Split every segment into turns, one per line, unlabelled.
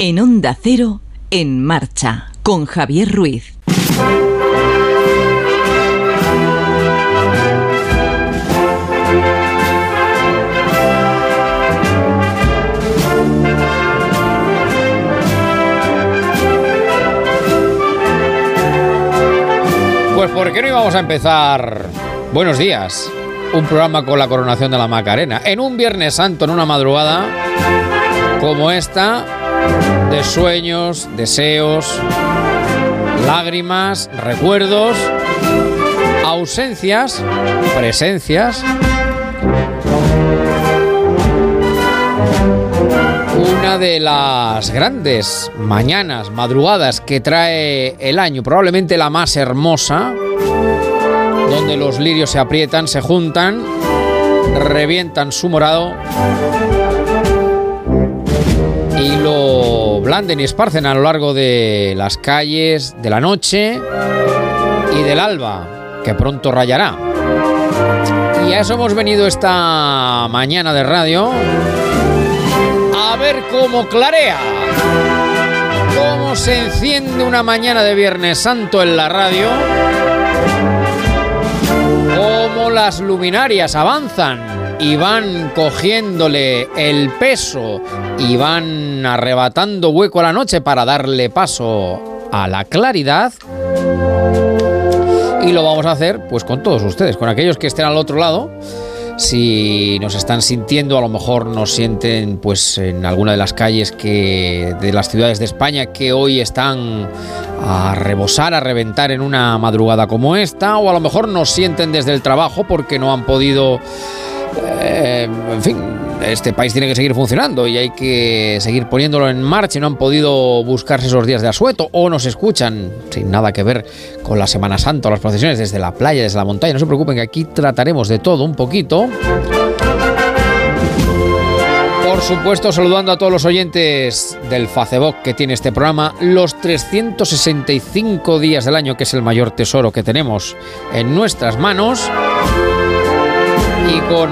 En Onda Cero, en marcha, con Javier Ruiz.
Pues ¿por qué no íbamos a empezar? Buenos días. Un programa con la coronación de la Macarena. En un Viernes Santo, en una madrugada como esta, de sueños, deseos, lágrimas, recuerdos, ausencias, presencias. Una de las grandes mañanas, madrugadas que trae el año, probablemente la más hermosa, donde los lirios se aprietan, se juntan, revientan su morado y lo blanden y esparcen a lo largo de las calles, de la noche y del alba, que pronto rayará. Y a eso hemos venido esta mañana de radio a ver cómo clarea, cómo se enciende una mañana de Viernes Santo en la radio, cómo las luminarias avanzan y van cogiéndole el peso y van arrebatando hueco a la noche para darle paso a la claridad. Y lo vamos a hacer pues con todos ustedes, con aquellos que estén al otro lado. Si nos están sintiendo, a lo mejor nos sienten pues en alguna de las calles que de las ciudades de España que hoy están a rebosar, a reventar en una madrugada como esta, o a lo mejor nos sienten desde el trabajo porque no han podido eh, en fin, este país tiene que seguir funcionando y hay que seguir poniéndolo en marcha no han podido buscarse esos días de asueto o nos escuchan sin nada que ver con la Semana Santa o las procesiones desde la playa, desde la montaña. No se preocupen que aquí trataremos de todo un poquito. Por supuesto, saludando a todos los oyentes del Facebook que tiene este programa, los 365 días del año, que es el mayor tesoro que tenemos en nuestras manos y con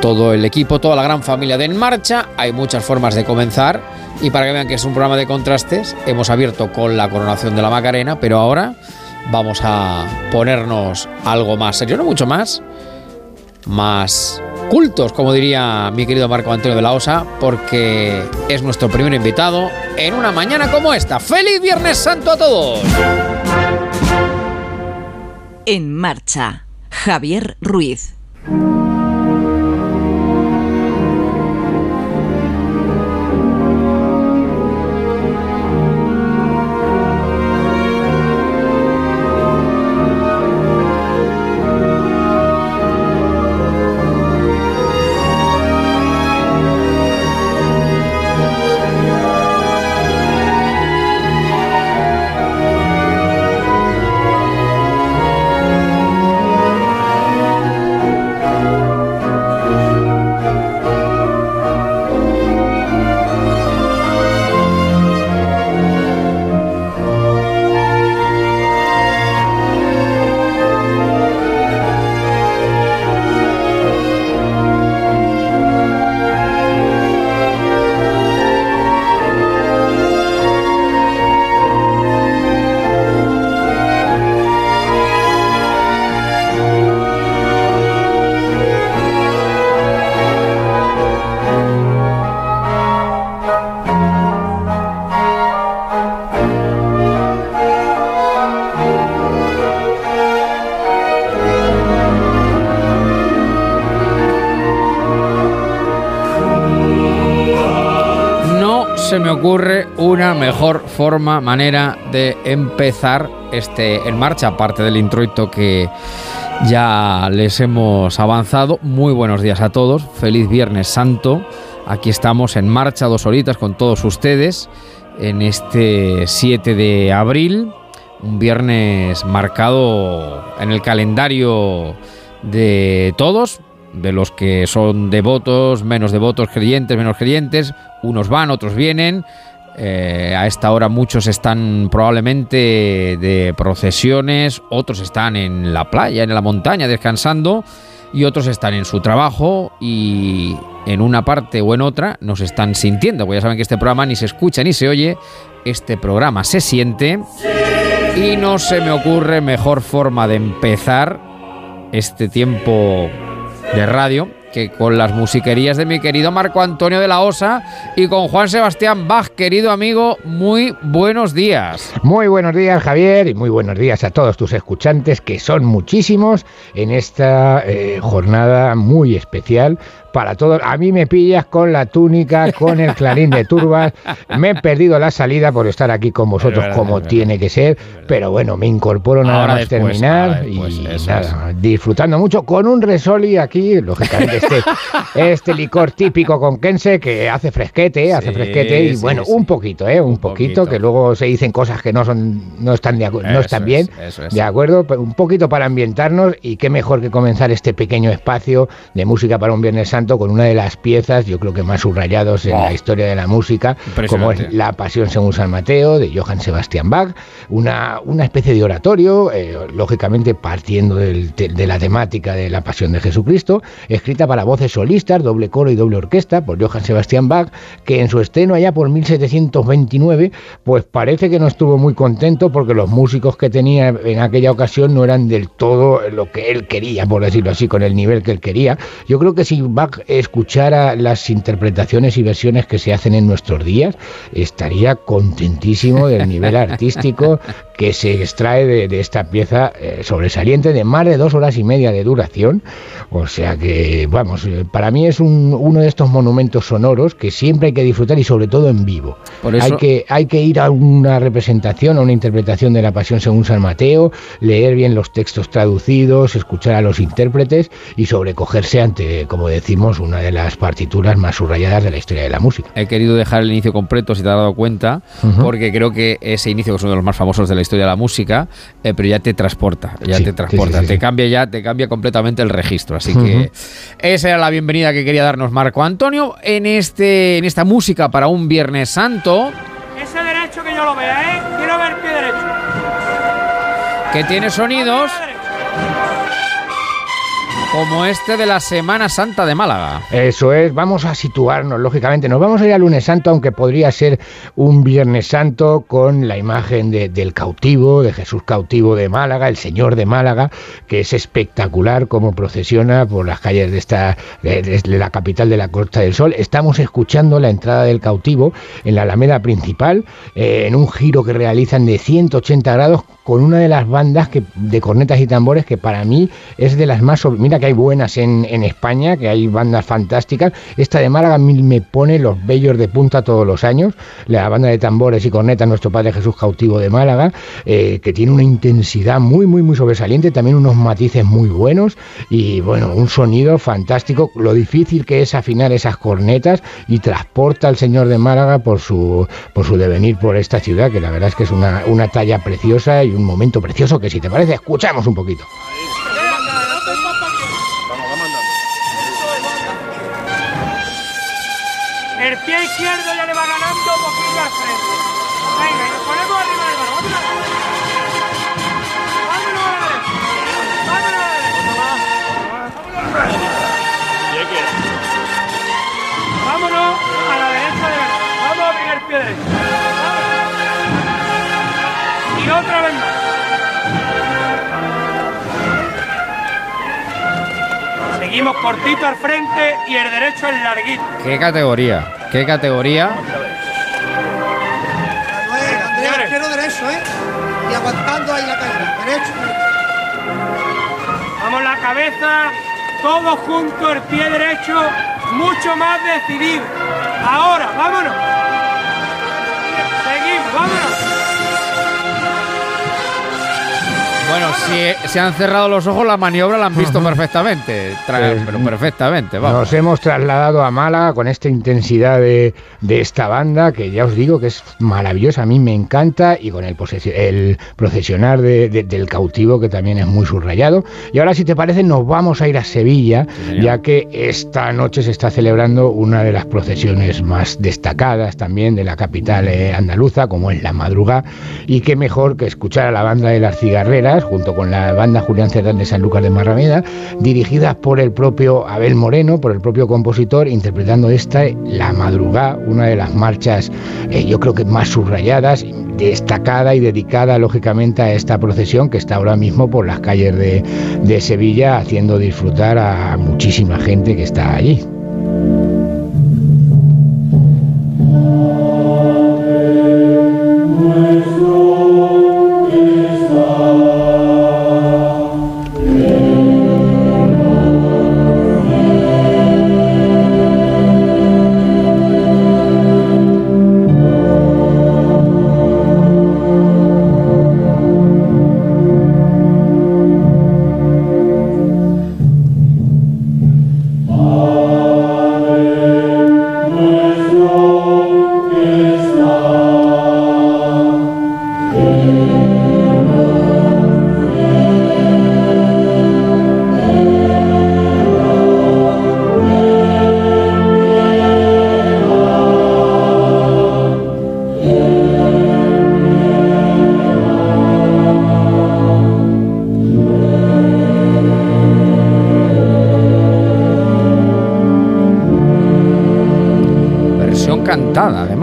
todo el equipo, toda la gran familia de En Marcha. Hay muchas formas de comenzar y para que vean que es un programa de contrastes, hemos abierto con la coronación de la Macarena, pero ahora vamos a ponernos algo más serio, no mucho más, más cultos, como diría mi querido Marco Antonio de la Osa, porque es nuestro primer invitado en una mañana como esta. ¡Feliz Viernes Santo a todos!
En marcha, Javier Ruiz.
Se ocurre una mejor forma, manera de empezar este en marcha, aparte del introito que ya les hemos avanzado. Muy buenos días a todos, feliz Viernes Santo. Aquí estamos en marcha, dos horitas con todos ustedes en este 7 de abril, un viernes marcado en el calendario de todos, de los que son devotos, menos devotos, creyentes, menos creyentes, unos van, otros vienen. Eh, a esta hora muchos están probablemente de procesiones, otros están en la playa, en la montaña, descansando, y otros están en su trabajo y en una parte o en otra nos están sintiendo, porque ya saben que este programa ni se escucha ni se oye, este programa se siente y no se me ocurre mejor forma de empezar este tiempo de radio que con las musiquerías de mi querido Marco Antonio de la Osa y con Juan Sebastián Bach, querido amigo, muy buenos días.
Muy buenos días, Javier, y muy buenos días a todos tus escuchantes, que son muchísimos en esta eh, jornada muy especial para todos. A mí me pillas con la túnica, con el clarín de turbas. Me he perdido la salida por estar aquí con vosotros como tiene que ser, pero bueno, me incorporo nada más terminar y nada, disfrutando mucho con un resoli aquí, lógicamente este, este licor típico conquense que hace fresquete, hace fresquete y bueno, un poquito, ¿eh? Un, poquito, que luego se dicen cosas que no son no están de, no están bien, de acuerdo, un poquito para ambientarnos y qué mejor que comenzar este pequeño espacio de música para un Viernes Santo con una de las piezas, yo creo que más subrayados en la historia de la música, como es La Pasión según San Mateo, de Johann Sebastian Bach, una, una especie de oratorio, eh, lógicamente partiendo de la temática de la Pasión de Jesucristo, escrita para voces solistas, doble coro y doble orquesta, por Johann Sebastian Bach, que en su estreno allá por 1729, pues parece que no estuvo muy contento porque los músicos que tenía en aquella ocasión no eran del todo lo que él quería, por decirlo así, con el nivel que él quería. Yo creo que si Bach escuchara las interpretaciones y versiones que se hacen en nuestros días, estaría contentísimo del nivel artístico que se extrae de, esta pieza eh, sobresaliente de más de dos horas y media de duración. O sea que, vamos, eh, para mí es uno de estos monumentos sonoros que siempre hay que disfrutar y sobre todo en vivo. hay, que, hay que ir a una representación, a una interpretación de la Pasión según San Mateo, leer bien los textos traducidos, escuchar a los intérpretes y sobrecogerse ante, como decimos, una de las partituras más subrayadas de la historia de la música.
He querido dejar el inicio completo, si te has dado cuenta, porque creo que ese inicio, que es uno de los más famosos de la historia de la música, eh, pero ya te transporta, ya te transporta, te cambia ya, te cambia completamente el registro. Así que esa era la bienvenida que quería darnos Marco Antonio en este, en esta música para un Viernes Santo.
Ese derecho que yo lo vea, ¿eh? Quiero ver pie derecho.
Que tiene sonidos como este de la Semana Santa de Málaga.
Eso es, vamos a situarnos, lógicamente. Nos vamos a ir al lunes santo, aunque podría ser un viernes santo con la imagen del cautivo, de Jesús cautivo de Málaga, el Señor de Málaga, que es espectacular como procesiona por las calles de esta de, la capital de la Costa del Sol. Estamos escuchando la entrada del cautivo en la Alameda principal, eh, en un giro que realizan de 180 grados con una de las bandas que, de cornetas y tambores que para mí es de las más... Mira que hay buenas en, España, que hay bandas fantásticas. Esta de Málaga me pone los bellos de punta todos los años. La banda de tambores y cornetas, nuestro Padre Jesús Cautivo de Málaga, eh, que tiene una intensidad muy, muy, muy sobresaliente, también unos matices muy buenos y bueno, un sonido fantástico. Lo difícil que es afinar esas cornetas y transporta al Señor de Málaga por su, por su devenir por esta ciudad, que la verdad es que es una, una talla preciosa y un momento precioso que si te parece, escuchamos un poquito.
El pie izquierdo Seguimos cortito al frente y el derecho es larguito.
¿Qué categoría? ¿Qué categoría?
Andrea, quiero derecho, ¿eh? Y aguantando ahí la caída. Derecho.
Vamos la cabeza, todo junto, el pie derecho, mucho más decidido. Ahora, vámonos.
Bueno, si se han cerrado los ojos, la maniobra la han visto perfectamente. pero perfectamente, vamos.
Nos hemos trasladado a Málaga con esta intensidad de, esta banda, que ya os digo que es maravillosa, a mí me encanta, y con el, el procesionar del cautivo, que también es muy subrayado. Y ahora, si te parece, nos vamos a ir a Sevilla, ya que esta noche se está celebrando una de las procesiones más destacadas también de la capital eh, andaluza, como es la madrugada, y qué mejor que escuchar a la banda de las cigarreras junto con la banda Julián Cerdán de San Lucas de Marrameda, dirigidas por el propio Abel Moreno, por el propio compositor, interpretando esta, La Madrugada, una de las marchas eh, yo creo que más subrayadas, destacada y dedicada lógicamente a esta procesión que está ahora mismo por las calles de, de Sevilla haciendo disfrutar a muchísima gente que está allí.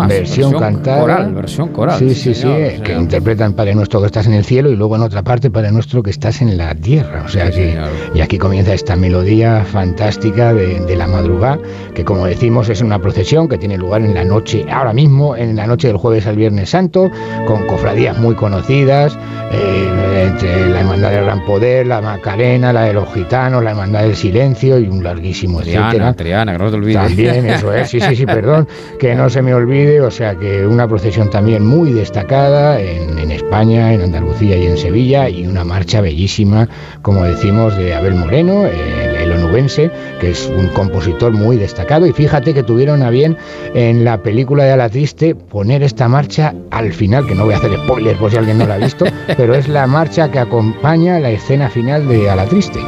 Versión, cantada.
Coral, versión coral.
Sí, sí, sí, que interpretan Padre Nuestro que estás en el cielo y luego en otra parte Padre Nuestro que estás en la tierra. O sea que, y aquí comienza esta melodía fantástica de, la madrugada, que como decimos es una procesión que tiene lugar en la noche, ahora mismo, en la noche del jueves al Viernes Santo, con cofradías muy conocidas, eh, entre la Hermandad del Gran Poder, la Macarena, la de los Gitanos, la Hermandad del Silencio y un larguísimo
etcétera. Triana, que no te olvides.
También, eso es, sí, sí, sí, perdón, que no se me olvide, o sea que una procesión también muy destacada en, España, en Andalucía y en Sevilla, y una marcha bellísima, como decimos, de Abel Moreno, el, onubense, que es un compositor muy destacado, y fíjate que tuvieron a bien en la película de Ala Triste poner esta marcha al final, que no voy a hacer spoilers por si alguien no la ha visto, pero es la marcha que acompaña la escena final de A la Triste.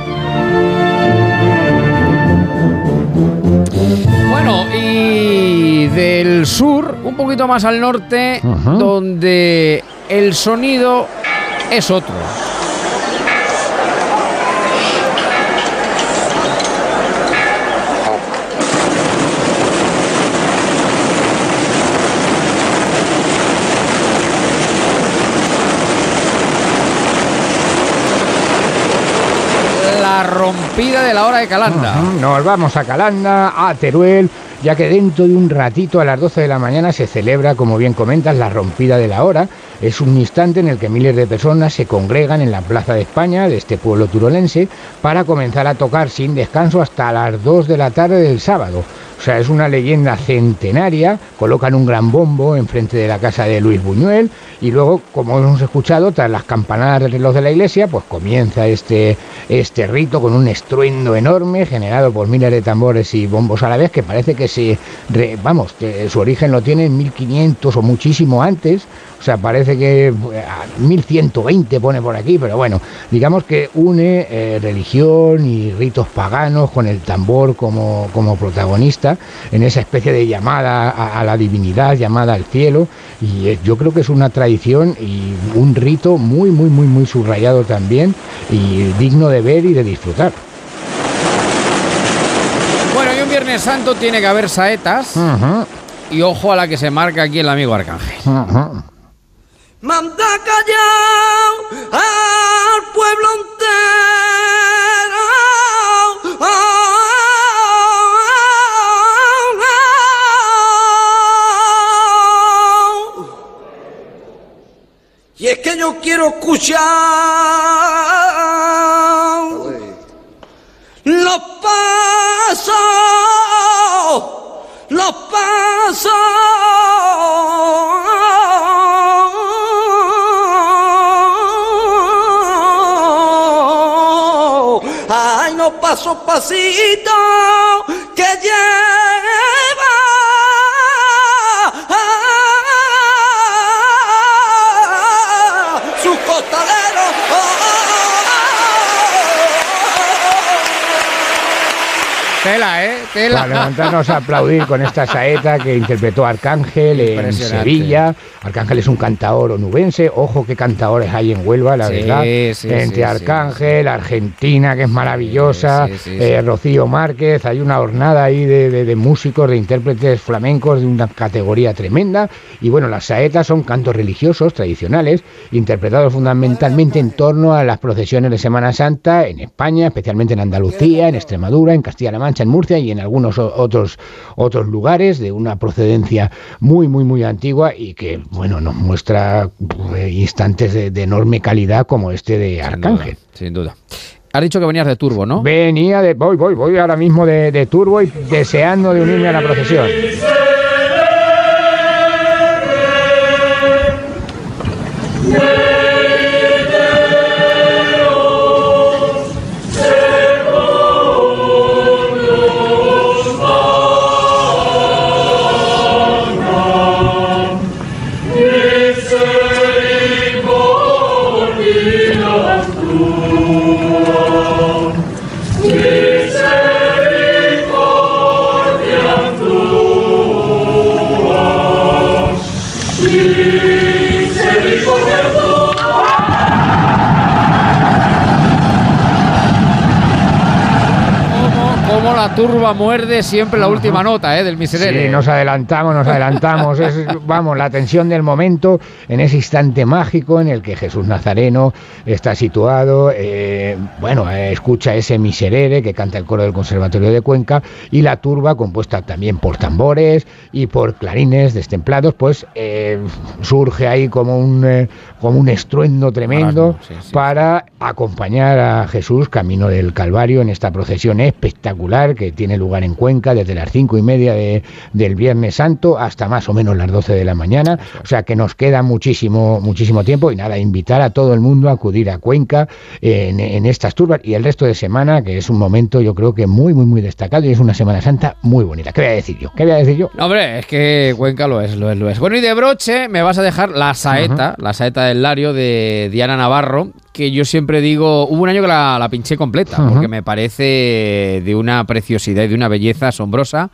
Bueno, y del sur, un poquito más al norte, donde el sonido es otro. Rompida de la hora de Calanda.
Nos vamos a Calanda, a Teruel, ya que dentro de un ratito a las 12 de la mañana se celebra, como bien comentas, la rompida de la hora. Es un instante en el que miles de personas se congregan en la Plaza de España de este pueblo turolense para comenzar a tocar sin descanso hasta las 2 de la tarde del sábado. O sea, es una leyenda centenaria, colocan un gran bombo enfrente de la casa de Luis Buñuel y luego, como hemos escuchado, tras las campanadas de reloj de la iglesia, pues comienza este, este rito con un estruendo enorme generado por miles de tambores y bombos a la vez que parece que se, vamos, que su origen lo tiene en 1500 o muchísimo antes, o sea, parece que 1120 pone por aquí, pero bueno, digamos que une eh, religión y ritos paganos con el tambor como, como protagonista en esa especie de llamada a, la divinidad, llamada al cielo, y eh, yo creo que es una tradición y un rito muy, muy, muy, muy subrayado también y digno de ver y de disfrutar.
Bueno, y un Viernes Santo tiene que haber saetas. Y ojo a la que se marca aquí el amigo Arcángel
manda callar al pueblo entero. Y es que yo quiero escuchar los pasos, los pasos. Paso pasito que lleva su costalero.
¿eh? Tela.
Para levantarnos a aplaudir con esta saeta que interpretó Arcángel en. Sevilla. Arcángel es un cantaor onubense. Ojo qué cantadores hay en Huelva, la
Sí,
verdad.
sí,
Entre
sí.
Arcángel, Argentina, que es maravillosa, eh. Rocío Márquez. Hay una hornada ahí de, de- de músicos, de intérpretes flamencos de una categoría tremenda. Y bueno, las saetas son cantos religiosos tradicionales, interpretados fundamentalmente en torno a las procesiones de Semana Santa en España, especialmente en Andalucía, en Extremadura, en Castilla-La Mancha, en Murcia y en algunos otros, otros lugares de una procedencia muy, muy, muy antigua y que, bueno, nos muestra eh, instantes de, de enorme calidad como este de
Sin
Arcángel.
duda, Sin duda. Has dicho que venías de Turbo, ¿no?
Venía de. Voy, voy, voy ahora mismo de, de Turbo y deseando de unirme a la procesión.
Muerde siempre la última nota, ¿eh? Del miserere.
Sí, nos adelantamos, nos adelantamos. Es, vamos, la tensión del momento en ese instante mágico en el que Jesús Nazareno está situado. eh, bueno, eh, escucha ese miserere que canta el coro del Conservatorio de Cuenca y la turba, compuesta también por tambores y por clarines destemplados, pues surge ahí como un, como un estruendo tremendo
Marasmo, sí, sí.
para acompañar a Jesús camino del Calvario en esta procesión espectacular que tiene lugar en Cuenca desde las cinco y media de- del Viernes Santo hasta más o menos las 12 de la mañana. O sea que nos queda muchísimo, muchísimo tiempo y nada, invitar a todo el mundo a acudir a Cuenca en, en estas turbas y el resto de semana, que es un momento yo creo que muy, muy, muy destacado y es una Semana Santa muy bonita. ¿Qué voy a decir yo? ¿Qué voy a decir yo?
No, hombre, es que Cuenca lo es, lo es, lo es. Bueno, y de broche me vas a dejar la saeta, la saeta del Lario de Diana Navarro, que yo siempre digo, hubo un año que la, la pinché completa, porque me parece de una preciosidad y de una belleza asombrosa.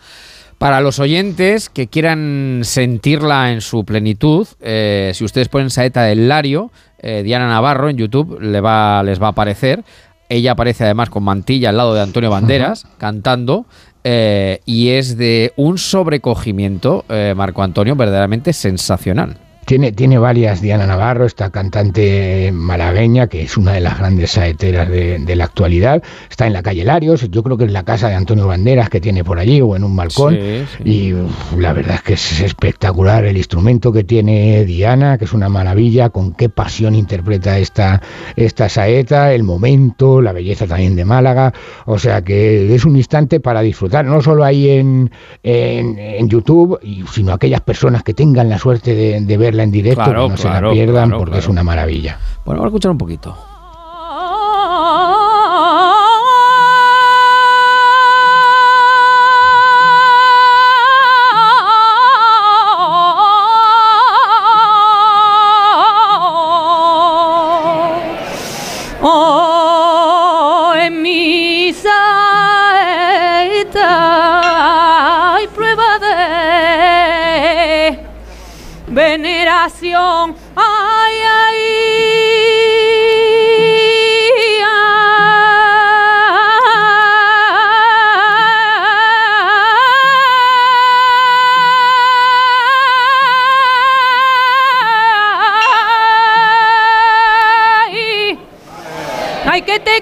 Para los oyentes que quieran sentirla en su plenitud, eh, si ustedes ponen saeta del Lario, eh, Diana Navarro en YouTube, le va, les va a aparecer. Ella aparece además con mantilla al lado de Antonio Banderas, cantando, eh, y es de un sobrecogimiento, Marco Antonio, verdaderamente sensacional.
Tiene, tiene varias Diana Navarro, esta cantante malagueña, que es una de las grandes saeteras de, de la actualidad. Está en la calle Larios, yo creo que es la casa de Antonio Banderas que tiene por allí, o en un balcón.
Sí, sí.
Y uf, la verdad es que es espectacular el instrumento que tiene Diana, que es una maravilla, con qué pasión interpreta esta, esta saeta, el momento, la belleza también de Málaga. O sea que es un instante para disfrutar, no solo ahí en, en, en YouTube, sino aquellas personas que tengan la suerte de, de verla en directo,
Claro,
que no se
claro,
la pierdan,
claro,
porque es una maravilla.
Bueno, vamos a escuchar un poquito.
Veneración. Ay, ay, ay. Ay, que te.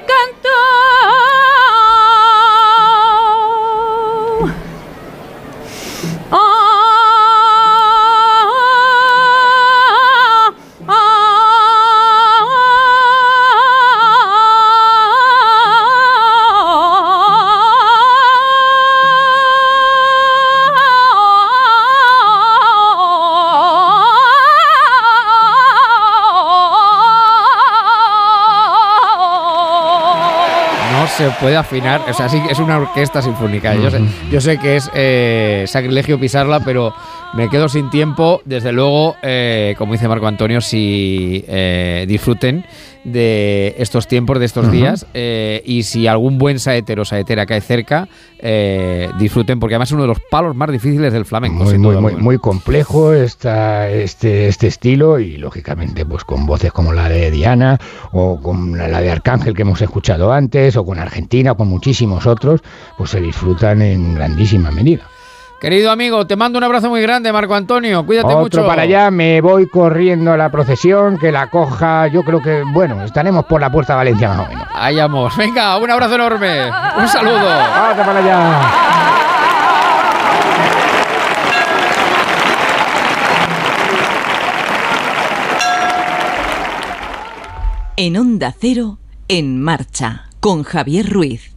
Se puede afinar, o sea, sí, es una orquesta sinfónica. Yo sé, yo sé que es eh, sacrilegio pisarla, pero me quedo sin tiempo. Desde luego, eh, como dice Marco Antonio, si eh, disfruten de estos tiempos, de estos días, eh, y si algún buen saetero o saetera cae cerca, eh, disfruten, porque además es uno de los palos más difíciles del flamenco.
Muy, muy, muy, complejo esta, este, este estilo y lógicamente pues con voces como la de Diana o con la de Arcángel que hemos escuchado antes o con Argentina o con muchísimos otros, pues se disfrutan en grandísima medida.
Querido amigo, te mando un abrazo muy grande, Marco Antonio. Cuídate
Otro
mucho.
para allá, me voy corriendo a la procesión, que la coja, yo creo que, bueno, estaremos por la Puerta de Valencia más o menos.
Ahí vamos. Venga, un abrazo enorme. Un saludo.
Otro para allá.
En Onda Cero, en marcha, con Javier Ruiz.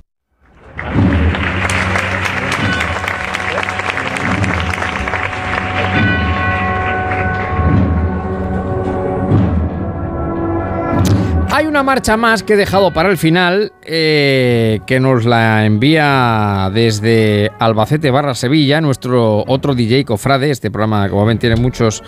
Hay una marcha más que he dejado para el final, eh, que nos la envía desde Albacete barra Sevilla, nuestro otro DJ cofrade. Este programa, como ven, tiene muchos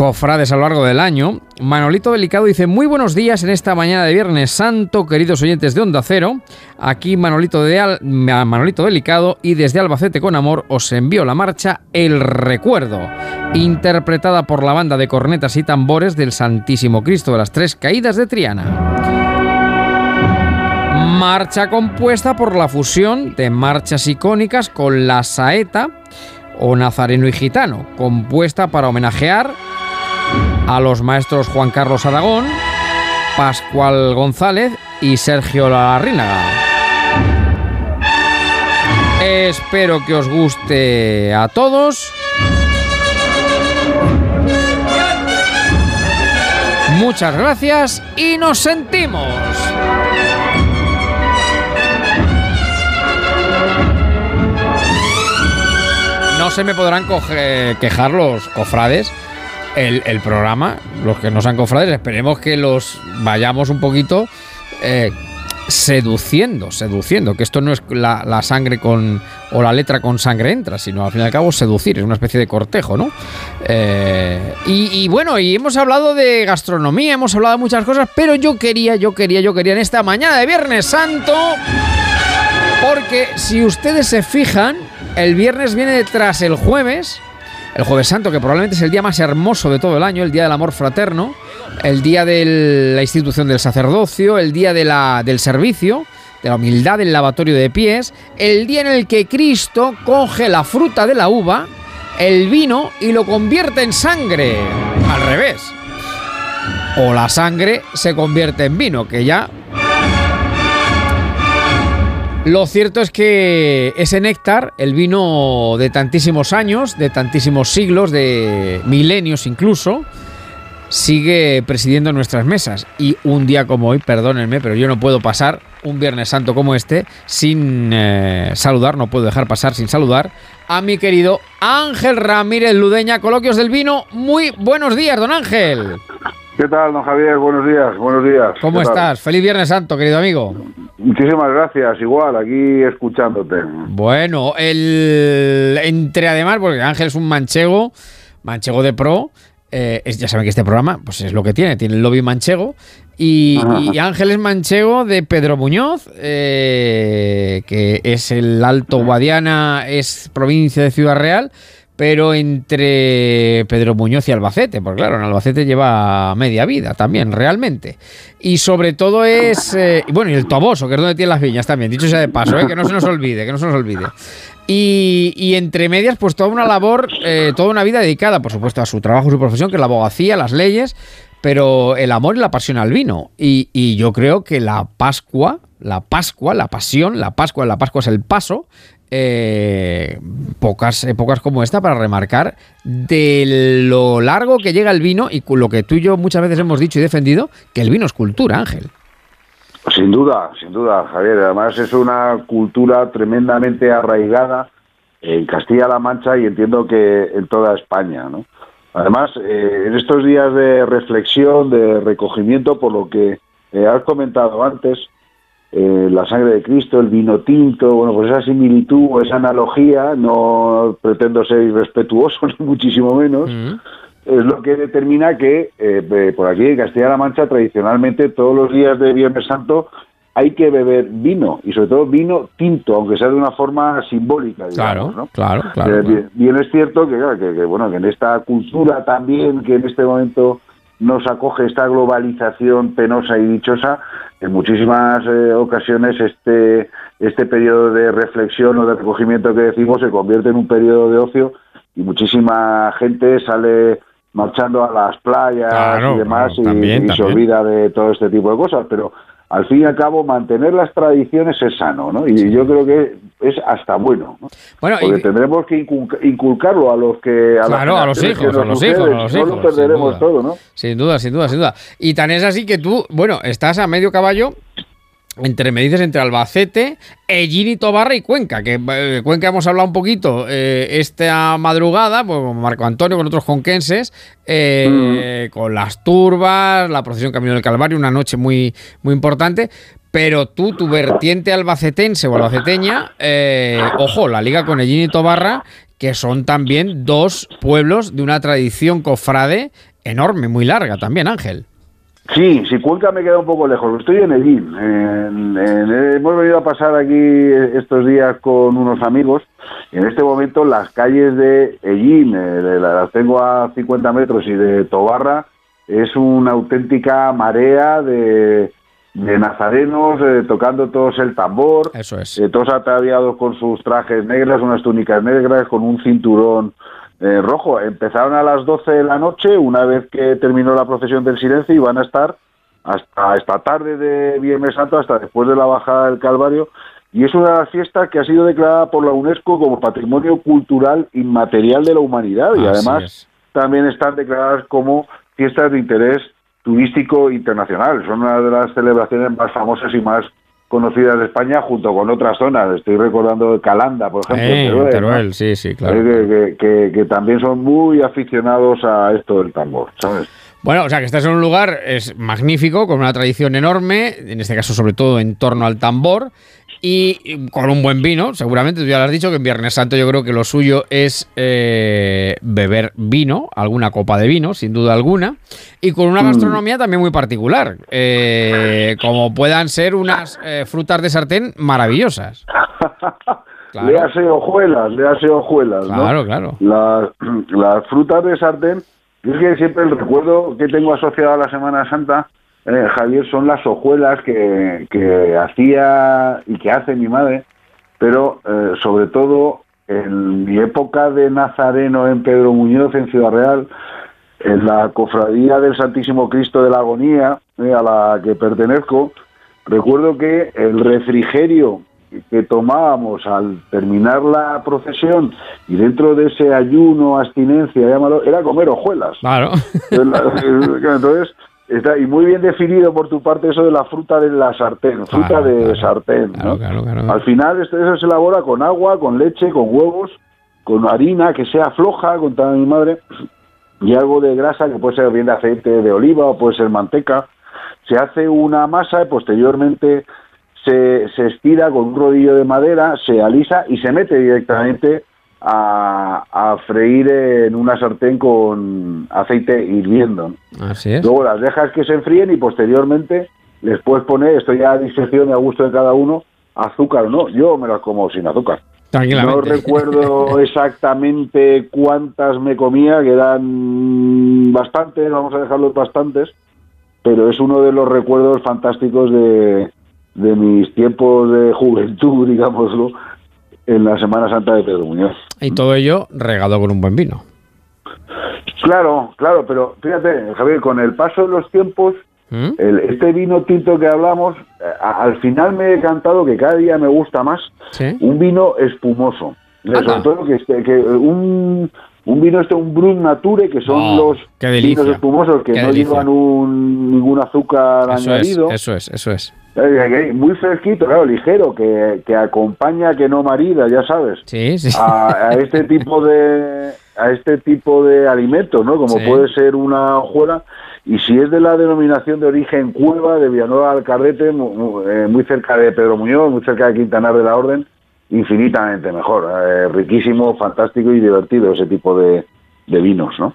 cofrades a lo largo del año. Manolito Delicado dice, muy buenos días en esta mañana de Viernes Santo, queridos oyentes de Onda Cero. Aquí Manolito, de Manolito Delicado y desde Albacete con Amor os envío la marcha El Recuerdo, interpretada por la banda de cornetas y tambores del Santísimo Cristo de las Tres Caídas de Triana. Marcha compuesta por la fusión de marchas icónicas con la saeta o nazareno y gitano, compuesta para homenajear a los maestros Juan Carlos Aragón, Pascual González y Sergio Larrínaga. Espero que os guste a todos. Muchas gracias y nos sentimos. No se me podrán coge- quejar los cofrades. El, programa, los que no sean cofrades, esperemos que los vayamos un poquito eh, seduciendo, seduciendo, que esto no es la, sangre con o la letra con sangre entra, sino al fin y al cabo seducir, es una especie de cortejo, ¿no? Eh, y, y bueno, y hemos hablado de gastronomía, hemos hablado de muchas cosas, pero yo quería, yo quería, yo quería en esta mañana de Viernes Santo, porque si ustedes se fijan, el viernes viene detrás el jueves, el jueves santo, que probablemente es el día más hermoso de todo el año, el día del amor fraterno, el día de la institución del sacerdocio, el día de la, del servicio, de la humildad del lavatorio de pies, el día en el que Cristo coge la fruta de la uva, el vino y lo convierte en sangre. Al revés. O la sangre se convierte en vino, que ya lo cierto es que ese néctar, el vino de tantísimos años, de tantísimos siglos, de milenios incluso, sigue presidiendo nuestras mesas. Y un día como hoy, perdónenme, pero yo no puedo pasar un Viernes Santo como este sin eh, saludar, no puedo dejar pasar sin saludar a mi querido Ángel Ramírez Ludeña, Coloquios del Vino. Muy buenos días, don Ángel.
¿Qué tal, don Javier? Buenos días, buenos días.
¿Cómo estás? Feliz Viernes Santo, querido amigo.
Muchísimas gracias, igual, aquí escuchándote.
Bueno, el entre además, porque Ángel es un manchego, manchego de pro. eh, es- ya saben que este programa, pues es lo que tiene, tiene el lobby manchego. Y, y Ángel es manchego de Pedro Muñoz, eh, que es el Alto Guadiana, es provincia de Ciudad Real, pero entre Pedro Muñoz y Albacete, porque claro, en Albacete lleva media vida también, realmente. Y sobre todo es, eh, bueno, y el Toboso, que es donde tiene las viñas también, dicho sea de paso, eh, que no se nos olvide, que no se nos olvide. Y, entre medias, pues toda una labor, eh, toda una vida dedicada, por supuesto, a su trabajo, su profesión, que es la abogacía, las leyes, pero el amor y la pasión al vino. Y yo creo que la Pascua, la Pascua, la pasión, la Pascua, la Pascua es el paso, eh, pocas épocas como esta para remarcar de lo largo que llega el vino y lo que tú y yo muchas veces hemos dicho y defendido, que el vino es cultura, Ángel.
Sin duda, sin duda, Javier. Además es una cultura tremendamente arraigada en Castilla-La Mancha y entiendo que en toda España, ¿no? Además, eh, en estos días de reflexión, de recogimiento, por lo que eh, has comentado antes, eh, la sangre de Cristo, el vino tinto, bueno, pues esa similitud o esa analogía, no pretendo ser irrespetuoso, ni muchísimo menos,
Mm.
es lo que determina que eh, eh, por aquí en Castilla-La Mancha tradicionalmente todos los días de Viernes Santo hay que beber vino y sobre todo vino tinto, aunque sea de una forma simbólica. Digamos,
Claro,
¿no?
claro, claro,
Eh, bien, bien es cierto que, claro, que, que, bueno que en esta cultura también que en este momento nos acoge esta globalización penosa y dichosa, en muchísimas eh, ocasiones este este periodo de reflexión o de recogimiento que decimos se convierte en un periodo de ocio y muchísima gente sale marchando a las playas
Claro,
y demás
claro,
y-
también,
y, se olvida de todo este tipo de cosas, pero al fin y al cabo mantener las tradiciones es sano, ¿no? Y yo creo que es hasta bueno, ¿no?
Bueno,
Porque
y-
tendremos que inculca- inculcarlo a los que a
Claro, a los hijos, a los hijos, a los hijos.
lo perderemos
sin duda.
todo, ¿no?
Sin duda, sin duda, sin duda. Y tan es así que tú, bueno, estás a medio caballo entre, me dices, entre Albacete, Ellín Tobarra y Cuenca, que eh, Cuenca hemos hablado un poquito eh, esta madrugada, pues, con Marco Antonio, con otros jonquenses, eh, con las turbas, la procesión Camino del Calvario, una noche muy, muy importante. Pero tú, tu vertiente albacetense o albaceteña, ojo, la liga con Ellín y Tobarra, que son también dos pueblos de una tradición cofrade enorme, muy larga también, Ángel.
Sí, si Cuenca me queda un poco lejos. Estoy en en- hemos venido a pasar aquí estos días con unos amigos. En este momento las calles de Ellín, eh, las tengo a 50 metros, y de Tobarra, es una auténtica marea de, de nazarenos eh, tocando todos el tambor.
Eso es.
Eh, todos ataviados con sus trajes negros, unas túnicas negras, con un cinturón eh, rojo. Empezaron a las 12 de la noche, una vez que terminó la procesión del silencio, y van a estar hasta esta tarde de Viernes Santo, hasta después de la bajada del Calvario. Y es una fiestas que ha sido declarada por la UNESCO como Patrimonio Cultural Inmaterial de la Humanidad y
Así
además
es.
también están declaradas como fiestas de interés turístico internacional. Son una de las celebraciones más famosas y más conocidas de España junto con otras zonas. Estoy recordando Calanda, por ejemplo.
Eh,
Teruel,
sí, sí, claro.
Que, que- que- que también son muy aficionados a esto del tambor, ¿sabes?
Bueno, o sea, que estás en un lugar es magnífico, con una tradición enorme, en este caso sobre todo en torno al tambor, y con un buen vino, seguramente, tú ya lo has dicho, que en Viernes Santo yo creo que lo suyo es eh, beber vino, alguna copa de vino, sin duda alguna, y con una gastronomía también muy particular, eh, como puedan ser unas eh, frutas de sartén maravillosas. Claro.
Léase hojuelas, léase hojuelas, ¿no?
Claro, claro.
Las, las frutas de sartén, yo es que siempre el recuerdo que tengo asociado a la Semana Santa, eh, Javier, son las hojuelas que, que hacía y que hace mi madre, pero eh, sobre todo en mi época de Nazareno en Pedro Muñoz, en Ciudad Real, en la cofradía del Santísimo Cristo de la Agonía, eh, a la que pertenezco, recuerdo que el refrigerio que tomábamos al terminar la procesión y dentro de ese ayuno, abstinencia, llámalo, era comer hojuelas.
Claro.
Entonces, está, y muy bien definido por tu parte eso de la fruta de la sartén, fruta
Claro,
de
claro,
sartén.
claro,
¿no?
claro, claro.
Al final esto, eso se elabora con agua, con leche, con huevos, con harina que sea floja, contaba mi madre, y algo de grasa que puede ser bien de aceite de oliva o puede ser manteca. Se hace una masa y posteriormente se, se estira con un rodillo de madera, se alisa y se mete directamente a, a freír en una sartén con aceite hirviendo.
Así es.
Luego las dejas que se enfríen y posteriormente les puedes poner, esto ya a discreción y a gusto de cada uno, azúcar o no. Yo me las como sin azúcar. No recuerdo exactamente cuántas me comía, que eran bastantes, vamos a dejarlos bastantes, pero es uno de los recuerdos fantásticos de, de mis tiempos de juventud, digámoslo, en la Semana Santa de Pedro Muñoz.
Y todo ello regado con un buen vino.
Claro, claro, pero fíjate, Javier, con el paso de los tiempos,
¿Mm?
el- este vino tinto que hablamos, eh, a- al final me he decantado que cada día me gusta más
Sí.
un vino espumoso. Sobre todo que, este- que un, un vino este, un Brut Nature, que son
Oh,
los vinos espumosos que
qué
no
delicia.
llevan un, ningún azúcar
Eso es,
añadido.
eso es, eso es.
Muy fresquito, claro, ligero, que, que acompaña, que no marida, ya sabes.
Sí, sí.
a, a este tipo de a este tipo de alimentos, ¿no? Como
Sí.
puede ser una hojuela Y si es de la denominación de origen Cueva de Villanueva del Carrete, eh, muy cerca de Pedro Muñoz, muy cerca de Quintanar de la Orden, infinitamente mejor. Eh, riquísimo, fantástico y divertido ese tipo de, de vinos, ¿no?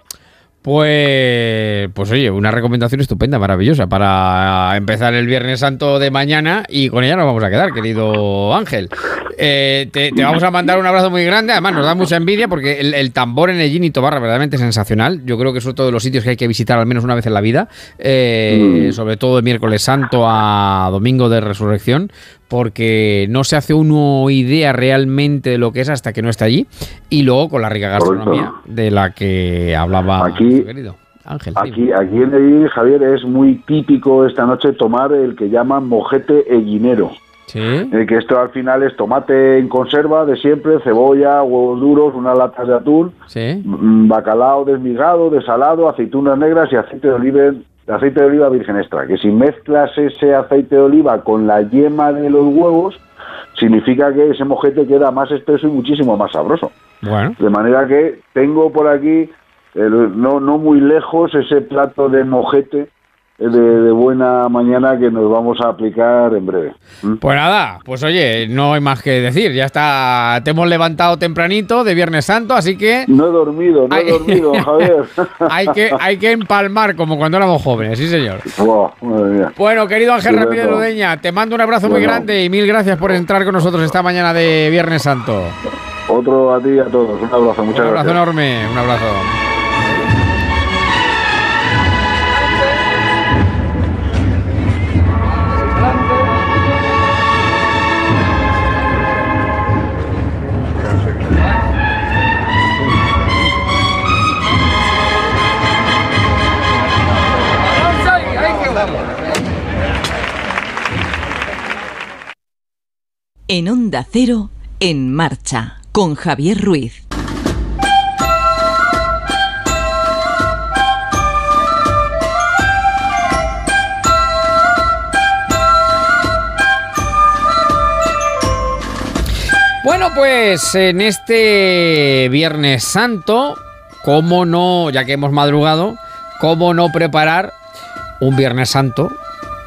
Pues, pues oye, una recomendación estupenda, maravillosa para empezar el Viernes Santo de mañana y con ella nos vamos a quedar, querido Ángel. Eh, te, te vamos a mandar un abrazo muy grande, además nos da mucha envidia porque el, el tambor en el Gin y Tobarra verdaderamente sensacional. Yo creo que es otro de los sitios que hay que visitar al menos una vez en la vida, eh,
Mm.
sobre todo de miércoles santo a domingo de resurrección, porque no se hace uno idea realmente de lo que es hasta que no está allí. Y luego con la rica gastronomía de la que hablaba
Aquí-
querido Ángel.
Aquí, aquí en el Javier, es muy típico esta noche tomar el que llaman mojete eguinero.
Sí.
Eh, que esto al final es tomate en conserva de siempre, cebolla, huevos duros, unas latas de atún,
Sí.
mm, bacalao desmigado, desalado, aceitunas negras y aceite de oliva, aceite de oliva virgen extra. Que si mezclas ese aceite de oliva con la yema de los huevos, significa que ese mojete queda más espeso y muchísimo más sabroso.
Bueno.
De manera que tengo por aquí, el- no, no muy lejos, ese plato de mojete de, de buena mañana que nos vamos a aplicar en breve. ¿Mm?
Pues nada, pues oye, no hay más que decir. Ya está, te hemos levantado tempranito de Viernes Santo, así que
No he dormido, no he dormido, Javier.
hay que, hay que empalmar como cuando éramos jóvenes, sí señor. Bueno, querido Ángel. Ramírez Ludeña, te mando un abrazo muy grande y mil gracias por entrar con nosotros esta mañana de Viernes Santo.
Otro a ti y a todos. Un abrazo, muchas
un abrazo
gracias.
enorme, un abrazo.
En Onda Cero, en marcha, con Javier Ruiz.
Bueno, pues en este Viernes Santo, ¿cómo no, ya que hemos madrugado, cómo no preparar un Viernes Santo?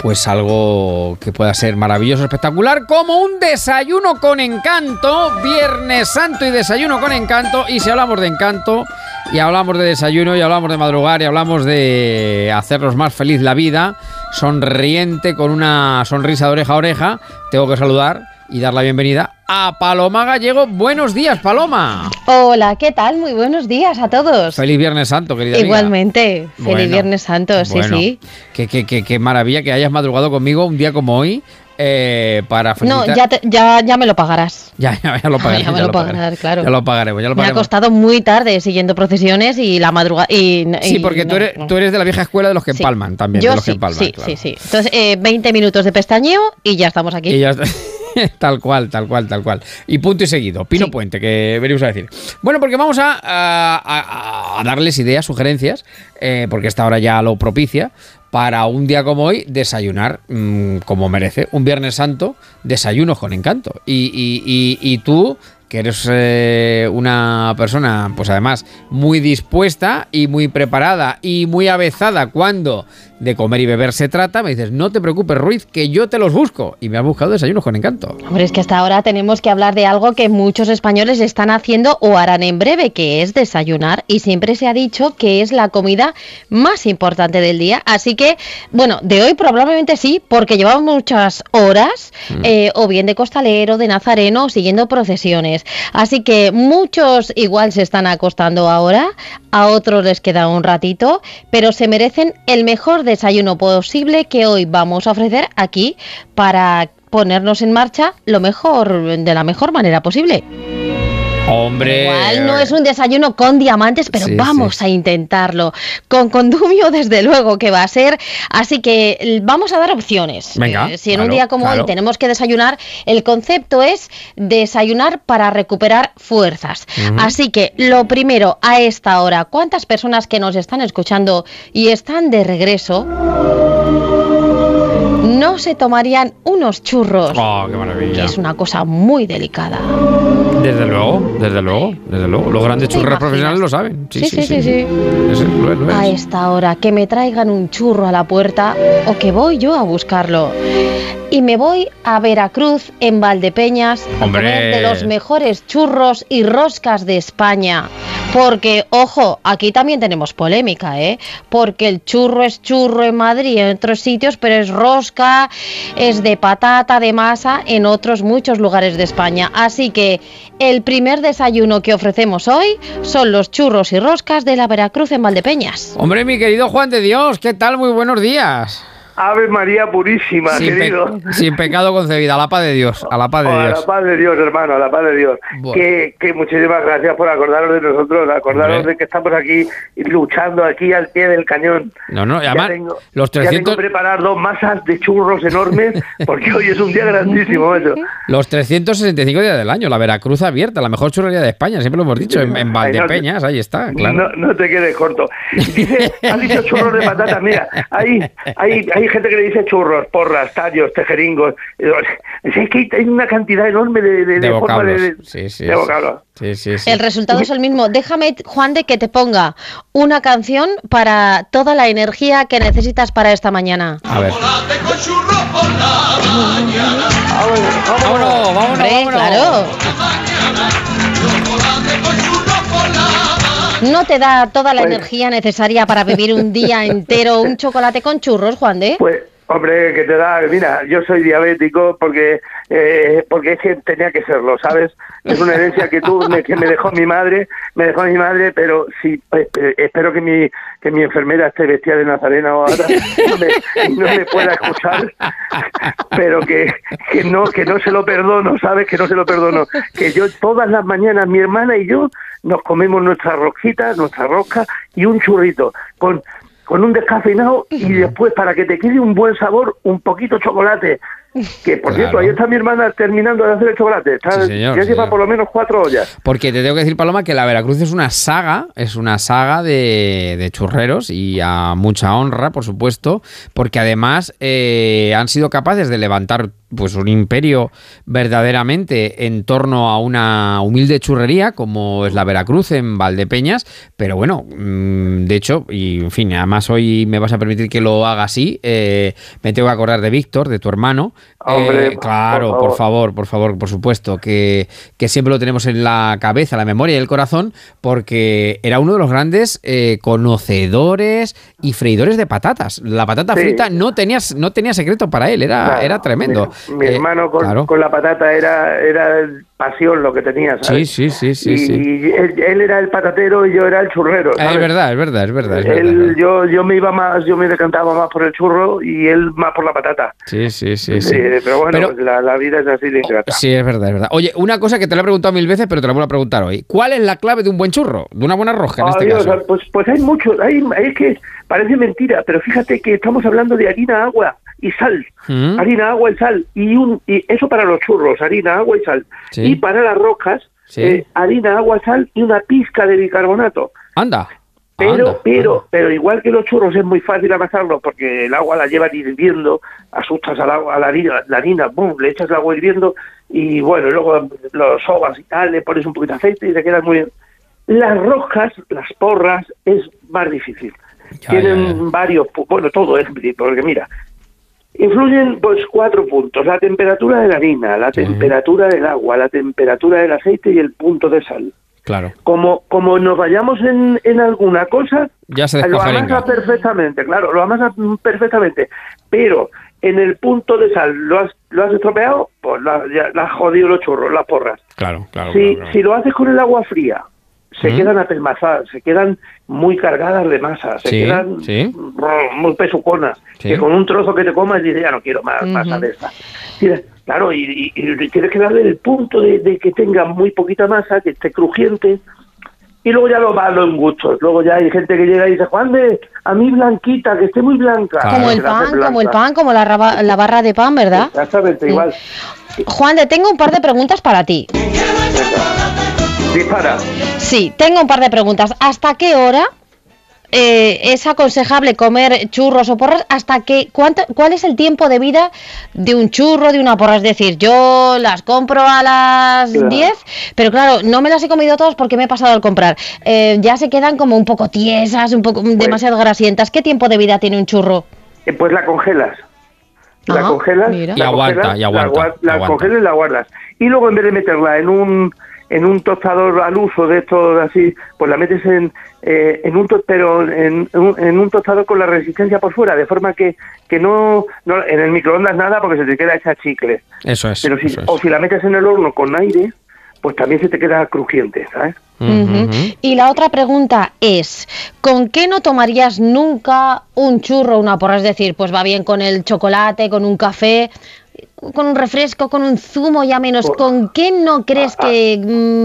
Pues algo que pueda ser maravilloso, espectacular, como un desayuno con encanto, Viernes Santo y desayuno con encanto. Y si hablamos de encanto, y hablamos de desayuno, y hablamos de madrugar, y hablamos de hacernos más feliz la vida, sonriente, con una sonrisa de oreja a oreja, tengo que saludar y dar la bienvenida a Paloma Gallego. Buenos días, Paloma.
Hola, ¿qué tal? Muy buenos días a todos.
Feliz Viernes Santo, querida amiga.
Igualmente, feliz
Bueno,
Viernes Santo, sí,
bueno,
sí.
Qué, qué- qué- qué maravilla que hayas madrugado conmigo un día como hoy eh, para
No,
felicitar.
ya, te- ya, ya me lo pagarás.
Ya, ya, ya lo pagaré.
Ya me lo pagarás, claro.
Ya lo pagaremos, ya lo
Me ha
pagaremos.
costado muy tarde siguiendo procesiones y la madrugada. Y,
Sí, porque tú,
no,
eres,
no.
tú eres de la vieja escuela de los que
Sí.
empalman también.
Yo
de los
sí,
que empalman,
sí,
claro.
sí, sí. Entonces, eh, 20 minutos de pestañeo y ya estamos aquí.
Y ya está. tal cual, tal cual, tal cual. Y punto y seguido. Pino
Sí.
Puente, que venimos a decir. Bueno, porque vamos a, a- a- a darles ideas, sugerencias, eh, porque esta hora ya lo propicia, para un día como hoy desayunar mm, como merece. Un Viernes Santo, desayunos con encanto. Y, y- y- y tú, que eres eh, una persona, pues además, muy dispuesta y muy preparada y muy avezada cuando de comer y beber se trata, me dices, no te preocupes, Ruiz, que yo te los busco. Y me has buscado desayunos con encanto.
Hombre, es que hasta ahora tenemos que hablar de algo que muchos españoles están haciendo o harán en breve, que es desayunar. Y siempre se ha dicho que es la comida más importante del día. Así que, bueno, de hoy probablemente sí, porque llevamos muchas horas, eh, o bien de costalero, de nazareno, o siguiendo procesiones. Así que muchos igual se están acostando ahora, a otros les queda un ratito, pero se merecen el mejor desayuno posible que hoy vamos a ofrecer aquí para ponernos en marcha lo mejor de la mejor manera posible.
Hombre.
Igual no es un desayuno con diamantes, pero
Sí,
vamos
sí.
a intentarlo. Con condumio, desde luego que va a ser. Así que vamos a dar opciones.
Venga,
Eh, si en un día como
claro.
hoy tenemos que desayunar, el concepto es desayunar para recuperar fuerzas. Así que lo primero, a esta hora, ¿cuántas personas que nos están escuchando y están de regreso? No se tomarían unos churros?
Oh, qué
Que
maravilla.
es una cosa muy delicada.
Desde luego, desde luego, desde luego. Los grandes
¿Te
churreros
imaginas?
profesionales lo saben. Sí, sí, sí.
sí, sí.
Ese lo es, lo es.
A esta hora, que me traigan un churro a la puerta o que voy yo a buscarlo. Y me voy a Veracruz, en Valdepeñas, a
Hombre.
comer de los mejores churros y roscas de España. Porque, ojo, aquí también tenemos polémica, ¿eh? Porque el churro es churro en Madrid y en otros sitios, pero es rosca, es de patata, de masa, en otros muchos lugares de España. Así que el primer desayuno que ofrecemos hoy son los churros y roscas de la Veracruz en Valdepeñas.
Hombre, mi querido Juan de Dios, ¿qué tal? Muy buenos días.
Ave María Purísima,
Sin, pe-
querido.
sin pecado concebida, a la paz de Dios, a la paz de
Oh, a la
Dios.
paz de Dios, hermano, a la paz de Dios.
Bueno.
Que, que muchísimas gracias por acordaros de nosotros, acordaros
Hombre.
de que estamos aquí luchando aquí al pie del cañón.
No, no, y
Ya
además,
tengo-
los
Ya tengo
300,
preparar dos masas de churros enormes porque hoy es un día grandísimo eso.
los 365 días del año, la Veracruz abierta, la mejor churrería de España, siempre lo hemos dicho, en, en Valdepeñas, ahí está, claro.
No, no te quedes corto. Dice, has dicho churros de patata, mira, hay, hay, hay gente que le dice churros, porras, tallos, tejeringos. Es que hay una cantidad enorme de, de,
de vocablos.
de,
sí, sí,
de
sí.
vocablos.
Sí, sí, sí.
El resultado es el mismo. Déjame, Juan, de que te ponga una canción para toda la energía que necesitas para esta mañana.
A ver. Vámonos, vámonos,
Hombre,
vámonos.
claro. ¿No te da toda la
Pues-
energía necesaria para vivir un día entero un chocolate con churros, Juan de?
Pues, hombre, que te da, mira, yo soy diabético porque eh, porque es que tenía que serlo, ¿sabes? Es una herencia que tú me, que me dejó mi madre, me dejó mi madre, pero sí, espe- espero que mi que mi enfermera esté vestida de nazarena ahora no me, no me pueda escuchar, pero que, que no que no se lo perdono, ¿sabes? Que no se lo perdono, que yo todas las mañanas mi hermana y yo nos comemos nuestras rosquitas, nuestra rosca y un churrito con con un descafeinado y después para que te quede un buen sabor, un poquito chocolate. Que por
Claro.
cierto, ahí está mi hermana terminando de hacer el chocolate. Está-
Sí, señor,
ya
sí,
lleva
señor.
por lo menos cuatro ollas.
Porque te tengo que decir, Paloma, que la Veracruz es una saga, es una saga de, de churreros y a mucha honra, por supuesto, porque además eh, han sido capaces de levantar pues un imperio verdaderamente en torno a una humilde churrería como es la Veracruz en Valdepeñas, pero bueno, mm, de hecho, y en fin, además hoy me vas a permitir que lo haga así, eh, me tengo que acordar de Víctor, de tu hermano,
Hombre,
Eh, claro,
por
por
favor.
por favor, por supuesto, que, que siempre lo tenemos en la cabeza, la memoria y el corazón, porque era uno de los grandes eh, conocedores y freidores de patatas. La patata
Sí.
frita no tenía, no tenía secreto para él, era,
Claro,
era tremendo.
Mi, mi
Eh,
hermano con,
claro.
con la patata era, era pasión lo que tenía,
Sí,
¿sabes?
sí, sí, sí,
y
sí.
él, él era el patatero y yo era el churrero.
Ah,
¿sabes?
es verdad, es verdad, es verdad. es
Él-
verdad.
yo, yo me iba más, yo me decantaba más por el churro y él más por la patata.
Sí, sí, sí. sí.
Eh, pero bueno,
Pero-
pues la, la vida es así de ingrata.
Sí, es verdad, es verdad. Oye, una cosa que te la he preguntado mil veces, pero te la vuelvo a preguntar hoy. ¿Cuál es la clave de un buen churro? De una buena rosca, en este caso.
pues, pues hay mucho, hay, es que parece mentira, pero fíjate que estamos hablando de harina, agua y sal.
Mm.
Harina, agua y sal. Y, un, y eso para los churros, harina, agua y sal.
Sí.
Y para las rocas,
Sí.
eh, harina, agua, sal y una pizca de bicarbonato.
Anda.
Pero,
anda,
pero, pero igual que los churros es muy fácil amasarlos porque el agua la llevan hirviendo, asustas al agua, a la harina, la harina, boom, le echas el agua hirviendo y bueno, luego los sobas y tal, le pones un poquito de aceite y te quedan muy bien. Las roscas, las porras, es más difícil.
Ya,
Tienen
ya, ya.
varios, bueno, todo es, porque mira, influyen pues cuatro puntos, la temperatura de la harina, la
Sí.
temperatura del agua, la temperatura del aceite y el punto de sal.
Claro.
Como, como nos vayamos en, en alguna cosa,
Ya se
lo amasa perfectamente, claro, lo amasa perfectamente, pero en el punto de sal lo has, lo has estropeado, pues la, ya, la has jodido los churros, las porras.
Claro, claro.
si,
claro, claro.
si lo haces con el agua fría, se
Mm.
quedan apelmazadas, se quedan muy cargadas de masa, se
Sí,
quedan
sí.
muy pesuconas,
Sí.
que con un trozo que te comas dices, ya no quiero más masa de esta. Claro, y, y- y tienes que darle el punto de, de que tenga muy poquita masa, que esté crujiente, y luego ya lo malo en gustos. Luego ya hay gente que llega y dice, Juan de, a mí blanquita, que esté muy blanca.
Claro.
Como el pan, como el pan, como la, raba- la barra de pan, ¿verdad?
Exactamente,
Sí.
igual.
Juan, de tengo un par de preguntas para ti.
Dispara.
Sí, tengo un par de preguntas. ¿Hasta qué hora eh, es aconsejable comer churros o porras hasta que cuánto, cuál es el tiempo de vida de un churro, de una porra, es decir, yo las compro a las
Claro.
10, pero claro, no me las he comido todas porque me he pasado al comprar. Eh, ya se quedan como un poco tiesas, un poco demasiado grasientas. ¿Qué tiempo de vida tiene un churro?
Eh, Pues la congelas. La congelas.
Y
la
aguanta,
congelas,
y aguanta,
La, gua- la
aguanta.
congelas y la guardas. Y luego en vez de meterla en un en un tostador al uso de estos así, pues la metes en eh, en un to- pero en, en un- en un tostador con la resistencia por fuera, de forma que que no, no en el microondas nada porque se te queda hecha chicle.
Eso es.
Pero si
eso es.
o si la metes en el horno con aire, pues también se te queda crujiente, ¿sabes?
Y la otra pregunta es, ¿con qué no tomarías nunca un churro o una porra? Es decir, pues va bien con el chocolate, con un café, con un refresco, con un zumo ya menos.
Por-
¿Con qué no crees
Ah,
que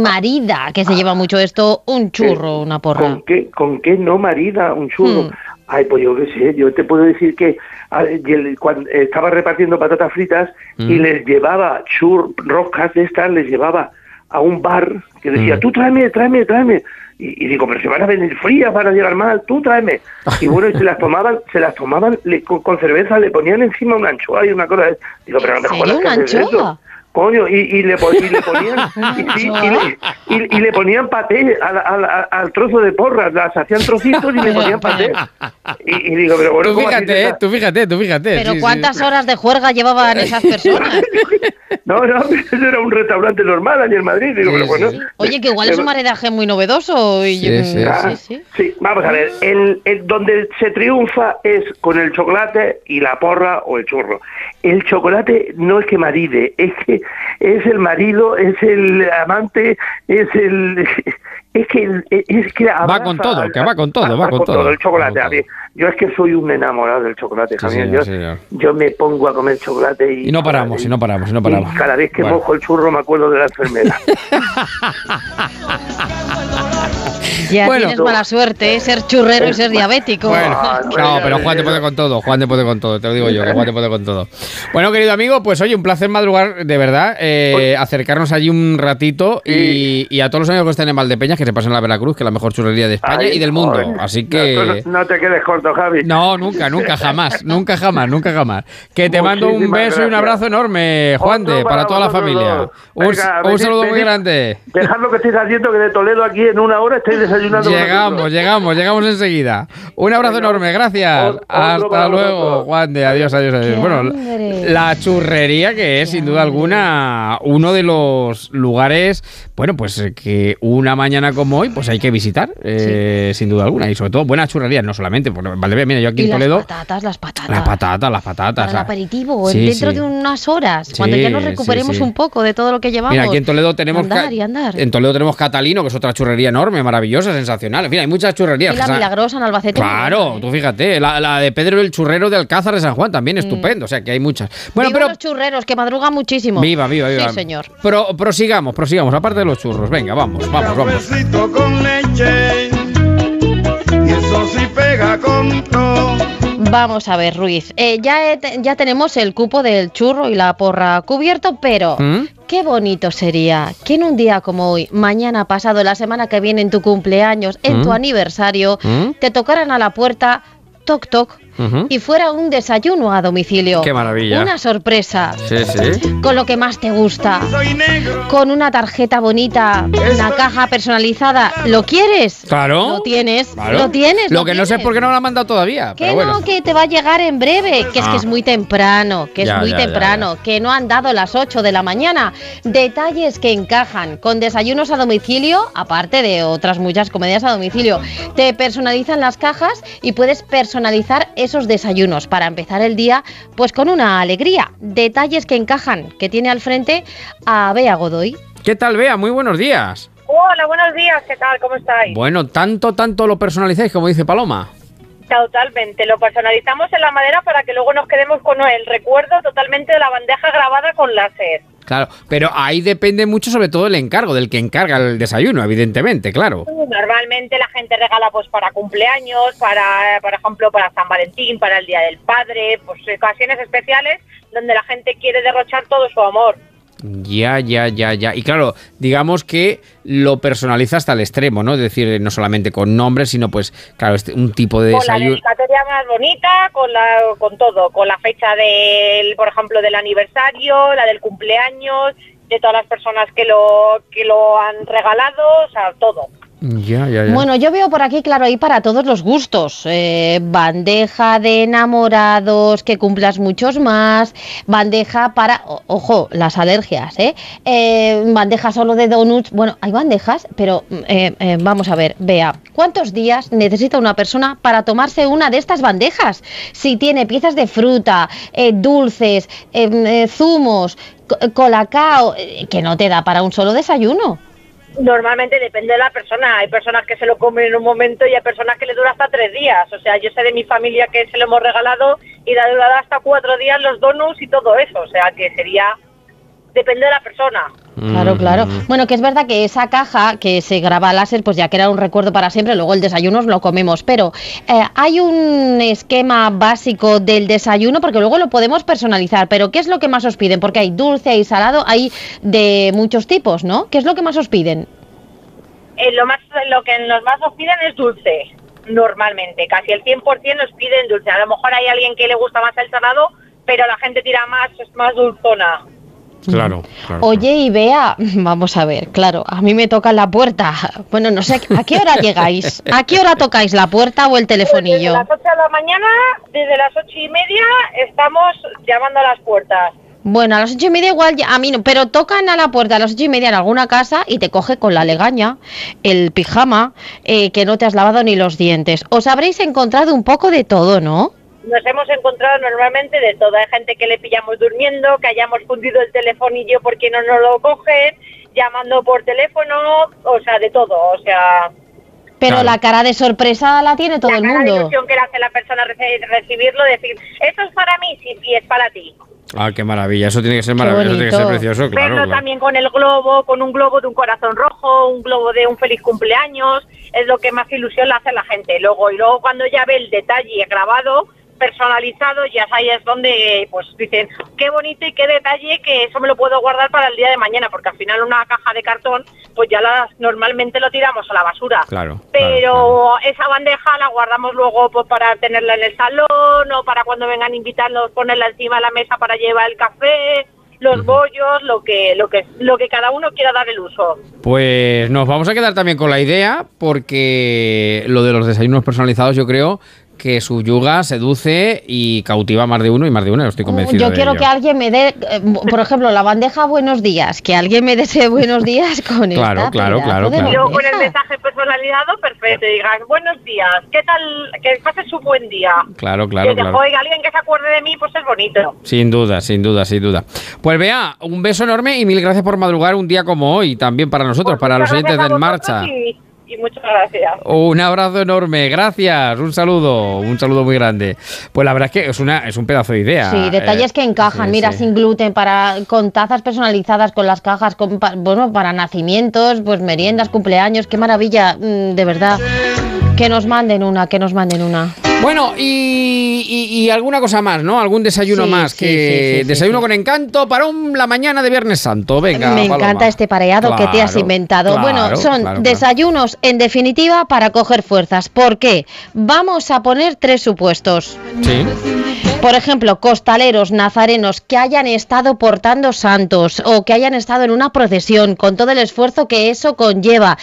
marida, que se lleva mucho esto, un churro o una porra?
¿Con qué, ¿Con qué no marida un churro?
Hmm.
Ay, pues yo qué sé, yo te puedo decir que ah, el- cuando estaba repartiendo patatas fritas y
Mm.
les llevaba chur, roscas de estas, les llevaba a un bar que decía,
Mm.
tú tráeme, tráeme, tráeme. Y, y digo, pero se van a venir frías, van a llegar mal, tú tráeme. Y bueno, y se las tomaban, se las tomaban le- con, cerveza, le ponían encima una anchoa y una cosa. de- Digo, pero no me
¿En
jodas
serio,
que haces eso. Coño, y, y le, y le ponían y, sí, y le, y- y le ponían paté al, al- al- trozo de porras, las hacían trocitos y le ponían paté. Y, y digo, pero bueno,
Tú
¿cómo así
fíjate, eh, tú fíjate, tú fíjate.
Pero
sí, sí.
¿cuántas horas de juerga llevaban esas personas?
No, no, eso era un restaurante normal allí en Madrid. Digo,
Sí,
pero bueno.
sí.
Oye, que igual es un maridaje muy novedoso. Y,
Sí, sí,
Ah,
sí, sí.
sí, vamos a ver, el, el- donde se triunfa es con el chocolate y la porra o el churro. El chocolate no es que maride, es que es el marido, es el amante, es el... Es que, es que abraza
con todo, que va con todo, va con todo.
El chocolate,
Va
a mí. Yo es que soy un enamorado del chocolate,
Sí,
Javier.
señor,
yo,
señor.
yo me pongo a comer chocolate y...
Y no paramos, y no paramos, y no paramos.
cada vez que
Bueno.
mojo el churro me acuerdo de la enfermera.
Ya
Bueno.
tienes mala suerte, ¿eh? ser churrero y ser diabético.
Bueno,
Ah,
no, pero Juan te
eh,
puede con todo, Juan te puede con todo, te lo digo yo, que Juan te puede con todo. Bueno, querido amigo, pues oye, un placer madrugar, de verdad, eh, acercarnos allí un ratito y, y a todos los amigos que estén en Valdepeñas, que se pasen a la Veracruz, que es la mejor churrería de España
Ay,
y del mundo.
joder.
Así
No,
que...
no, no te quedes corto, Javi.
No, nunca, nunca, jamás, nunca, jamás, nunca, jamás. Que te mando un
Muchísimas
beso y un
gracias.
abrazo enorme, Juan, de, para toda la familia. Un,
Venga,
un
venid,
saludo muy
venid.
grande.
Dejad lo que estáis haciendo, que de Toledo aquí en una hora estáis desayunando.
Llegamos, llegamos, llegamos enseguida. Un abrazo
Venga,
enorme, gracias. Hasta luego. Juan de. Adiós, adiós, adiós.
Qué
Bueno,
hambre.
la churrería que es,
Qué
sin duda
hambre.
alguna, uno de los lugares, bueno, pues eh, que una mañana como hoy, pues hay que visitar, eh, sin duda alguna. Y sobre todo, buenas churrerías, no solamente, porque Valdebea, mira, yo aquí
y
en
las
Toledo.
patatas, las patatas.
Las patatas, las patatas.
Para el aperitivo,
Sí,
dentro
sí.
de unas horas, cuando ya nos recuperemos
sí.
un poco de todo lo que llevamos.
Mira, aquí en Toledo tenemos
Andar
ca-
y andar.
en Toledo tenemos Catalino, que es otra churrería enorme, maravillosa, sensacional. En fin, hay muchas churrerías.
Y la
O sea,
milagrosa en Albacete. muy
Claro,
¿eh?
tú fíjate, la, la de Pedro el Churrero de Alcázar de San Juan también estupendo, o sea que hay muchas. Bueno,
Viva
pero
los churreros, que madrugan muchísimo.
viva, viva, viva.
Sí, señor.
Pro- prosigamos, prosigamos, aparte de los churros. Venga, vamos, vamos, vamos.
Con leche y eso sí pega con todo.
Vamos a ver, Ruiz. Eh, ya, he te- ya tenemos el cupo del churro y la porra cubierto, pero
¿Mm?
Qué bonito sería que en un día como hoy, mañana pasado, la semana que viene, en tu cumpleaños, en
¿Mm?
tu aniversario,
¿Mm?
te tocaran a la puerta, toc toc, Y fuera un desayuno a domicilio.
Qué maravilla.
Una sorpresa.
Sí, sí.
Con lo que más te gusta.
Soy negro.
Con una tarjeta bonita, una caja personalizada. ¿Lo quieres?
Claro.
Lo tienes.
Claro.
Lo tienes.
Lo que no sé es por qué no me la han mandado todavía.
Que
pero bueno.
no, que te va a llegar en breve, que es
Ah.
que es muy temprano, que
Ya,
es muy
ya, ya,
temprano, que no han dado las 8 de la mañana. Detalles que encajan con desayunos a domicilio, aparte de otras muchas comedias a domicilio. Te personalizan las cajas y puedes personalizar esos desayunos para empezar el día pues con una alegría. Detalles que encajan, que tiene al frente a Bea Godoy.
¿Qué tal, Bea? Muy buenos días.
Hola, buenos días, ¿qué tal? ¿Cómo estáis?
Bueno, tanto, tanto lo personalizáis, como dice Paloma.
Totalmente, lo personalizamos en la madera para que luego nos quedemos con el recuerdo totalmente de la bandeja grabada con láser.
Claro, pero ahí depende mucho sobre todo el encargo, del que encarga el desayuno, evidentemente, claro.
Normalmente la gente regala pues para cumpleaños, para, por ejemplo, para San Valentín, para el Día del Padre, pues ocasiones especiales donde la gente quiere derrochar todo su amor.
Ya, ya, ya, ya. Y claro, digamos que lo personaliza hasta el extremo, ¿no? Es decir, no solamente con nombres, sino pues, claro, este, un tipo de
con la
desayuno.
dedicatoria más bonita, con la, con todo, con la fecha del, por ejemplo, del aniversario, la del cumpleaños, de todas las personas que lo, que lo han regalado, o sea, todo.
Bueno, yo veo por aquí, claro, hay para todos los gustos. Eh, bandeja de enamorados, que cumplas muchos más. Bandeja para, ojo, las alergias, ¿eh? Eh, Bandeja solo de donuts. Bueno, hay bandejas, pero eh, vamos a ver, vea, ¿cuántos días necesita una persona para tomarse una de estas bandejas? Si tiene piezas de fruta, dulces, zumos, co- colacao, que no te da para un solo desayuno.
Normalmente depende de la persona. Hay personas que se lo comen en un momento y hay personas que le dura hasta tres días. O sea, yo sé de mi familia que se lo hemos regalado y le ha durado hasta cuatro días los donuts y todo eso. O sea, que sería... Depende de la persona.
Claro, claro. Bueno, que es verdad que esa caja que se graba a láser, pues ya que era un recuerdo para siempre, luego el desayuno lo comemos. Pero eh, hay un esquema básico del desayuno, porque luego lo podemos personalizar. Pero ¿qué es lo que más os piden? Porque hay dulce, hay salado, hay de muchos tipos, ¿no? ¿Qué es lo que más os piden?
Eh, lo, más, lo que nos más nos piden es dulce, normalmente. Casi el 100% nos piden dulce. A lo mejor hay alguien que le gusta más el salado, pero la gente tira más, es más dulzona.
Claro, claro.
Oye, y vea, vamos a ver, claro, a mí me toca la puerta. Bueno, no sé, ¿a qué hora llegáis? ¿A qué hora tocáis la puerta o el
Desde
telefonillo?
las 8 de la mañana, desde las ocho y media, estamos llamando a las puertas.
Bueno, a las ocho y media igual, ya- a mí no, pero tocan a la puerta a las ocho y media en alguna casa y te coge con la legaña, el pijama, eh, que no te has lavado ni los dientes. Os habréis encontrado un poco de todo, ¿no?
Nos hemos encontrado normalmente de todo. Hay gente que le pillamos durmiendo, que hayamos fundido el telefonillo porque no nos lo cogen, llamando por teléfono, o sea, de todo. O sea,
Pero
Claro.
la cara de sorpresa la tiene todo
la
el
cara
mundo.
ilusión que le hace la persona reci- recibirlo, decir, esto es para mí, sí, sí, es para ti.
Ah, qué maravilla. Eso tiene que ser maravilloso, tiene que ser precioso, claro. Claro.
también con el globo, con un globo de un corazón rojo, un globo de un feliz cumpleaños, es lo que más ilusión le hace a la gente. Luego, y luego cuando ya ve el detalle grabado, personalizado, ya ahí es donde pues dicen, qué bonito y qué detalle que eso me lo puedo guardar para el día de mañana, porque al final una caja de cartón, pues ya las normalmente lo tiramos a la basura.
Claro.
Pero esa bandeja la guardamos luego pues, para tenerla en el salón o para cuando vengan invitarnos ponerla encima de la mesa para llevar el café, los bollos, lo que lo que lo que cada uno quiera dar el uso.
Pues nos vamos a quedar también con la idea, porque lo de los desayunos personalizados, yo creo que subyuga, seduce y cautiva a más de uno y más de una, estoy convencido.
Yo
de
quiero
ello.
que alguien me dé, eh, por ejemplo, la bandeja buenos días, que alguien me desee buenos días con
Claro,
esta
claro, claro, claro.
luego con el mensaje personalizado, perfecto, digas, buenos días, ¿qué tal? Que pases un buen día.
Claro, claro,
que te
claro.
oiga alguien que se acuerde de mí, pues es bonito.
Sin duda, sin duda, sin duda. Pues vea, un beso enorme y mil gracias por madrugar un día como hoy, también para nosotros, para los
Pues
oyentes de En
gracias a
Marcha.
Y, y muchas gracias.
Un abrazo enorme, gracias, un saludo, un saludo muy grande. Pues la verdad es que es una es un pedazo de idea.
Sí, detalles
eh,
que encajan,
sí,
mira,
sí.
sin gluten, para con tazas personalizadas, con las cajas, con, pa- bueno, para nacimientos, pues meriendas, cumpleaños, qué maravilla, mm, de verdad. Que nos manden una, que nos manden una.
Bueno, y, y- y alguna cosa más, ¿no? Algún desayuno
Sí,
más. que
sí, sí, sí,
desayuno con encanto para un, la mañana de Viernes Santo. Venga,
Me
Paloma.
encanta este pareado que te has inventado.
claro,
bueno, son
claro.
desayunos en definitiva para coger fuerzas. ¿Por qué? Vamos a poner tres supuestos.
Sí.
Por ejemplo, costaleros, nazarenos que hayan estado portando santos o que hayan estado en una procesión con todo el esfuerzo que eso conlleva.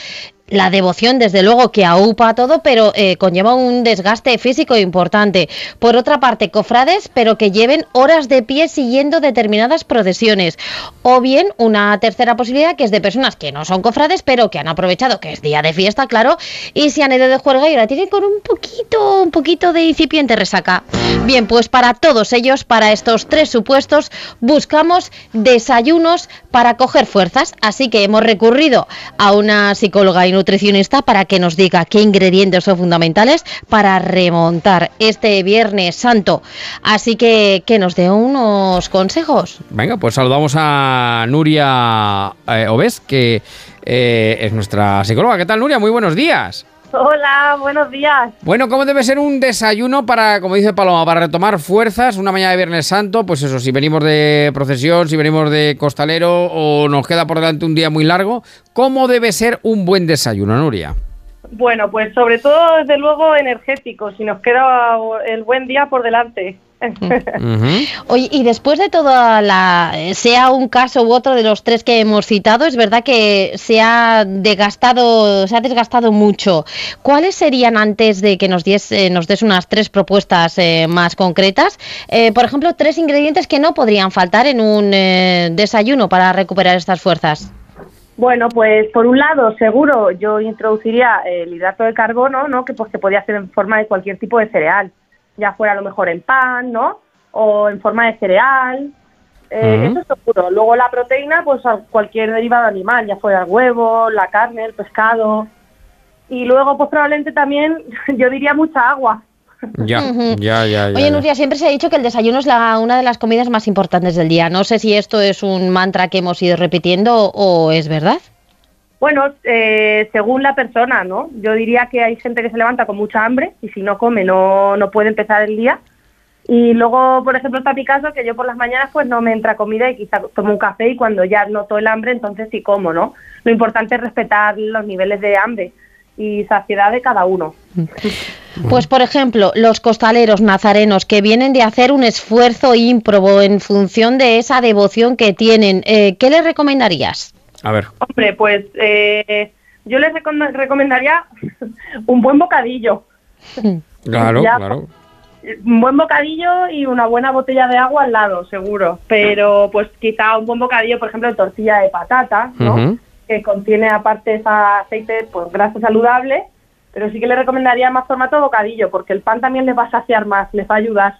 La devoción, desde luego, que aupa todo, pero eh, conlleva un desgaste físico importante. Por otra parte, cofrades, pero que lleven horas de pie siguiendo determinadas procesiones. O bien, una tercera posibilidad, que es de personas que no son cofrades, pero que han aprovechado que es día de fiesta, claro, y se han ido de juerga y ahora tienen con un poquito, un poquito de incipiente resaca. Bien, pues para todos ellos, para estos tres supuestos, buscamos desayunos para coger fuerzas. Así que hemos recurrido a una psicóloga y nutricionista para que nos diga qué ingredientes son fundamentales para remontar este Viernes Santo. Así que que nos dé unos consejos.
Venga, pues saludamos a Nuria eh, Obes, que eh, es nuestra psicóloga. ¿Qué tal, Nuria? Muy buenos días.
Hola, buenos días.
Bueno, ¿cómo debe ser un desayuno para, como dice Paloma, para retomar fuerzas una mañana de Viernes Santo? Pues eso, si venimos de procesión, si venimos de costalero o nos queda por delante un día muy largo, ¿cómo debe ser un buen desayuno, Nuria?
Bueno, pues sobre todo, desde luego, energético, si nos queda el buen día por delante.
Oye, y después de toda la, sea un caso u otro de los tres que hemos citado, es verdad que se ha desgastado, se ha desgastado mucho. ¿Cuáles serían antes de que nos des, eh, nos des unas tres propuestas eh, más concretas? Eh, por ejemplo, tres ingredientes que no podrían faltar en un desayuno para recuperar estas fuerzas.
Bueno, pues por un lado, seguro yo introduciría el hidrato de carbono, ¿no? Que pues se podía hacer en forma de cualquier tipo de cereal ya fuera a lo mejor en pan, ¿no? O en forma de cereal. Eh, Eso es seguro. Luego la proteína, pues cualquier derivado animal, ya fuera el huevo, la carne, el pescado. Y luego, pues probablemente también, yo diría mucha agua.
Ya, ya, ya, ya.
Oye, Nuria, siempre se ha dicho que el desayuno es la, una de las comidas más importantes del día. No sé si esto es un mantra que hemos ido repitiendo o es verdad.
Bueno, eh, según la persona, ¿no? Yo diría que hay gente que se levanta con mucha hambre y si no come no, no puede empezar el día. Y luego, por ejemplo, está mi caso, que yo por las mañanas pues no me entra comida y quizá tomo un café y cuando ya noto el hambre, entonces sí como, ¿no? Lo importante es respetar los niveles de hambre y saciedad de cada uno.
Pues, por ejemplo, los costaleros nazarenos que vienen de hacer un esfuerzo ímprobo en función de esa devoción que tienen, eh, ¿qué les recomendarías?
A ver.
Hombre, pues eh, yo les recomendaría un buen bocadillo.
Claro, claro.
Un buen bocadillo y una buena botella de agua al lado, seguro. Pero pues quizá un buen bocadillo, por ejemplo, de tortilla de patata, ¿no? Que contiene aparte ese aceite, pues grasa saludable. Pero sí que le recomendaría más formato bocadillo, porque el pan también les va a saciar más, les va a ayudar.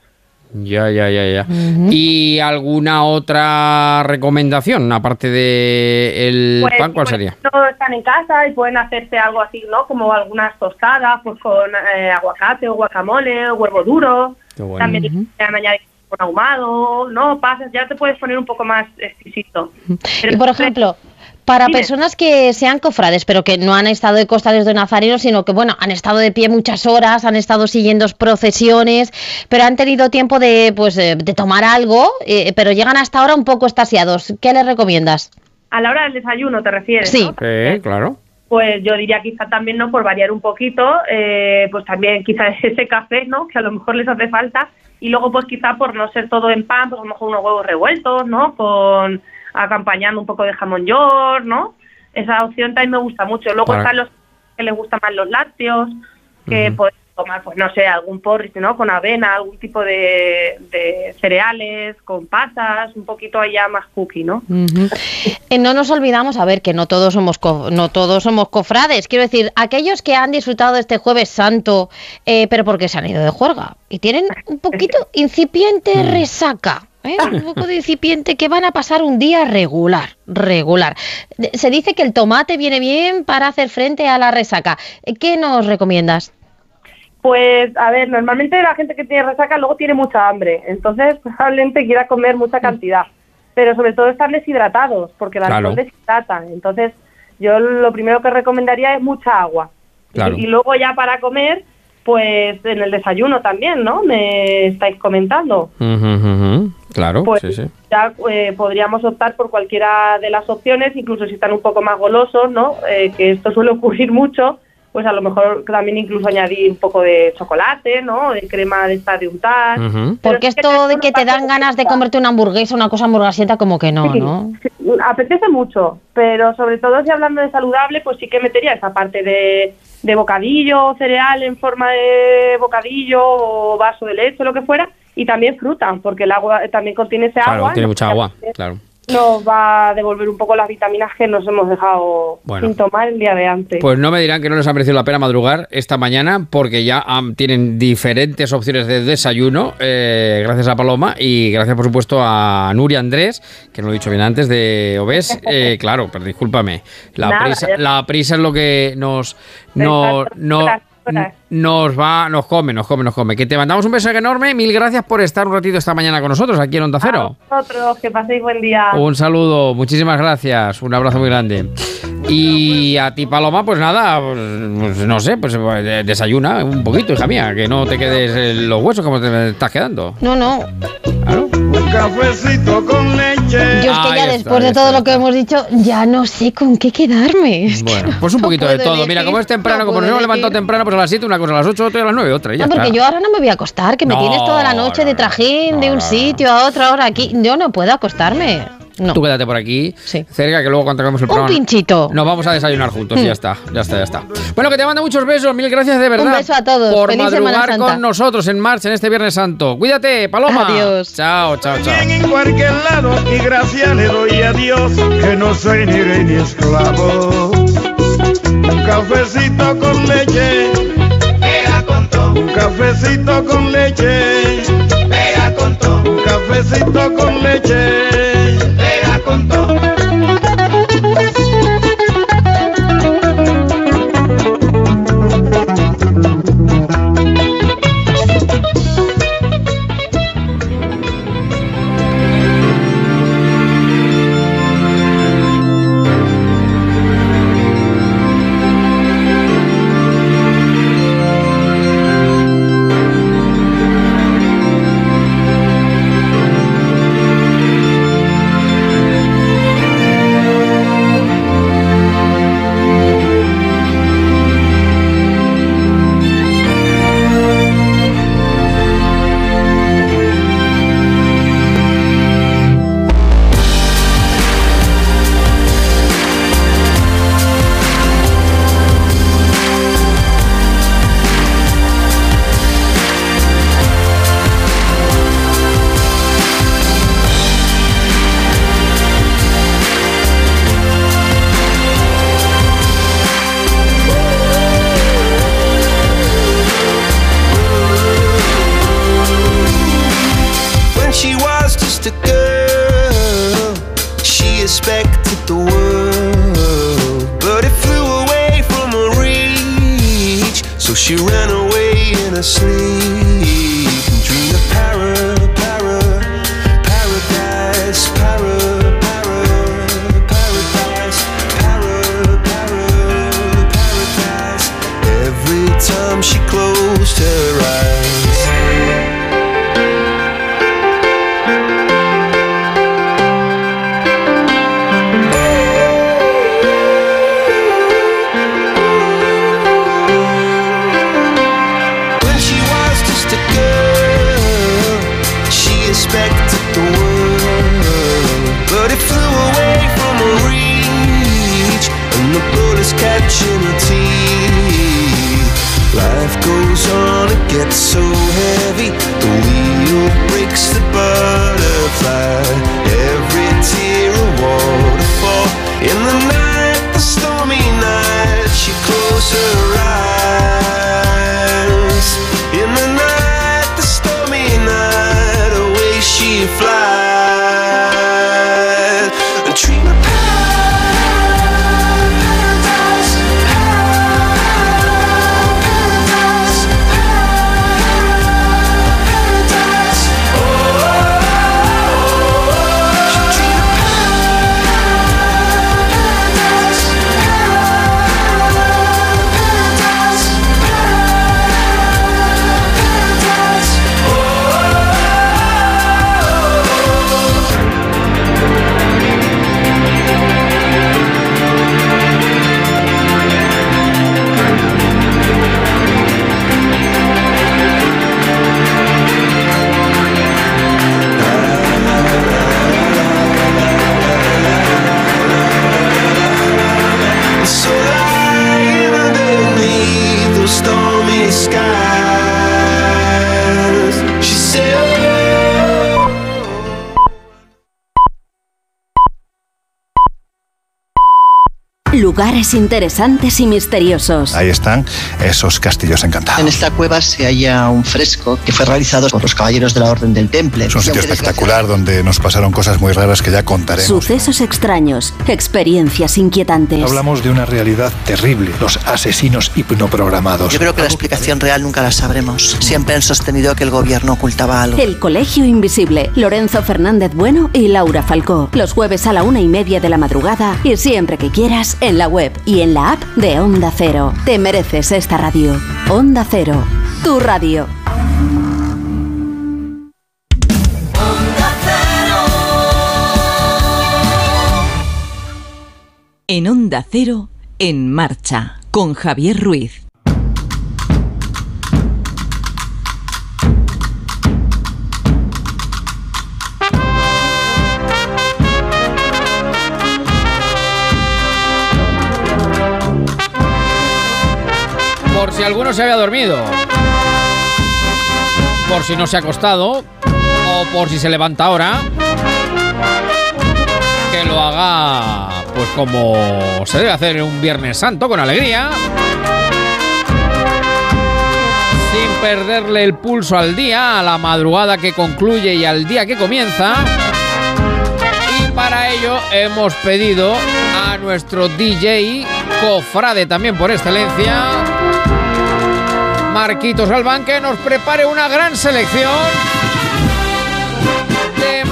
Ya, ya, ya, ya. ¿Y alguna otra recomendación aparte de el
pues,
pan? ¿Cuál
pues,
sería?
Todos están en casa y pueden hacerse algo así, ¿no? Como algunas tostadas, pues con eh, aguacate o guacamole o huevo duro. También uh -huh. añadir con ahumado, ¿no? Pasas, ya te puedes poner un poco más exquisito.
y por ejemplo, para personas que sean cofrades, pero que no han estado de costales de Nazareno, sino que, bueno, han estado de pie muchas horas, han estado siguiendo procesiones, pero han tenido tiempo de, pues, de tomar algo, eh, pero llegan hasta ahora un poco estasiados. ¿Qué les recomiendas?
A la hora del desayuno, ¿te refieres?
Sí.
¿no?
Sí, claro.
Pues yo diría quizá también, ¿no? Por variar un poquito, eh, pues también quizá ese café, ¿no? Que a lo mejor les hace falta. Y luego, pues quizá por no ser todo en pan, pues a lo mejor unos huevos revueltos, ¿no? Con acompañando un poco de jamón york, ¿no? Esa opción también me gusta mucho. Luego
Para-
están los que les gustan más los lácteos, que pueden tomar, pues no sé, algún porridge, ¿no? Con avena, algún tipo de, de cereales, con pasas, un poquito allá más cookie, ¿no?
Eh, no nos olvidamos, a ver, que no todos somos co- no todos somos cofrades. Quiero decir, aquellos que han disfrutado de este Jueves Santo, eh, pero porque se han ido de juerga y tienen un poquito incipiente resaca. ¿Eh? Un poco de incipiente que van a pasar un día regular, regular. Se dice que el tomate viene bien para hacer frente a la resaca. Eh, ¿Qué nos recomiendas?
Pues, a ver, normalmente la gente que tiene resaca luego tiene mucha hambre, entonces probablemente quiera comer mucha cantidad, pero sobre todo estar deshidratados, porque el
Claro.
alcohol deshidrata. Entonces, yo lo primero que recomendaría es mucha agua.
Claro.
Y, y luego ya para comer, pues en el desayuno también, ¿no? Me estáis comentando.
Claro,
Pues
sí, sí.
ya eh, podríamos optar por cualquiera de las opciones, incluso si están un poco más golosos, ¿no? Eh, que esto suele ocurrir mucho, pues a lo mejor también incluso añadir un poco de chocolate, ¿no? De crema de esta de untar.
Ujú.
Porque esto de que te dan ganas de comerte una hamburguesa, una cosa hamburguesienta, como que no,
Sí,
¿no?
sí, apetece mucho, pero sobre todo si hablando de saludable, pues sí que metería esa parte de, de bocadillo, cereal en forma de bocadillo o vaso de leche, lo que fuera, y también fruta, porque el agua también contiene ese
Claro,
agua.
tiene mucha agua, claro.
Nos va a devolver un poco las vitaminas que nos hemos dejado
Bueno.
sin tomar el día de antes.
Pues no me dirán que no les ha merecido la pena madrugar esta mañana porque ya tienen diferentes opciones de desayuno, eh, gracias a Paloma y gracias por supuesto a Nuria Andrés, que no lo he dicho bien antes, de Obes. Eh, claro, pero discúlpame, la
Nada,
prisa, la prisa es lo que nos, no,
Exacto.
Nos va, nos come, nos come, nos come. Que te mandamos un beso enorme. Mil gracias por estar un ratito esta mañana con nosotros aquí en Onda Cero.
Vosotros, que paséis buen día.
Un saludo, muchísimas gracias, un abrazo muy grande. Y a ti, Paloma, pues nada, pues, pues no sé, pues eh, desayuna un poquito, hija mía, que no te quedes los huesos como te estás quedando.
No, no.
Un cafecito con leche.
Yo es que ya
está,
después de
está,
todo lo que hemos dicho, ya no sé con qué quedarme. Es que
Bueno,
no-
pues un
no
poquito de
puedo
todo. Mira,
elegir,
como es temprano,
no
como nos hemos levantado temprano, pues a las 7, una cosa, a las 8, otra y a las 9, otra. y Ya
No, porque
está.
yo ahora no me voy a acostar, que me
No,
tienes toda la noche de trajín, de un sitio a otro, ahora aquí. Yo no puedo acostarme. No.
Tú quédate por aquí, cerca, que luego cuando acabemos el
Un
programa.
pinchito.
Nos vamos a desayunar juntos y
Mm.
ya está, ya está, ya está. Bueno, que te mando muchos besos, mil gracias de verdad.
Un beso a todos,
Por
feliz Semana
madrugar
Santa.
con nosotros en marcha en este Viernes Santo. Cuídate, Paloma.
Adiós.
Chao, chao, chao.
En cualquier lado y gracias le doy a Dios que no soy ni rey ni esclavo. Un cafecito con leche. Pega con todo. Un cafecito con leche. Pega con todo. Un cafecito con leche. Con todo.
Interesantes y misteriosos.
Ahí están esos castillos encantados.
En esta cueva se halla un fresco que fue realizado por los caballeros de la Orden del Temple.
Es un sitio espectacular donde nos pasaron cosas muy raras que ya contaremos.
Sucesos extraños, experiencias inquietantes.
Hablamos de una realidad terrible, los asesinos hipnoprogramados.
Yo creo que la explicación real nunca la sabremos. Siempre han sostenido que el gobierno ocultaba algo.
El Colegio Invisible, Lorenzo Fernández Bueno y Laura Falcó. Los jueves a la una y media de la madrugada y siempre que quieras en la web y en la app de Onda Cero. Te mereces esta radio. Onda Cero, tu radio.
En Onda Cero, en marcha, con Javier Ruiz.
Si alguno se había dormido. Por si no se ha acostado. O por si se levanta ahora. Que lo haga pues como se debe hacer en un Viernes Santo, con alegría. Sin perderle el pulso al día, a la madrugada que concluye y al día que comienza. Y para ello hemos pedido a nuestro DJ, cofrade también por excelencia, Marquitos Albán, que nos prepare una gran selección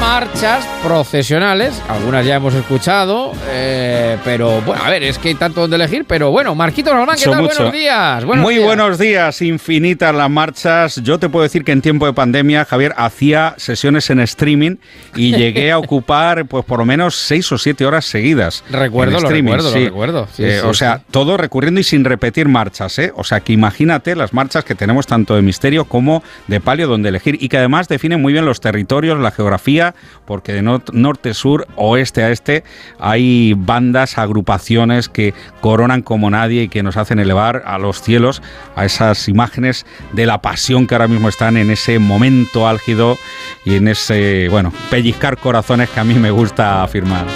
marchas procesionales. Algunas ya hemos escuchado, eh, pero bueno, a ver, es que hay tanto donde elegir. Pero bueno, Marquitos Albán, ¿qué tal?
mucho.
Buenos días. buenos
Muy
días.
buenos días, infinitas las marchas. Yo te puedo decir que en tiempo de pandemia, Javier, hacía sesiones en streaming y llegué a ocupar pues por lo menos seis o siete horas seguidas.
Recuerdo, lo recuerdo, lo
sí.
recuerdo. Sí,
Eh,
sí,
o sea, todo recurriendo y sin repetir marchas, ¿eh? O sea, que imagínate las marchas que tenemos tanto de misterio como de palio donde elegir y que además definen muy bien los territorios, la geografía, porque de no- norte, sur, oeste a este hay bandas, agrupaciones que coronan como nadie y que nos hacen elevar a los cielos a esas imágenes de la pasión que ahora mismo están en ese momento álgido y en ese, bueno, pellizcar corazones que a mí me gusta afirmar.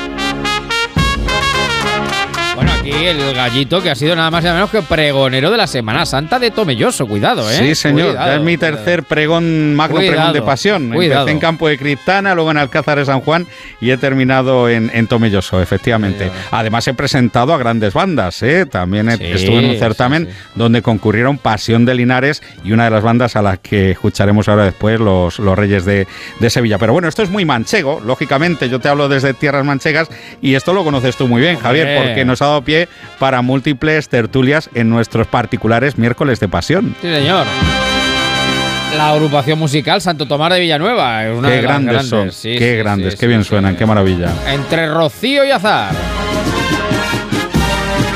Aquí el gallito que ha sido nada más y nada menos que pregonero de la Semana Santa de Tomelloso. Cuidado, ¿eh?
Sí, señor.
Cuidado,
ya es mi
cuidado.
tercer pregón, magno
Cuidado,
pregón de pasión.
cuidado.
Empecé en Campo de Criptana, luego en Alcázar de San Juan y he terminado en, en Tomelloso, efectivamente. Además he presentado a grandes bandas, ¿eh? También he-
Sí,
estuve en un
sí,
certamen donde concurrieron Pasión de Linares y una de las bandas a las que escucharemos ahora después, los, los Reyes de, de Sevilla. Pero bueno, esto es muy manchego, lógicamente. Yo te hablo desde tierras manchegas y esto lo conoces tú muy bien, Javier, porque nos ha dado pie para múltiples tertulias en nuestros particulares miércoles de pasión.
Sí, señor. La agrupación musical Santo Tomás de Villanueva. Es una
qué
de
grandes, son,
Sí,
qué
sí,
grandes, qué bien suenan, qué maravilla.
Entre Rocío y Azar.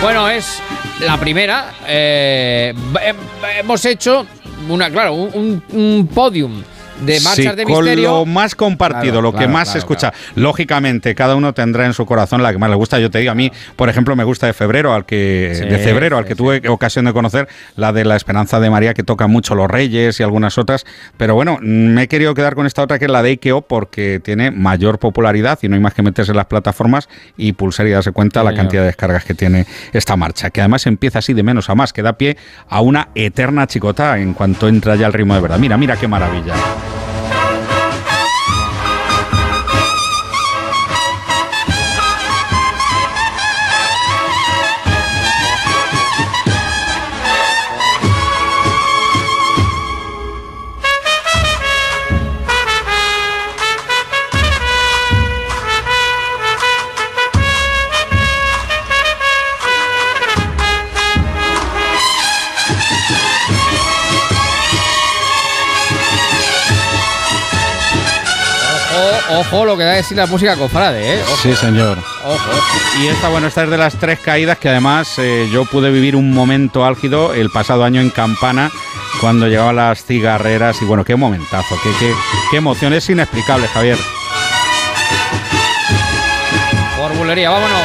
Bueno, es la primera. eh, he- hemos hecho una, claro, un podium de marchas
Sí,
de
con
misterio.
lo más compartido,
Claro,
lo que
claro,
más
claro,
se escucha. Lógicamente, cada uno tendrá en su corazón la que más le gusta. Yo te digo, a mí, por ejemplo, me gusta de febrero, al que
Sí,
de febrero, al
sí,
que tuve ocasión de conocer, la de la Esperanza de María, que toca mucho los Reyes y algunas otras. Pero bueno, me he querido quedar con esta otra que es la de Ikeo, porque tiene mayor popularidad y no hay más que meterse en las plataformas y pulsar y darse cuenta la
Señor.
cantidad de descargas que tiene esta marcha, que además empieza así de menos a más, que da pie a una eterna chicota en cuanto entra ya el ritmo de verdad. Mira, mira qué maravilla.
Ojo, lo que da de decir la música cofrade, ¿eh? Ojo,
Sí, señor.
ojo.
Y esta, bueno, esta es de las tres caídas que además eh, yo pude vivir un momento álgido el pasado año en Campana, cuando llegaban las cigarreras. Y bueno, qué momentazo, qué, qué, qué emoción. Es inexplicable, Javier.
Por bulería, vámonos.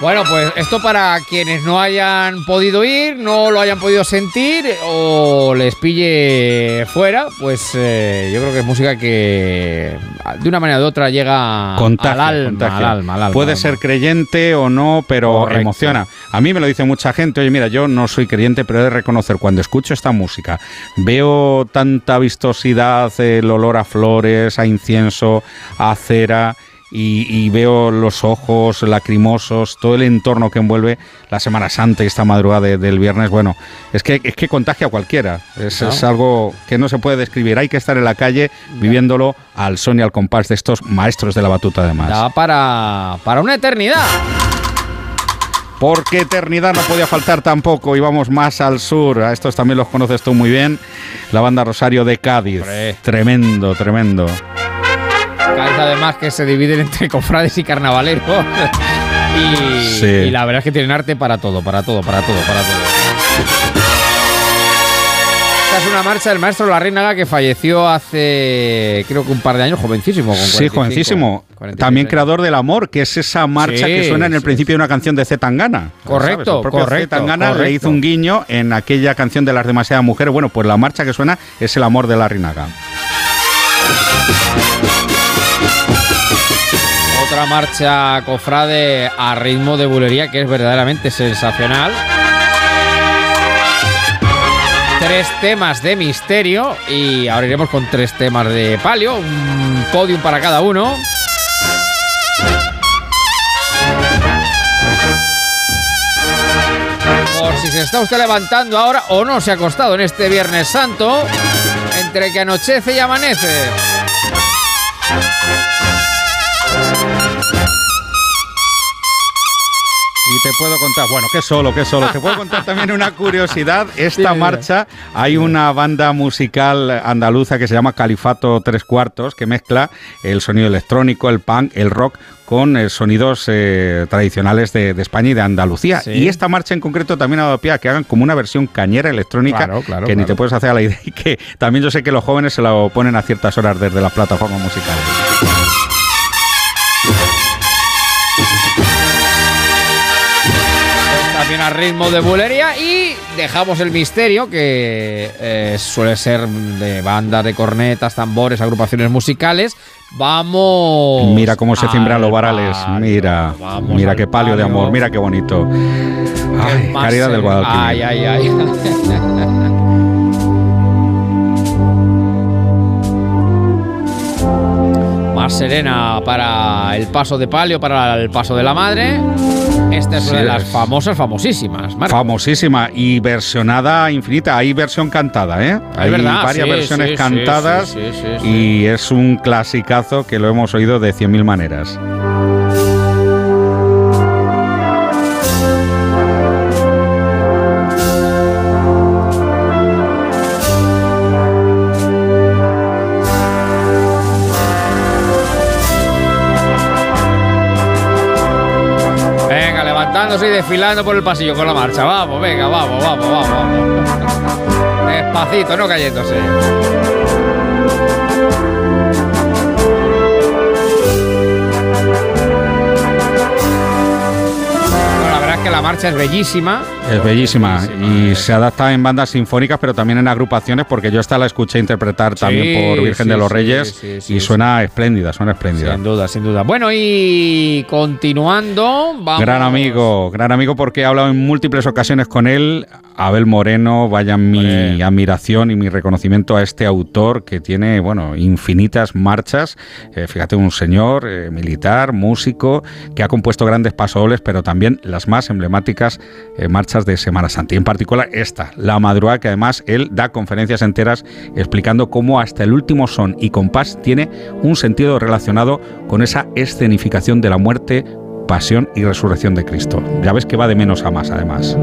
Bueno, pues esto para quienes no hayan podido ir, no lo hayan podido sentir o les pille fuera, pues eh, yo creo que es música que de una manera u otra llega
Contagia,
al, alma,
contagia.
al alma, al alma,
Puede
al
ser creyente o no, pero
Correcto.
emociona. A mí me lo dice mucha gente. Oye, mira, yo no soy creyente, pero he de reconocer, cuando escucho esta música, veo tanta vistosidad, el olor a flores, a incienso, a cera. Y, y veo los ojos lacrimosos, todo el entorno que envuelve la Semana Santa y esta madrugada de- del viernes, bueno, es que, es que contagia a cualquiera. Es, es algo que no se puede describir. Hay que estar en la calle viviéndolo al son y al compás de estos maestros de la batuta, además.
Da para, para una eternidad.
Porque eternidad no podía faltar tampoco. Y vamos más al sur. A estos también los conoces tú muy bien. La banda Rosario de Cádiz. Tremendo, tremendo.
Además que se dividen entre cofrades y carnavaleros. y,
Sí.
y la verdad es que tienen arte para todo, para todo, para todo, para todo. Esta es una marcha del maestro Larrínaga que falleció hace creo que un par de años, jovencísimo. Con
Sí,
45,
jovencísimo.
46
También creador del amor, que es esa marcha
Sí,
que suena en el
sí,
principio de una canción de Zetangana.
Correcto.
El
correcto,
Zetangana le hizo un guiño en aquella canción de las demasiadas mujeres. Bueno, pues la marcha que suena es el amor de Larrinaga.
Otra marcha cofrade a ritmo de bulería que es verdaderamente sensacional. Tres temas de misterio y ahora iremos con tres temas de palio, un podium para cada uno. Por si se está usted levantando ahora o no se ha acostado en este Viernes Santo, entre que anochece y amanece.
Y te puedo contar, bueno, que solo, que solo. Te puedo contar también una curiosidad. Esta
dime.
marcha, hay una banda musical andaluza que se llama Califato Tres Cuartos, que mezcla el sonido electrónico, el punk, el rock con eh, sonidos eh, tradicionales de, de España y de Andalucía.
Sí.
Y esta marcha en concreto también ha dado pie a que hagan como una versión cañera electrónica
Claro, claro,
que ni
claro.
te puedes hacer a la idea y que también yo sé que los jóvenes se lo ponen a ciertas horas desde las plataformas musicales.
También a ritmo de bulería y dejamos el misterio que eh, suele ser de bandas de cornetas, tambores, agrupaciones musicales. Vamos.
Mira cómo se cimbran los
al
varales. Mira,
vamos
mira qué palio de amor, mira qué bonito. Ay, caridad del Guadalquivir.
Ay, ay, ay. Más serena para el paso de palio, para el paso de la madre. Esta es
Sí,
una de las famosas, famosísimas. Marco.
Famosísima y versionada infinita. Hay versión cantada, ¿eh? Hay
verdad,
varias
sí,
versiones
sí,
cantadas
sí, sí, sí, sí.
y es un clasicazo que lo hemos oído de 100.000 maneras.
Levantándose y desfilando por el pasillo con la marcha. Vamos, venga, vamos, vamos, vamos, vamos. Despacito, no cayéndose. Bueno, la verdad es que la marcha es bellísima.
Es bellísima y se adapta en bandas sinfónicas, pero también en agrupaciones, porque yo esta la escuché interpretar también por Virgen de los Reyes y suena espléndida, suena espléndida.
Sin duda, sin duda. Bueno, y continuando, vamos.
Gran amigo, gran amigo porque he hablado en múltiples ocasiones con él. Abel Moreno, vaya mi admiración y mi reconocimiento a este autor que tiene, bueno, infinitas marchas. Eh, fíjate, un señor eh, militar, músico, que ha compuesto grandes pasodobles, pero también las más emblemáticas eh, marchas de Semana Santa. Y en particular esta, La Madrugada, que además él da conferencias enteras explicando cómo hasta el último son y compás tiene un sentido relacionado con esa escenificación de la muerte, pasión y resurrección de Cristo. Ya ves que va de menos a más, además.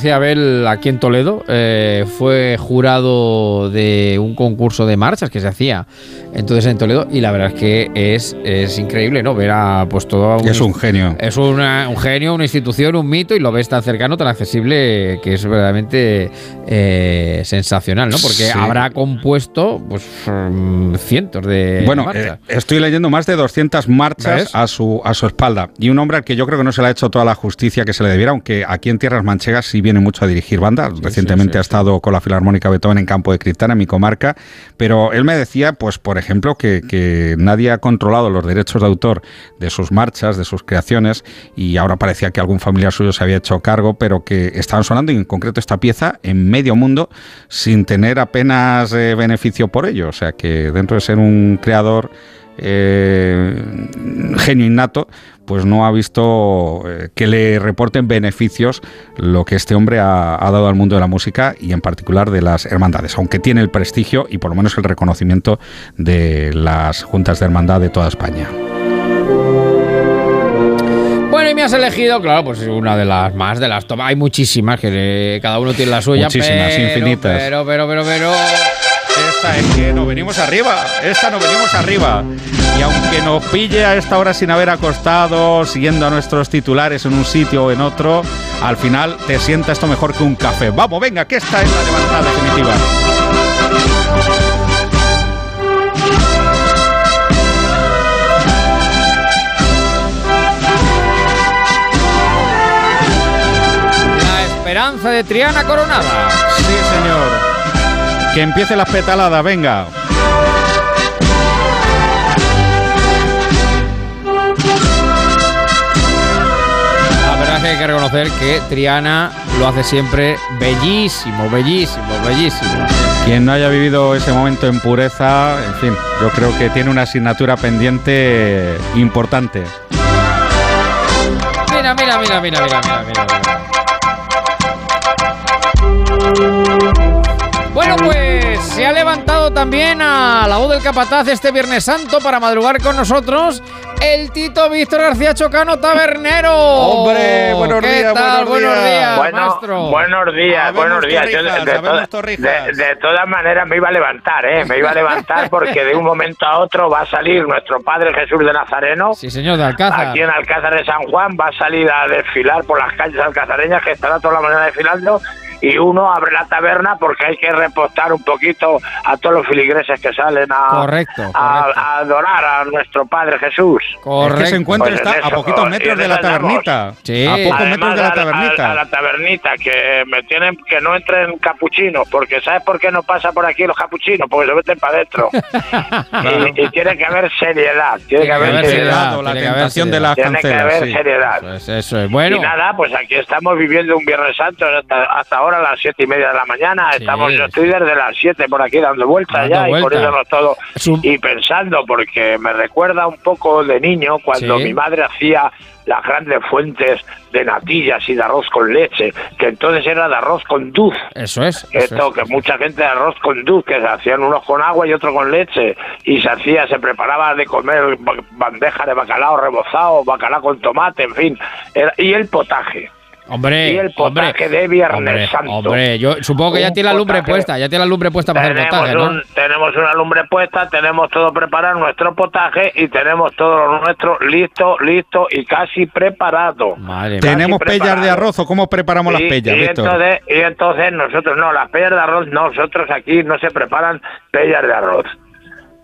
Conocí a Abel aquí en Toledo. eh, fue jurado de un concurso de marchas que se hacía entonces en Toledo. Y la verdad es que es, es increíble, ¿no? Ver a pues todo.
Es un genio.
Es una- un genio, una institución, un mito. Y lo ves tan cercano, tan accesible, que es verdaderamente eh, sensacional, ¿no? Porque
Sí.
habrá compuesto pues mm, cientos de
Bueno,
marchas.
eh, estoy leyendo más de 200 marchas
¿Ves?
a su, a su espalda. Y un hombre al que yo creo que no se le ha hecho toda la justicia que se le debiera, aunque aquí en Tierras Manchegas sí viene mucho a dirigir bandas. Recientemente
sí,
ha estado con la Filarmónica Beethoven en Campo de Criptana, en mi comarca. Pero él me decía, pues por ejemplo, que, que nadie ha controlado los derechos de autor de sus marchas, de sus creaciones, y ahora parecía que algún familiar suyo se había hecho cargo, pero que estaban sonando, y en concreto esta pieza, en medio mundo, sin tener apenas eh, beneficio por ello. O sea que dentro de ser un creador eh, genio innato, pues no ha visto eh, que le reporten beneficios lo que este hombre ha, ha dado al mundo de la música y en particular de las hermandades, aunque tiene el prestigio y por lo menos el reconocimiento de las juntas de hermandad de toda España.
Bueno, y me has elegido, claro, pues una de las más, de las tomas. Hay muchísimas, que cada uno tiene la suya.
Muchísimas,
pero,
infinitas.
Pero, pero, pero, pero.
Esta es que nos venimos arriba, esta nos venimos arriba. Y aunque nos pille a esta hora sin haber acostado, siguiendo a nuestros titulares en un sitio o en otro, al final te sienta esto mejor que un café. Vamos, venga, que esta es la levantada definitiva.
La esperanza de Triana Coronada.
Sí, señor. Que empiece las petaladas, venga.
La verdad es que hay que reconocer que Triana lo hace siempre bellísimo, bellísimo, bellísimo.
Quien no haya vivido ese momento en pureza, en fin, yo creo que tiene una asignatura pendiente importante.
Mira, mira, mira, mira, mira, mira, mira. mira. Bueno, pues se ha levantado también a la voz del capataz este Viernes Santo para madrugar con nosotros el Tito Víctor García Chocano Tabernero.
Hombre, buenos
¿Qué
días,
tal?
buenos
Buenos
días.
días,
Bueno,
maestro.
buenos días, buenos días. Yo de,
torrijas,
de
habemos
toda-
torrijas.
de- de todas maneras me iba a levantar, ¿eh? Me iba a levantar porque de un momento a otro va a salir nuestro Padre Jesús de Nazareno.
Sí, señor, de Alcázar.
Aquí en Alcázar de San Juan va a salir a desfilar por las calles alcazareñas que estará toda la mañana desfilando y uno abre la taberna porque hay que repostar un poquito a todos los filigreses que salen a,
Correcto,
a-
correcto.
a adorar a nuestro Padre Jesús.
Es que se encuentra
Pues en
a poquitos metros de la tabernita.
Sí.
A pocos
Además,
metros de la
a-
tabernita.
A, la tabernita, que me tienen que no entren capuchinos, porque ¿sabes por qué no pasa por aquí los capuchinos? Porque se meten para adentro. y, y tiene que haber seriedad, tiene, que haber seriedad.
la tentación de las
Tiene que haber
sí.
seriedad.
Pues eso es bueno.
Y nada, pues aquí estamos viviendo un Viernes Santo hasta, hasta ahora a las siete y media de la mañana.
Sí.
Estamos, yo estoy desde las siete por aquí dando vueltas
Dando
ya y
vueltas.
poniéndonos todo
Su-
y pensando, porque me recuerda un poco de niño cuando
Sí.
mi madre hacía las grandes fuentes de natillas y de arroz con leche, que entonces era de arroz con duz.
Eso es. eso
Esto,
es.
que mucha gente de arroz con duz, que se hacían unos con agua y otros con leche, y se hacía, se preparaba de comer ba- bandeja de bacalao rebozado, bacalao con tomate, en fin, era- y el potaje.
Hombre,
y el
hombre,
potaje de Viernes
hombre,
Santo.
hombre, yo supongo que ya tiene la lumbre
potaje.
puesta, ya tiene la lumbre puesta para hacer el
Tenemos,
potaje, ¿no?
un- tenemos una lumbre puesta, tenemos todo preparado, nuestro potaje, y tenemos todo lo nuestro listo, listo y casi preparado.
Madre mía.
¿Tenemos
Casi
pellas de
preparado.
arroz o cómo preparamos las
Y-
pellas,
y entonces, y entonces nosotros no, las pellas de arroz, nosotros aquí no se preparan pellas de arroz.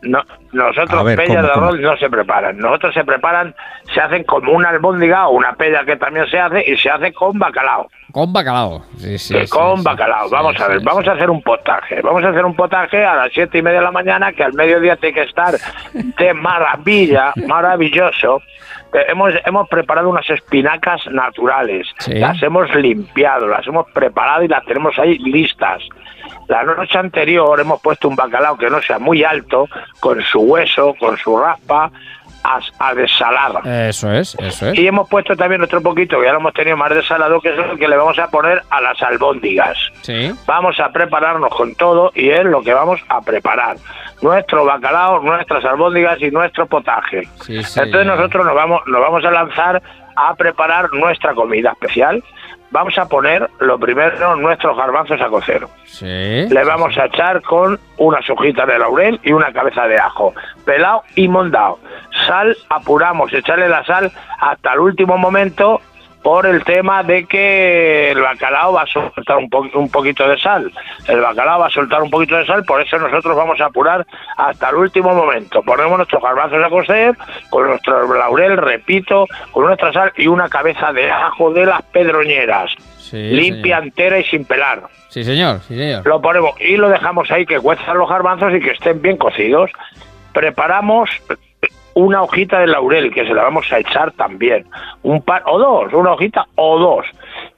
No, nosotros
ver,
pellas
¿cómo,
de
cómo?
arroz no se preparan. Nosotros se preparan, se hacen como una albóndiga o una pella que también se hace y se hace con bacalao.
Con bacalao. Sí, sí, sí,
con
sí,
bacalao.
sí,
vamos
sí,
a ver,
sí.
vamos a hacer un potaje. Vamos a hacer un potaje a las siete y media de la mañana, que al mediodía tiene que estar de maravilla, maravilloso. Eh, Hemos, hemos preparado unas espinacas naturales.
Sí.
Las hemos limpiado, las hemos preparado y las tenemos ahí listas. La noche anterior hemos puesto un bacalao que no sea muy alto, con su hueso, con su raspa, a, a desalar.
Eso es, eso es.
Y hemos puesto también otro poquito, que ya lo hemos tenido más desalado, que es el que le vamos a poner a las albóndigas.
Sí.
Vamos a prepararnos con todo y es lo que vamos a preparar. Nuestro bacalao, nuestras albóndigas y nuestro potaje.
Sí, sí,
Entonces nosotros nos vamos, nos vamos a lanzar a preparar nuestra comida especial. Vamos a poner lo primero nuestros garbanzos a cocer.
Sí.
Le vamos a echar con unas hojitas de laurel y una cabeza de ajo, pelado y mondado. Sal, apuramos, echarle la sal hasta el último momento por el tema de que el bacalao va a soltar un, po- un poquito de sal. El bacalao va a soltar un poquito de sal, por eso nosotros vamos a apurar hasta el último momento. Ponemos nuestros garbanzos a cocer con nuestro laurel, repito, con nuestra sal y una cabeza de ajo de las pedroñeras.
Sí,
limpia, entera y sin pelar.
Sí, señor, sí, señor.
Lo ponemos y lo dejamos ahí que cuezan los garbanzos y que estén bien cocidos. Preparamos una hojita de laurel que se la vamos a echar también. Un par o dos, una hojita o dos.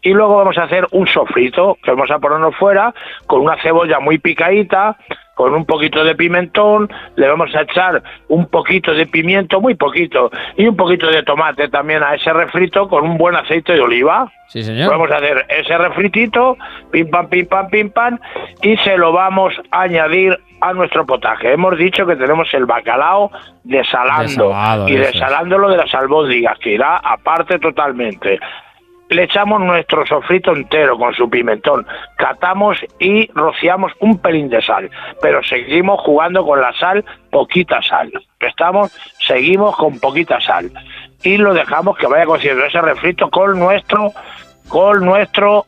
Y luego vamos a hacer un sofrito que vamos a ponernos fuera con una cebolla muy picadita, con un poquito de pimentón, le vamos a echar un poquito de pimiento, muy poquito, y un poquito de tomate también a ese refrito con un buen aceite de oliva.
Sí, señor.
Vamos a hacer ese refritito, pim pam, pim pam, pim pam, y se lo vamos a añadir a nuestro potaje. Hemos dicho que tenemos el bacalao desalando
Desalado,
y desalándolo de las albóndigas, que irá aparte totalmente. Le echamos nuestro sofrito entero con su pimentón, catamos y rociamos un pelín de sal, pero seguimos jugando con la sal, poquita sal. Estamos, seguimos con poquita sal y lo dejamos que vaya cociendo ese refrito con nuestro, con nuestro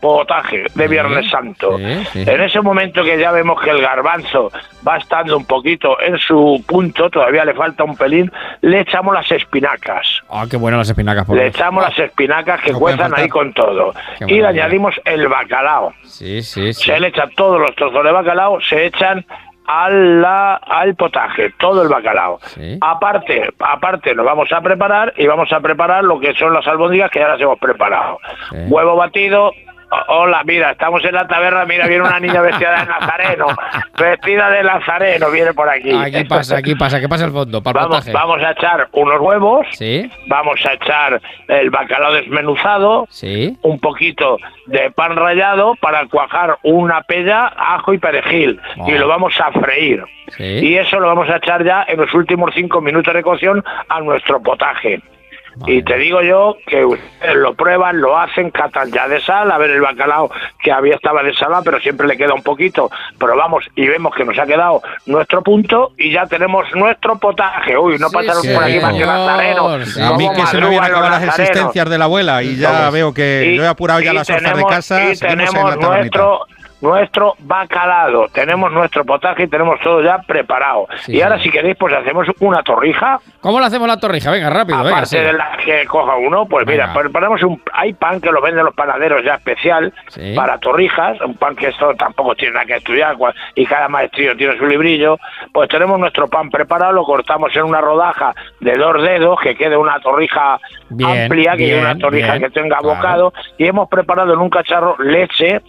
potaje de Viernes Santo. En ese momento que ya vemos que el garbanzo va estando un poquito en su punto, todavía le falta un pelín, le echamos las espinacas.
Ah, qué buenas las espinacas. por
Le
Dios.
echamos las espinacas que
No
cuezan ahí con todo.
Qué
Y le añadimos el bacalao.
Sí, sí, sí.
Se le echan todos los trozos de bacalao, se echan a la- al potaje, todo el bacalao. Aparte, aparte nos vamos a preparar y vamos a preparar lo que son las albóndigas que ya las hemos preparado. Huevo batido. Hola, mira, estamos en la taberna, mira, viene una niña vestida de nazareno, vestida de nazareno, viene por aquí.
Aquí pasa, aquí pasa, que pasa el fondo, para
Vamos, vamos a echar unos huevos,
Sí,
vamos a echar el bacalao desmenuzado,
sí.
un poquito de pan rallado para cuajar una pella, ajo y perejil y lo vamos a freír.
Sí.
Y eso lo vamos a echar ya en los últimos cinco minutos de cocción a nuestro potaje. Y te digo yo que ustedes lo prueban, lo hacen, catan ya de sal, a ver el bacalao que había estaba de sal, pero siempre le queda un poquito. Probamos y vemos que nos ha quedado nuestro punto y ya tenemos nuestro potaje. Uy, no pasaron
sí,
por aquí más que nazarenos.
A mí que se me acabado
los
las existencias de la abuela y ya
Vamos.
veo que
Y-
yo he apurado ya las hojas de
tenemos-
casa.
Y tenemos nuestro, nuestro bacalado, tenemos nuestro potaje y tenemos todo ya preparado. y ahora, si queréis, pues hacemos una torrija.
¿Cómo le hacemos la torrija? Venga, rápido, venga.
Aparte
sí.
de la que coja uno, pues mira,
Venga.
preparamos un. Hay pan que lo venden los panaderos ya especial para torrijas, un pan que esto tampoco tiene nada que estudiar y cada maestrillo tiene su librillo. Pues tenemos nuestro pan preparado, lo cortamos en una rodaja de dos dedos, que quede una torrija
Bien,
amplia, que
bien,
una torrija
bien,
que tenga
claro.
bocado, y hemos preparado en un cacharro leche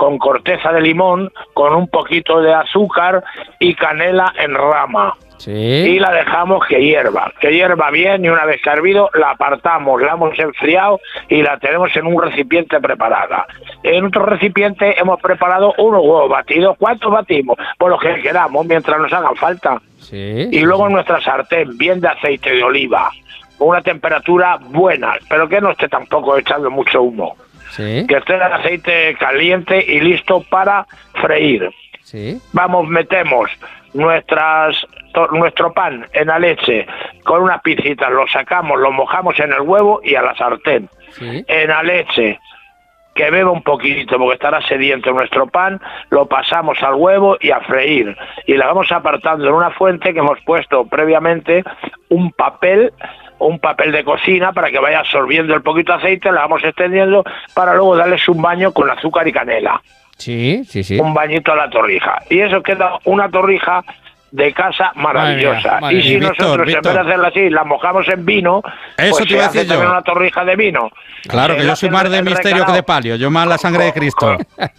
con corteza de limón, con un poquito de azúcar y canela en rama
Sí.
y la dejamos que hierva, que hierva bien y una vez que ha hervido la apartamos, la hemos enfriado y la tenemos en un recipiente preparada. En otro recipiente hemos preparado unos huevos batidos. ¿Cuántos batimos? Pues los que queramos, mientras nos hagan falta.
Sí.
Y luego en nuestra sartén, bien de aceite de oliva, con una temperatura buena, pero que no esté tampoco echando mucho humo.
Sí.
Que esté el aceite caliente y listo para freír
Sí.
vamos, metemos nuestras to- nuestro pan en la leche con unas pizzitas, lo sacamos, lo mojamos en el huevo y a la sartén.
Sí.
En la leche, que beba un poquitito porque estará sediento nuestro pan, lo pasamos al huevo y a freír. Y la vamos apartando en una fuente que hemos puesto previamente un papel un papel de cocina para que vaya absorbiendo el poquito aceite, la vamos extendiendo para luego darles un baño con azúcar y canela
Sí, sí, sí.
un bañito a la torrija. Y eso queda una torrija de casa maravillosa.
Madre mía, madre
y si nosotros,
Víctor,
en vez de hacerla así, la mojamos en vino,
Eso
pues
te iba
se
a decir yo.
también una torrija de vino.
Claro, que yo soy más de misterio que de palio. Yo más la sangre de Cristo.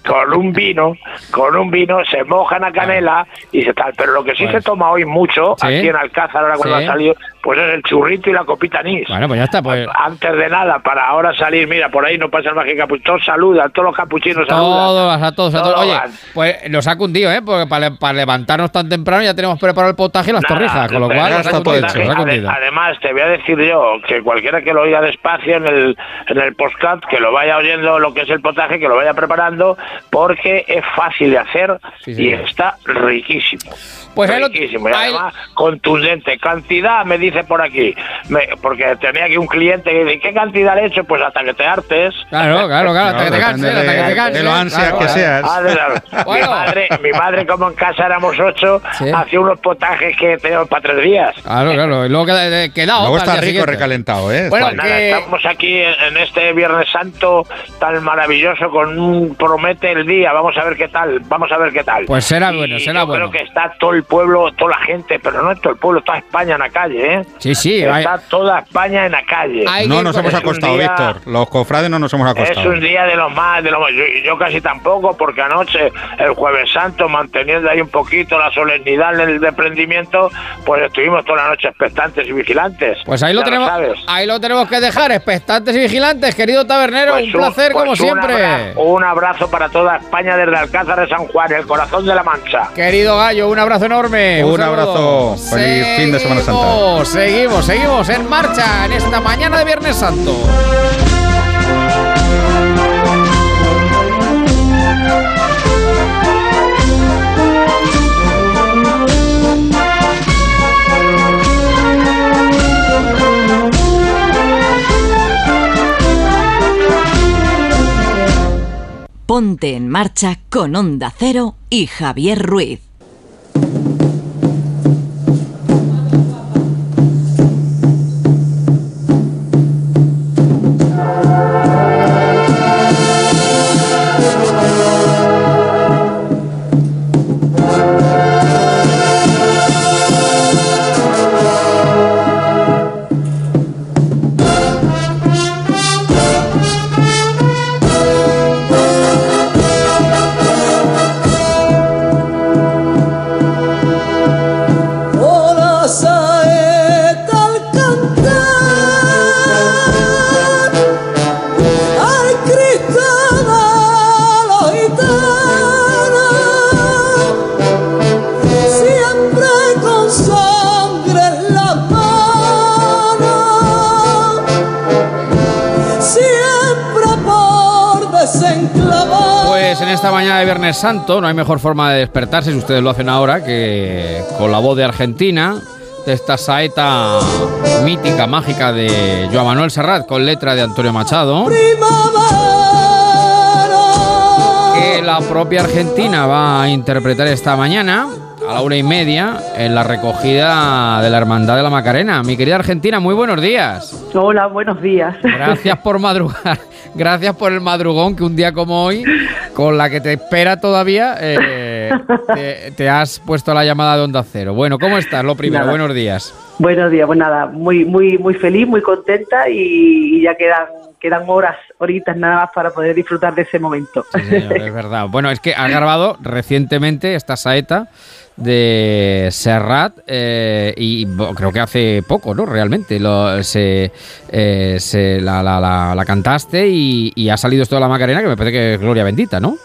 Con un vino, con un vino se mojan a canela y se tal. Pero lo que sí
Pues.
se toma hoy mucho,
Sí.
aquí en Alcázar, ahora cuando
Sí.
ha salido, pues es el churrito y la copita anís.
Bueno, pues ya está, pues
Antes de nada, para ahora salir, mira, por ahí no pasa el mágico capuchino, todos saludan, todos los capuchinos saludan.
todos, a todos, a todos. Oye,
van.
pues nos ha cundido, ¿eh? Porque para, para levantarnos tan temprano ya tenemos preparado el potaje y las
Nada,
torrijas, con lo cual
está todo hecho. Ade-. Además, te voy a decir yo que cualquiera que lo oiga despacio en el, en el postcat, que lo vaya oyendo lo que es el potaje, que lo vaya preparando, porque es fácil de hacer
Sí,
y está riquísimo.
Pues
riquísimo. Y
ahí-
además, contundente. Cantidad, me dice por aquí. Me- porque tenía aquí un cliente que dice, ¿qué cantidad le he hecho? Pues hasta que te hartes.
Claro, claro, claro, hasta que te canses, hasta que te
de-
canses.
de lo ansia
claro,
que
claro.
seas.
La-
Bueno.
mi, madre, mi madre, como en casa éramos ocho,
Sí.
hacía unos potajes que teníamos para tres días.
Claro, claro, y luego queda, queda
Luego está rico
siguiente.
recalentado, ¿eh?
Bueno,
Pues nada,
que-
estamos aquí en, en este Viernes Santo tan maravilloso con un promete el día. Vamos a ver qué tal, vamos a ver qué tal.
Pues será
Y
bueno, será
yo
bueno.
Creo que está todo el pueblo, toda la gente, pero no es todo el pueblo, toda España en la calle, ¿eh?
Sí, sí, hay-
Está toda España en la calle.
No nos hemos
Es
acostado,
día-
Víctor. Los cofrades no nos hemos
Es
acostado.
un día de los más, de los más. Yo, yo casi tampoco, porque anoche, el Jueves Santo, manteniendo ahí un poquito la solemnidad del desprendimiento, pues estuvimos toda la noche expectantes y vigilantes.
Pues ahí lo
Ya
tenemos,
sabes.
ahí lo tenemos que dejar, expectantes y vigilantes, querido tabernero,
Pues
un placer
pues
como
un
siempre.
un abrazo para toda España desde Alcázar de San Juan, el corazón de la Mancha.
Querido Gallo, un abrazo enorme.
Un abrazo. Feliz fin de Semana Santa.
Seguimos, Seguimos, seguimos en marcha en esta mañana de Viernes Santo.
Ponte en marcha con Onda Cero y Javier Ruiz.
Viernes Santo no hay mejor forma de despertarse si ustedes lo hacen ahora que con la voz de Argentina, de esta saeta mítica, mágica de Joan Manuel Serrat con letra de Antonio Machado. que la propia Argentina va a interpretar esta mañana a la una y media en la recogida de la Hermandad de la Macarena. Mi querida Argentina, muy buenos días.
Hola, buenos días.
Gracias por madrugar. Gracias por el madrugón que un día como hoy, con la que te espera todavía, eh, te, te has puesto la llamada de Onda Cero. Bueno, ¿cómo estás? Lo primero,
Nada.
buenos días.
Buenos días, pues nada, muy, muy, muy feliz, muy contenta y, y ya quedan, quedan horas, horitas nada más para poder disfrutar de ese momento.
Sí, señor, es verdad. Bueno, es que ha grabado recientemente esta saeta de Serrat eh, y creo que hace poco, ¿no? Realmente lo, se, eh, se- la, la- la- la cantaste y, y ha salido esto de la Macarena que me parece que es Gloria Bendita, ¿no?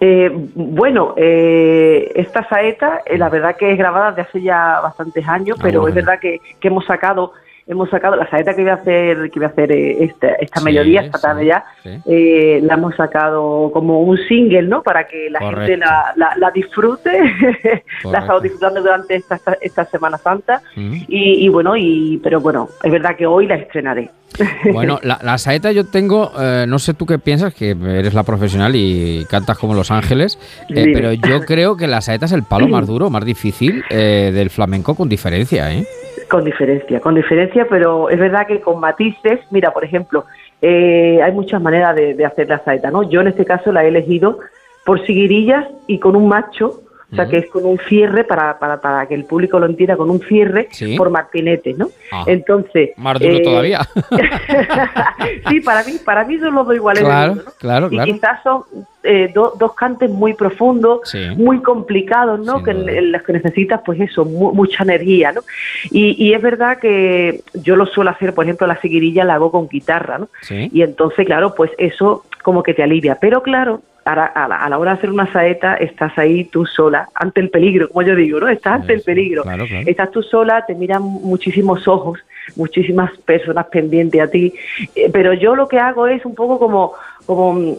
Eh, bueno, eh, esta saeta, eh, la verdad que es grabada desde hace ya bastantes años, pero
bueno.
es verdad que, que hemos sacado hemos sacado la saeta que voy a hacer que voy a hacer eh, esta, esta
Sí,
melodía esta tarde ya
sí.
eh, la hemos sacado como un single no para que la gente la, la, la disfrute la
Correcto.
estado disfrutando durante esta, esta, esta semana santa
Mm.
y, y bueno y pero bueno es verdad que hoy la estrenaré
Bueno, la, la saeta yo tengo, eh, no sé tú qué piensas, que eres la profesional y cantas como Los Ángeles, eh, pero yo creo que la saeta es el palo más duro, más difícil eh, del flamenco con diferencia, ¿eh?
Con diferencia, con diferencia, pero es verdad que con matices, mira, por ejemplo, eh, hay muchas maneras de, de hacer la saeta, ¿no? Yo en este caso la he elegido por siguirillas y con un macho O sea, que es con un cierre, para, para, para que el público lo entienda, con un cierre
Sí.
por martinete, ¿no?
Ah.
Entonces...
Más duro
eh,
todavía.
sí, para mí, para mí yo lo doy igual.
claro,
mundo, ¿no?
claro,
Y
claro.
quizás son eh, do- dos cantes muy profundos,
Sí.
muy complicados, ¿no? Que en los que necesitas, pues eso, mu- mucha energía, ¿no? Y, y es verdad que yo lo suelo hacer, por ejemplo, la seguirilla la hago con guitarra, ¿no?
Sí.
Y entonces, claro, pues eso como que te alivia. Pero claro, a la, a la- hora de hacer una saeta, estás ahí tú sola, ante el peligro, como yo digo, ¿no? Estás ante el peligro.
claro, claro.
Estás tú sola, te miran muchísimos ojos, muchísimas personas pendientes a ti. Eh, Pero yo lo que hago es un poco como, como mm,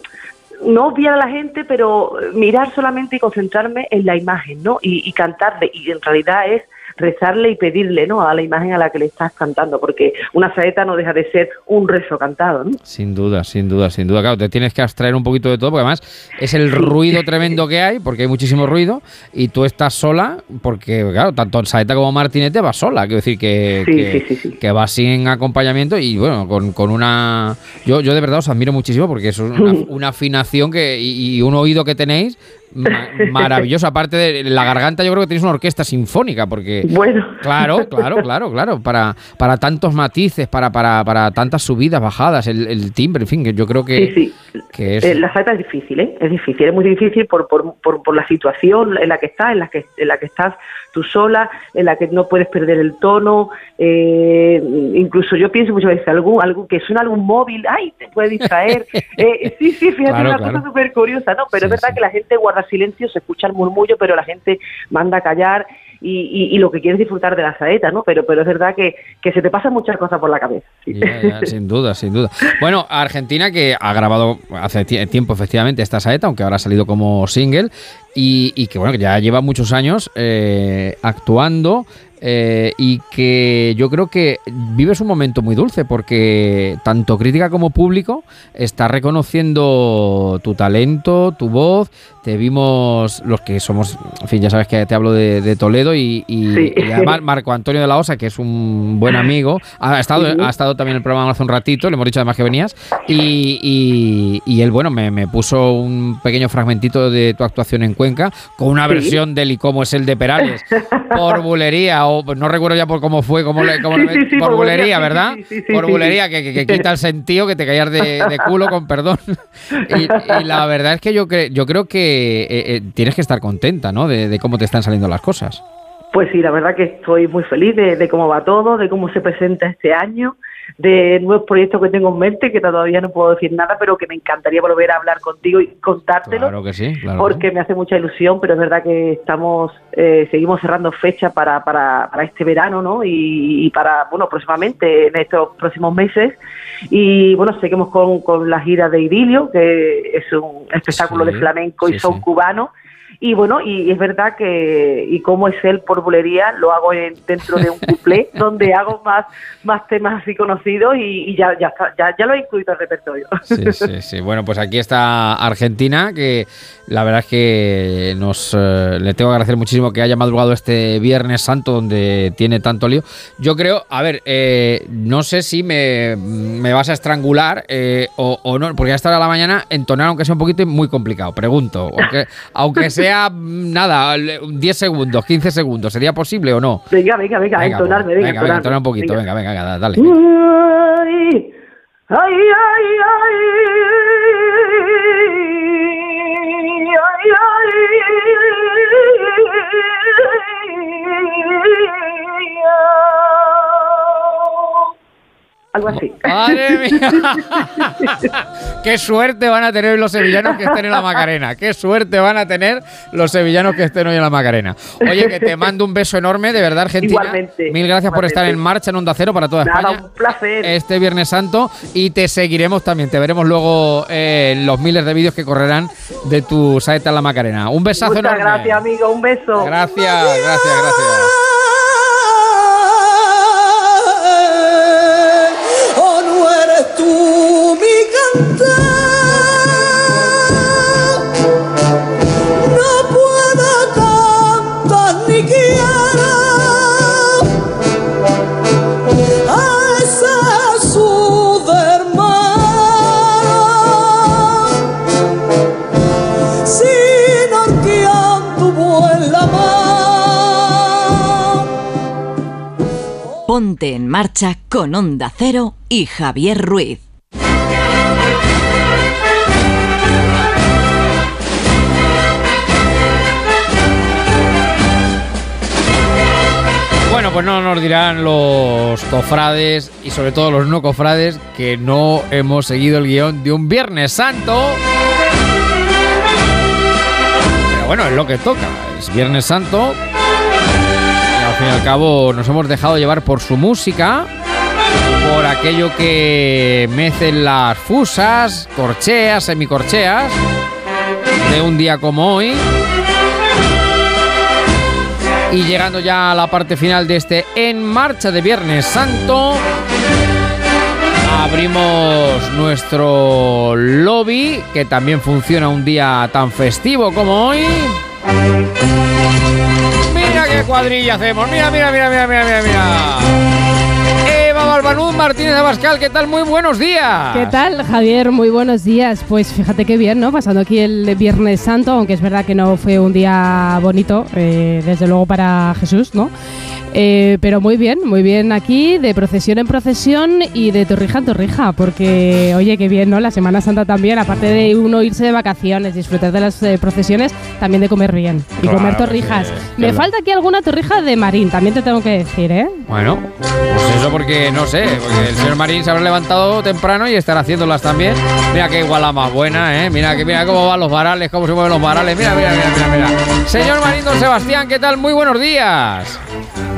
no obviar a la gente, pero mirar solamente y concentrarme en la imagen, ¿no? Y, y cantarle. Y en realidad es rezarle y pedirle, ¿no? A la imagen a la que le estás cantando, porque una saeta no deja de ser un rezo cantado, ¿no?
Sin duda, sin duda, sin duda. Claro, te tienes que abstraer un poquito de todo, porque además es el ruido tremendo que hay, porque hay muchísimo ruido, y tú estás sola, porque, claro, tanto Saeta como Martinete vas sola. Quiero decir que,
Sí,
que,
sí,
que vas sin acompañamiento y, bueno, con, con una. Yo, yo de verdad os admiro muchísimo, porque es una, una afinación que, y, y un oído que tenéis ma- maravilloso. Aparte de la garganta, yo creo que tenéis una orquesta sinfónica, porque.
Bueno.
Claro, claro, claro, claro. Para, para tantos matices, para, para, para tantas subidas, bajadas, el, el timbre, en fin, que yo creo que,
Sí, sí.
que es.
Eh, la saeta es difícil, ¿eh? Es difícil, es muy difícil por, por, por, por la situación en la que estás, en la que, en la que estás tú sola, en la que no puedes perder el tono. eh, incluso yo pienso muchas veces, algún, algún, que suena algún móvil, ¡ay! Te puede distraer. Eh, sí, sí, fíjate,
Claro,
una
claro.
cosa súper curiosa, ¿no? Pero es verdad que la gente guarda silencio, se escucha el murmullo, pero la gente manda a callar. Y, y, y lo que quieres es disfrutar de la saeta, ¿no? Pero, pero es verdad que, que se te pasan muchas cosas por la cabeza. sí.
Ya, ya, sin duda, sin duda. Bueno, Argentina que ha grabado hace tie- tiempo efectivamente esta saeta, aunque ahora ha salido como single, y, y que bueno, que ya lleva muchos años eh, actuando. Eh, y que yo creo que vives un momento muy dulce porque tanto crítica como público está reconociendo tu talento, tu voz. Te vimos los que somos, en fin, ya sabes que te hablo de, de Toledo y, y-
Sí.
y además Marco Antonio de la Osa, que es un buen amigo, ha estado,
Sí.
ha estado también en el programa hace un ratito, le hemos dicho además que venías, y, y- él, bueno, me, me puso un pequeño fragmentito de tu actuación en Cuenca con una
Sí.
versión del y cómo es el de Perales, por bulería, o pues, no recuerdo ya por cómo fue, cómo le- cómo
Sí,
le-
sí, sí,
por
por
bulería,
sí,
¿verdad? por bulería, que, que- que quita el sentido, que te callas de, de culo, con perdón. Y, y la verdad es que yo, cre- yo creo que eh, eh, tienes que estar contenta, ¿no? De, de cómo te están saliendo las cosas.
Pues sí, la verdad que estoy muy feliz de, de cómo va todo, de cómo se presenta este año, de nuevos proyectos que tengo en mente, que todavía no puedo decir nada, pero que me encantaría volver a hablar contigo y contártelo,
Claro que sí, claro. que sí.
porque me hace mucha ilusión, pero es verdad que estamos, eh, seguimos cerrando fecha para, para, para este verano, ¿no? Y, y para, bueno, próximamente, en estos próximos meses. Y bueno, seguimos con, con la gira de Idilio, que es un espectáculo
Sí,
de flamenco
sí,
y son
sí.
cubano. Y bueno, y es verdad que, y como es él por bulería, lo hago en- dentro de un couplé donde hago más, más temas así conocidos y, y ya, ya, está, ya, ya lo he incluido al repertorio.
Sí, sí, sí. Bueno, pues aquí está Argentina, que la verdad es que nos eh, le tengo que agradecer muchísimo que haya madrugado este Viernes Santo donde tiene tanto lío. Yo creo, a ver, eh, no sé si me, me vas a estrangular eh, o, o no, porque a esta hora de la mañana entonar, aunque sea un poquito muy complicado. Pregunto, aunque, aunque sea mm, nada, 10 segundos, 15 segundos, ¿sería posible o no?
Venga, venga, venga,
Venga,
entonarme,
pues,
venga,
venga, venga,
entonarme.
entona un poquito, venga, venga, venga, dale.
Ay, ay, ay, ay, ay, ay, Algo así.
¡Madre mía! ¡Qué suerte van a tener los sevillanos que estén en la Macarena! ¡Qué suerte van a tener los sevillanos que estén hoy en la Macarena! Oye, que te mando un beso enorme, de verdad, Argentina.
Igualmente,
Mil gracias por estar en marcha en Onda Cero para toda
Nada,
España.
un placer.
Este Viernes Santo y te seguiremos también. Te veremos luego eh, en los miles de vídeos que correrán de tu saeta en la Macarena. Un besazo
Muchas
enorme.
gracias, amigo. Un beso.
Gracias, gracias, gracias.
Ponte en marcha con Onda Cero y Javier Ruiz.
Bueno, pues no nos dirán los cofrades y sobre todo los no cofrades que no hemos seguido el guion de un Viernes Santo. Pero bueno, es lo que toca. Es Viernes Santo. Fin y al cabo nos hemos dejado llevar por su música. Por aquello que mecen las fusas, corcheas, semicorcheas. De un día como hoy. Y llegando ya a la parte final de este En Marcha de Viernes Santo, abrimos nuestro lobby, que también funciona un día tan festivo como hoy. Cuadrilla hacemos, mira, mira, mira, mira, mira, mira. Balbanud Martínez Abascal, ¿qué tal? Muy buenos días.
¿Qué tal, Javier? Muy buenos días. Pues fíjate qué bien, ¿no? Pasando aquí el Viernes Santo, aunque es verdad que no fue un día bonito, eh, desde luego para Jesús, ¿no? Eh, pero muy bien, muy bien aquí, de procesión en procesión y de torrija en torrija, porque oye, qué bien, ¿no? La Semana Santa también, aparte de uno irse de vacaciones, disfrutar de las eh, procesiones, también de comer bien y
Claro,
comer torrijas. Me falta aquí alguna torrija de marín, también te tengo que decir, ¿eh?
Bueno, pues eso porque no sé, porque el señor Marín se habrá levantado temprano y estará haciéndolas también. Mira qué igual la más buena, ¿eh? Mira que mira cómo van los varales, cómo se mueven los varales. Mira, mira, mira, mira, mira. Señor Marín Don Sebastián, ¿qué tal? Muy buenos días.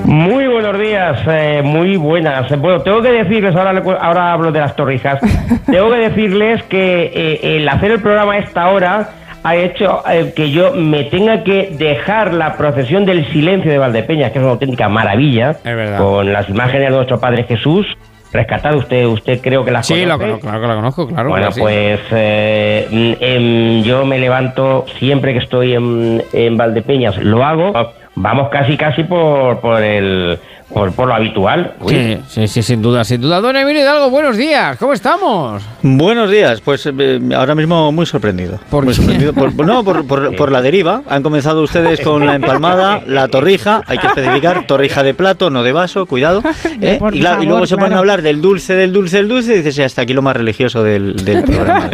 Muy buenos días, eh, muy buenas. Bueno, tengo que decirles, ahora, le cu- ahora hablo de las torrijas, tengo que decirles que eh, el hacer el programa a esta hora ha hecho eh, que yo me tenga que dejar la procesión del silencio de Valdepeñas, que es una auténtica maravilla, con las imágenes de nuestro Padre Jesús. Rescatado usted, usted creo que las
Sí, lo
conoce.
conozco, claro que la conozco, claro.
Bueno,
que sí.
pues eh, mm, em, yo me levanto siempre que estoy en, en Valdepeñas, lo hago. Vamos casi casi por, por el por, por lo habitual.
Sí, sí, sí, sin duda, sin duda. Don Emilio Hidalgo, buenos días, ¿cómo estamos?
Buenos días, pues eh, ahora mismo muy sorprendido.
¿Por
muy
qué?
sorprendido por, no, por, por- por la deriva. Han comenzado ustedes con la empalmada, la torrija, hay que especificar, torrija de plato, no de vaso, cuidado. ¿eh? Y, luego se ponen
claro.
a hablar del dulce, del dulce, del dulce, y dices, "Sí, hasta aquí lo más religioso del, del programa.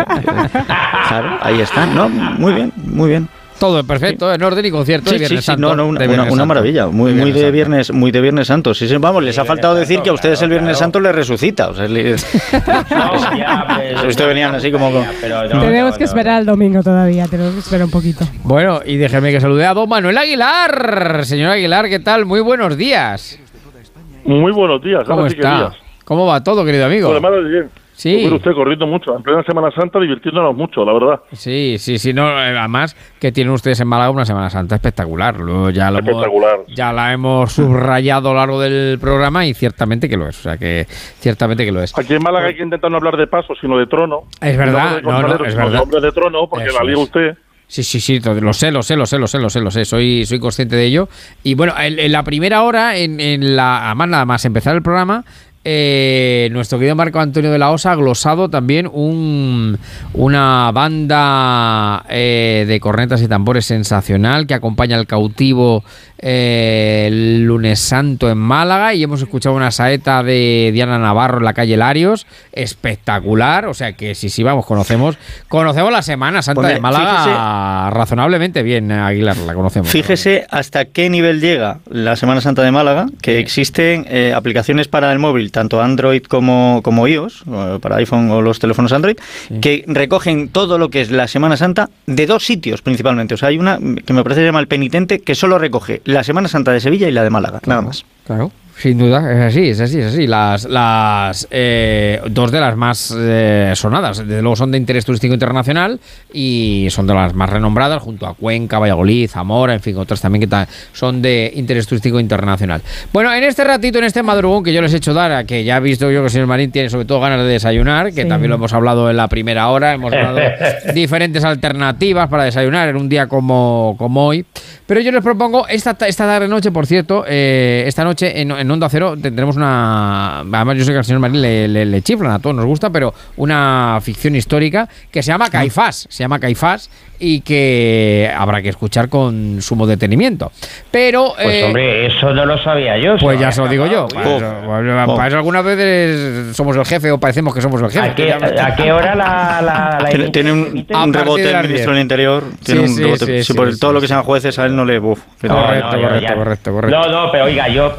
claro, ahí están, ¿no? Muy bien, muy bien.
Todo perfecto, en orden y concierto de
Sí, sí,
Viernes
sí,
Santo.
no, no, una,
de
una- una maravilla, muy, muy de viernes, muy de viernes santo. Sí, sí, vamos, les ha faltado decir que a ustedes el viernes santo les resucita. O sea, le- ustedes venían así como con-
tenemos que esperar al domingo todavía, tenemos que esperar un poquito.
Bueno, y déjeme que salude a don Manuel Aguilar. Señor Aguilar, ¿qué tal? Muy buenos días.
Muy buenos días.
¿Cómo
sí
está?
días.
¿Cómo va todo, querido amigo?
De bien.
Sí.
Usted corriendo mucho, en plena Semana Santa divirtiéndonos mucho, la verdad.
Sí, sí, sí, no, eh, además que tienen ustedes en Málaga una Semana Santa espectacular. Luego ya, lo hemos-
Espectacular.
ya la hemos subrayado a lo largo del programa y ciertamente que lo es. O sea que ciertamente que lo es.
Aquí en Málaga hay que intentar no hablar de paso, sino de trono.
Es verdad, no, no, es verdad.
hombres de trono, porque
Eso
la liga usted.
Sí, sí, sí, lo sé, lo sé, lo sé, lo sé, lo sé, lo sé, soy, soy consciente de ello. Y bueno, en, en la primera hora, en, en la, además nada más empezar el programa, eh, nuestro querido Marco Antonio de la Osa ha glosado también un, una banda eh, de cornetas y tambores sensacional que acompaña al cautivo eh, el lunes santo en Málaga. Y hemos escuchado una saeta de Diana Navarro en la calle Larios, espectacular, o sea que sí, sí, vamos, conocemos, conocemos la Semana Santa de Málaga razonablemente bien, Aguilar, la conocemos.
Fíjese hasta qué nivel llega la Semana Santa de Málaga, que existen eh, aplicaciones para el móvil, tanto Android como, como iOS, para iPhone o los teléfonos Android, que recogen todo lo que es la Semana Santa de dos sitios principalmente. O sea, hay una que me parece que se llama El Penitente, que solo recoge la Semana Santa de Sevilla y la de Málaga, nada más.
Claro. Sin duda, es así, es así, es así. Las, las eh, dos de las más eh, sonadas, desde luego son de interés turístico internacional y son de las más renombradas, junto a Cuenca, Valladolid, Zamora, en fin, otras también que son de interés turístico internacional. Bueno, en este ratito, en este madrugón que yo les he hecho dar, a que ya he visto yo que el señor Marín tiene sobre todo ganas de desayunar, que
Sí.
también lo hemos hablado en la primera hora, hemos dado diferentes alternativas para desayunar en un día como, como hoy. Pero yo les propongo, esta, esta tarde noche, por cierto, eh, esta noche en, en Onda Cero tendremos una. Además, yo sé que al señor Marín le, le- le chiflan, a todos nos gusta, pero una ficción histórica que se llama Caifás. Se llama Caifás. y que habrá que escuchar con sumo detenimiento. Pero...
Pues
eh,
hombre, eso no lo sabía yo.
pues ya se lo digo yo. Para eso, para- para eso algunas veces somos el jefe o parecemos que somos el jefe.
¿A qué, a qué hora la, la, la
Tiene, tiene un, un rebote el ministro
10.
del Interior. Tiene
Sí,
un
sí,
rebote.
sí,
Sí,
sí,
por
sí,
todo lo que sean jueces, a él no le. Uf,
No,
Correcto,
no,
correcto, correcto, correcto.
No, no, pero oiga, yo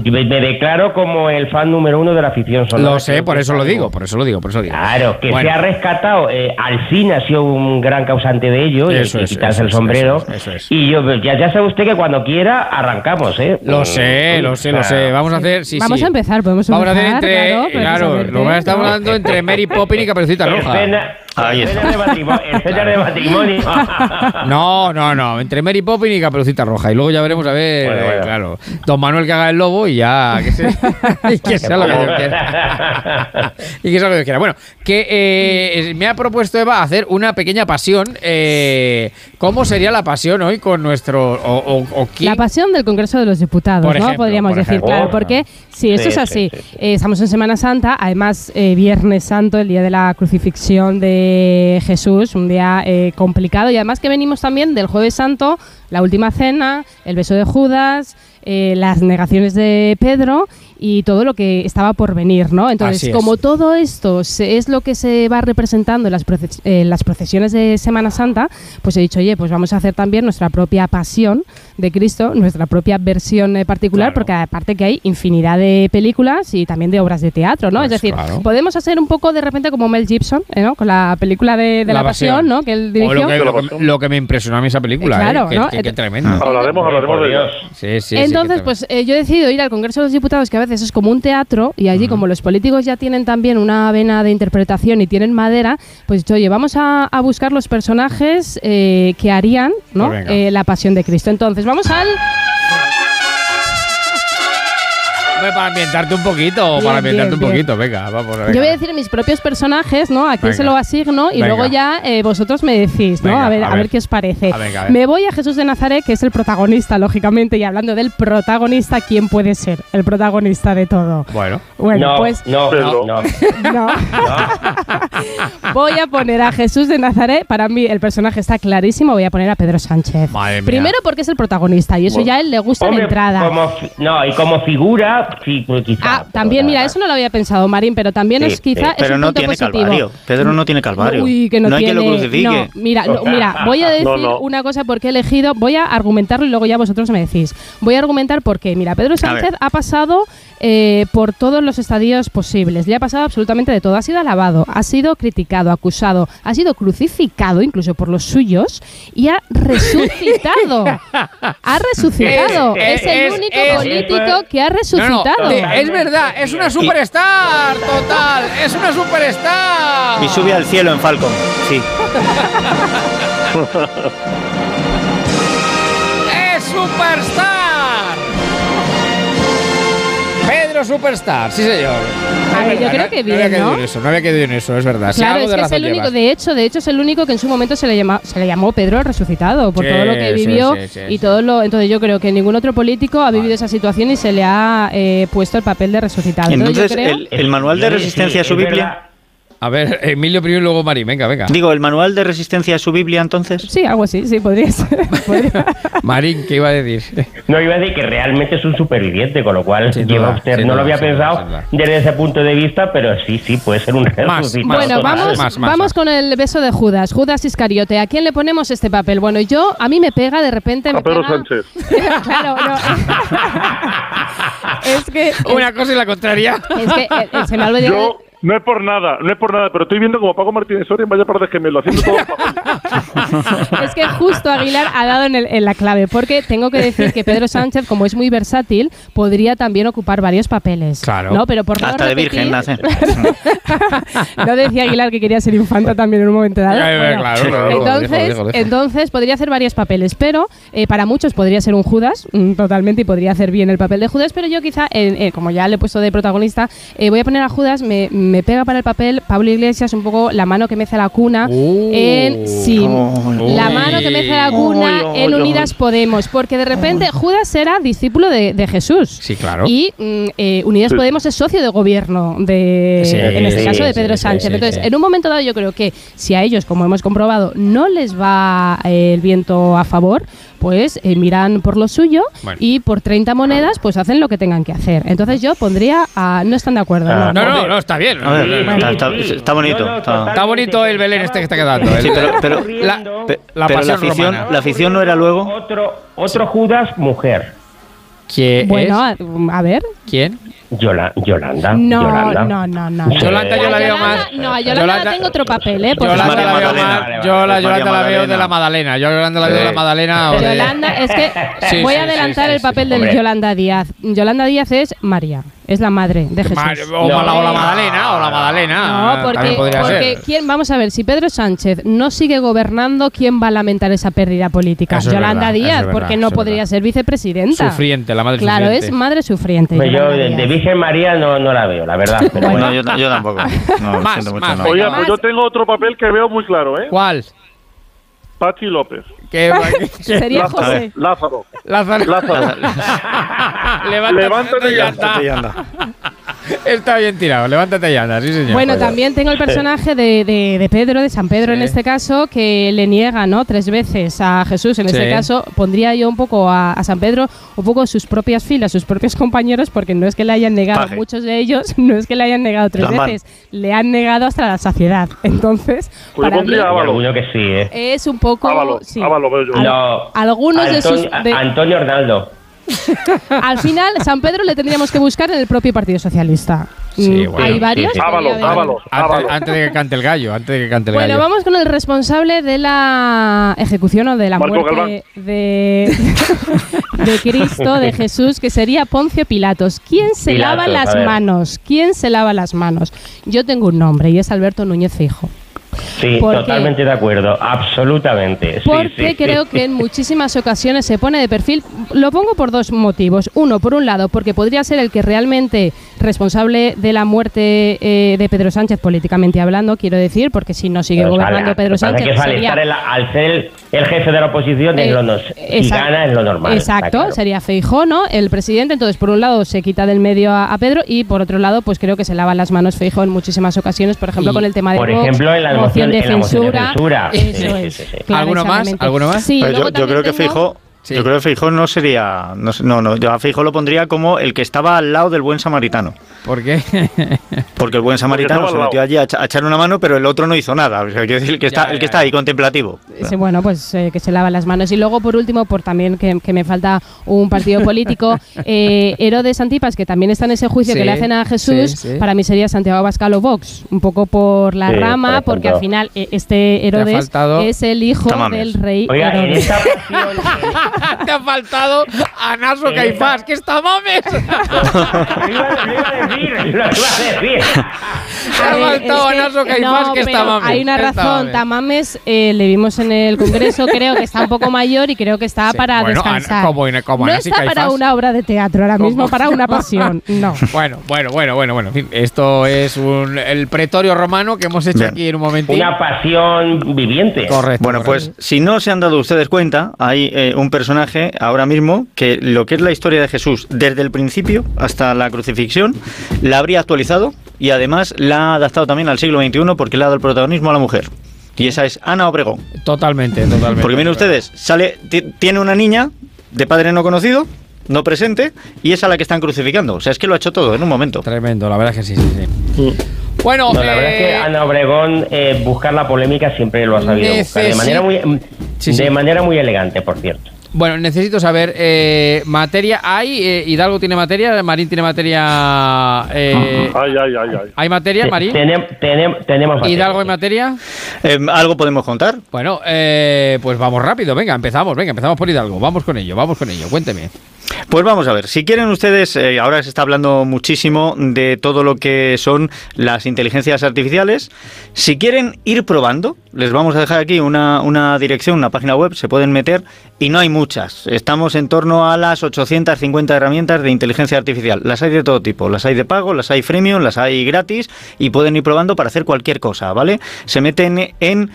me, declaro como el fan número uno de la afición sonora.
Lo sé, por eso lo digo, por eso lo digo, por eso lo digo.
Claro, que
Bueno.
se ha rescatado. Eh, Alcina ha sido un gran causante de ello, y
Eso es,
quitarse
eso
el sombrero.
eso es, eso es.
Y yo, ya, ya sabe usted que cuando quiera arrancamos, ¿eh?
Lo sé, lo sé, lo sé. Vamos a hacer, sí,
Vamos
sí.
a empezar, podemos
Vamos a hacer
empezar,
entre,
claro,
claro, lo estamos hablando entre Mary Poppins y Caperucita Roja.
Escena,
Ahí
de matrimonio.
No, no, no, entre Mary Poppins y Caperucita Roja. Y luego ya veremos a ver,
Bueno, bueno.
claro, Don Manuel que haga el lobo y ya, que, se, y que sea lo que Dios quiera. y que sea lo que Dios quiera. Bueno, que eh, me ha propuesto Eva hacer una pequeña pasión. eh, ¿Cómo sería la pasión hoy con nuestro... O, o- o quién-
La pasión del Congreso de los Diputados,
Por
¿no?
ejemplo,
Podríamos
por
decir,
ejemplo.
claro, porque sí, eso
Sí,
es
sí,
así.
sí, sí.
Eh, estamos en Semana Santa, además eh, Viernes Santo, el día de la crucifixión de Jesús, un día eh, complicado y además que venimos también del Jueves Santo, la última cena, el beso de Judas, eh, las negaciones de Pedro y todo lo que estaba por venir, ¿no? Entonces, como todo esto se- es lo que se va representando en las, proces- en las procesiones de Semana Santa, pues he dicho, oye, pues vamos a hacer también nuestra propia pasión de Cristo, nuestra propia versión eh, particular, porque aparte que hay infinidad de películas y también de obras de teatro, ¿no?
Pues
es decir,
claro.
podemos hacer un poco de repente como Mel Gibson, ¿eh, ¿no? Con la película de, de la, pasión, ¿no? Que él
O
dirigió.
lo que, lo, que, lo que me impresionó a mí esa película,
Eh, claro,
¿eh? que,
¿no?
que- que
Ent-
tremendo.
Hablaremos, hablaremos de ello.
Sí, sí, sí,
Entonces,
que
pues eh, yo he decidido ir al Congreso de los Diputados, que a veces es como un teatro, y allí, como los políticos ya tienen también una vena de interpretación y tienen madera, pues oye, vamos a, a buscar los personajes eh, que harían ¿no?
Pues.
Eh, la pasión de Cristo. Entonces, vamos al.
Hombre, para ambientarte un poquito,
Bien,
para ambientarte
bien,
un
bien.
poquito, venga, vamos a ver.
Yo voy a decir mis propios personajes, ¿no? A quién
Venga.
se lo asigno y
Venga.
luego ya eh, vosotros me decís, ¿no?
Venga,
a, ver,
a
a,
ver.
qué os parece.
A ver, a ver.
Me voy a Jesús de Nazaret, que es el protagonista, lógicamente, y hablando del protagonista, ¿quién puede ser el protagonista de todo?
Bueno.
Bueno,
no,
pues
no, no, no.
no. voy a poner a Jesús de Nazaret. Para mí el personaje está clarísimo. Voy a poner a Pedro Sánchez.
Madre mía.
Primero porque es el protagonista y eso
Bueno.
ya a él le gusta
Hombre,
de entrada.
Como, no, y como figura, sí, pues quizá.
Ah, también, mira, eso no lo había pensado, Marín, pero también
Sí,
es quizá
sí,
es
pero
un
no
punto
tiene
positivo.
calvario. Pedro no tiene calvario.
Uy, que no,
No hay quien lo crucifique.
No, mira, no, mira, voy a decir
No, no.
una cosa porque he elegido, voy a argumentarlo y luego ya vosotros me decís. Voy a argumentar porque, mira, Pedro Sánchez ha pasado eh, por todos los estadios posibles, le ha pasado absolutamente de todo. Ha sido alabado, ha sido criticado, acusado, ha sido crucificado incluso por los suyos y ha resucitado. ha resucitado.
Es-
Es, el
es-
único
es-
político que ha
No, no,
resucitado.
Es verdad, es una superstar, total, es una superstar.
Y sube al cielo en Falcon. Sí.
¡Es superstar! Superstar, sí señor.
A ver,
Es
yo creo
no-
que
no había
bien, ¿no?
en eso, no había caído en eso, es verdad.
Claro, es
de
que es el único,
llevas.
de hecho, de hecho es el único que en su momento se le llama, se le llamó Pedro el resucitado por
Sí,
todo lo que vivió
sí, sí,
y
sí.
todo lo, entonces yo creo que ningún otro político ha vivido esa situación y se le ha eh, puesto el papel de resucitado. Entonces, yo
Entonces,
creo-
el, el manual de resistencia a
sí,
su Biblia.
A ver, Emilio primero y luego Mari, venga, venga.
Digo, el manual de resistencia a su Biblia, entonces.
sí, algo así, sí, podría ser. podría-
Marín, ¿qué iba a decir?
No, iba a decir que realmente es un superviviente, con lo cual
Sin
lleva
duda,
usted,
sin
no lo había pensado
duda.
desde ese punto de vista, pero sí, sí, puede ser un resucitado.
más,
bueno,
más,
vamos,
más, más,
vamos
más.
con el beso de Judas, Judas Iscariote. ¿A quién le ponemos este papel? Bueno, yo, a mí me pega de repente.
A
me
Pedro
pega-
Sánchez.
claro, no. es que.
Una cosa y la contraria.
Es que eh, eh, se me ha olvidado.
Yo, no es por nada, no es por nada, pero estoy viendo como Paco Martínez Soria en Vaya Par de Gemelo, haciendo todo.
Es que justo Aguilar ha dado en, el- en la clave, porque tengo que decir que Pedro Sánchez, como es muy versátil, podría también ocupar varios papeles.
Claro.
¿no? Pero por no
Hasta de virgen nace.
no decía Aguilar que quería ser infanta también en un momento dado. Bueno,
claro, dijo,
entonces,
lo dijo, lo dijo.
entonces podría hacer varios papeles, pero eh, para muchos podría ser un Judas, mm, totalmente, y podría hacer bien el papel de Judas, pero yo quizá, eh, eh, como ya le he puesto de protagonista, eh, voy a poner a Judas, me, me pega para el papel Pablo Iglesias un poco la mano que mece la cuna en sí, la mano que mece la cuna en Unidas Podemos, porque de repente Judas era discípulo de, de Jesús.
Sí, claro.
Y mm, eh, Unidas. Podemos es socio de gobierno de,
Sí,
en este
sí,
caso, de Pedro
sí,
Sánchez.
sí,
Entonces,
sí.
en un momento dado, yo creo que si a ellos, como hemos comprobado, no les va eh, el viento a favor, pues eh, miran por lo suyo
Bueno.
y por 30 monedas, pues hacen lo que tengan que hacer. Entonces, yo pondría a. No están de acuerdo.
No,
¿no?
no, no, está bien.
Está, está- está bonito. está-
Está bonito el Belén este que está quedando.
Sí,
el-
pero, pero-
la,
pe-
la
pero afición, la afición no era luego.
Otro, otro Judas, mujer.
¿Quién
Bueno,
es?
a ver.
¿Quién?
Yola- Yolanda.
No,
Yolanda.
no, no, no.
Yolanda yo la veo
Yolanda-
más.
No, a Yolanda,
Yolanda-
la tengo otro papel, ¿eh? Por
Yolanda la veo
Magdalena.
más. Yo la Yolanda la veo de la Madalena. Yo Yolanda la veo de la. Madalena. o de-
Yolanda, es que
Sí,
voy a adelantar el papel del
hombre.
Yolanda Díaz. Yolanda Díaz es María, es la madre de Jesús.
Mar- o, la, o la Madalena, o la Madalena.
No, porque, porque quién, vamos a ver, si Pedro Sánchez no sigue gobernando, ¿quién va a lamentar esa pérdida política?
Eso es
Yolanda
verdad,
Díaz,
verdad,
porque no podría ser vicepresidenta.
Sufriente, la madre
Claro,
sufriente.
es madre sufriente.
Virgen María no, no la veo, la verdad. Pero bueno.
No, yo, yo tampoco. No,
Más,
siento mucho,
más.
no.
Oye, pues yo tengo otro papel que veo muy claro, ¿eh?
¿Cuál?
Pachi López.
¿Qué,
Sería
Lázaro.
José.
Lázaro.
Lázaro.
Lázaro.
Levántate,
Levántate y
y
anda.
Está bien tirado, levántate y anda, sí señor.
Bueno, también tengo el personaje de, de- de Pedro, de San Pedro en este caso, que le niega ¿no? tres veces a Jesús. En este caso, pondría yo un poco a, a San Pedro, un poco sus propias filas, sus propios compañeros, porque no es que le hayan negado,
Paje.
muchos de ellos, no es que le hayan negado tres veces, le han negado hasta la saciedad. Entonces,
Pues
para mí
que sí, ¿eh?
es un poco... Sí.
Yo.
No.
Algunos de sus...
Antonio,
de-
Antonio Arnaldo.
al final, San Pedro le tendríamos que buscar en el propio Partido Socialista.
Sí,
Mm,
bueno.
Hay varios.
Ávalo,
Antes, de que cante el gallo, antes de que cante el
Bueno,
gallo.
vamos con el responsable de la ejecución o de la
Marco
muerte de, de Cristo, de Jesús, que sería Poncio Pilatos. ¿Quién se
Pilatos,
lava las manos? ¿Quién se lava las manos? Yo tengo un nombre y es Alberto Núñez Fijo.
Sí,
¿Por qué?
totalmente de acuerdo, absolutamente. Sí,
Porque
sí,
creo
sí.
que en muchísimas ocasiones se pone de perfil. Lo pongo por dos motivos. Uno, por un lado, porque podría ser el que realmente responsable de la muerte eh, de Pedro Sánchez, políticamente hablando, quiero decir, porque si no sigue
Pero
gobernando
sale-
Pedro Sánchez
que al
sería
la- al ser el, el jefe de la oposición es
Eh,
lo
exacto.
gana es lo normal.
Exacto,
claro.
sería Feijó, ¿no? El presidente. Entonces, por un lado, se quita del medio a, a Pedro y por otro lado, pues creo que se lava las manos Feijó en muchísimas ocasiones, por ejemplo,
Y,
con el tema de
Por
Vox,
ejemplo, en la moción,
de censura. Eso es.
¿Alguno más? ¿Alguno más?
Sí,
Pero
luego
yo, creo que Feijó,
Sí.
yo creo que Feijó no sería, no, sé- no, no, yo a Feijó lo pondría como el que estaba al lado del buen samaritano,
¿Por qué?
porque el buen samaritano se metió allí a, echa- a echar una mano, pero el otro no hizo nada, o sea, quiero decir el que
Ya,
está, el
ya,
que está ahí contemplativo.
Sí, bueno, pues eh, que se lava las manos. Y luego, por último, por también que, que me falta un partido político, eh, Herodes Antipas, que también está en ese juicio
Sí,
que le hacen a Jesús,
sí, sí.
para mí sería Santiago Abascal o Vox, un poco por la
Sí,
rama,
por
porque al final eh, este Herodes es el hijo
Tamames.
del rey
Oiga,
Herodes.
Te ha faltado a Naso
Eh,
Caifás, que está mames.
lo iba, a decir, lo iba a decir.
Te ha faltado a Naso Caifás,
no,
que está mames.
Hay una razón,
mames.
Tamames eh, le vimos en el Congreso, creo que está un poco mayor y creo que está
Sí,
para
bueno,
descansar.
Como como
no está para una obra de teatro ahora mismo, para una pasión, no.
Bueno, bueno, bueno, bueno, bueno. En fin, esto es un, el pretorio romano que hemos hecho
Bien.
aquí en un momentito.
Una pasión viviente.
Correcto.
Bueno,
correcto.
pues si no se han dado ustedes cuenta, hay eh, un personaje ahora mismo que lo que es la historia de Jesús desde el principio hasta la crucifixión la habría actualizado y además la ha adaptado también al siglo XXI porque le ha dado el protagonismo a la mujer. Y esa es Ana Obregón.
Totalmente, totalmente.
Porque miren ustedes, sale, ti- tiene una niña de padre no conocido, no presente, y es a la que están crucificando. O sea, es que lo ha hecho todo en un momento.
Tremendo, la verdad es que sí, sí, sí. Bueno,
No, la verdad es que
eh,
Ana Obregón eh, buscar la polémica siempre lo ha sabido buscar de manera muy
Sí,
de
sí.
manera muy elegante, por cierto.
Bueno, necesito saber, eh, materia, ¿hay? eh, ¿Hidalgo tiene materia? ¿Marín tiene materia? eh,
Ay, ay, ay, ay.
¿Hay materia,
Te-
Marín?
tenem- tenem- tenemos materia,
¿Hidalgo en
sí.
materia?
Eh, ¿Algo podemos contar?
Bueno, eh, pues vamos rápido, venga, empezamos, venga, empezamos por Hidalgo, vamos con ello, vamos con ello, cuénteme.
Pues vamos a ver, si quieren ustedes, eh, ahora se está hablando muchísimo de todo lo que son las inteligencias artificiales, si quieren ir probando, les vamos a dejar aquí una, una dirección, una página web, se pueden meter y no hay muchas. Estamos en torno a las 850 herramientas de inteligencia artificial. Las hay de todo tipo, las hay de pago, las hay freemium, las hay gratis y pueden ir probando para hacer cualquier cosa, ¿vale? Se meten en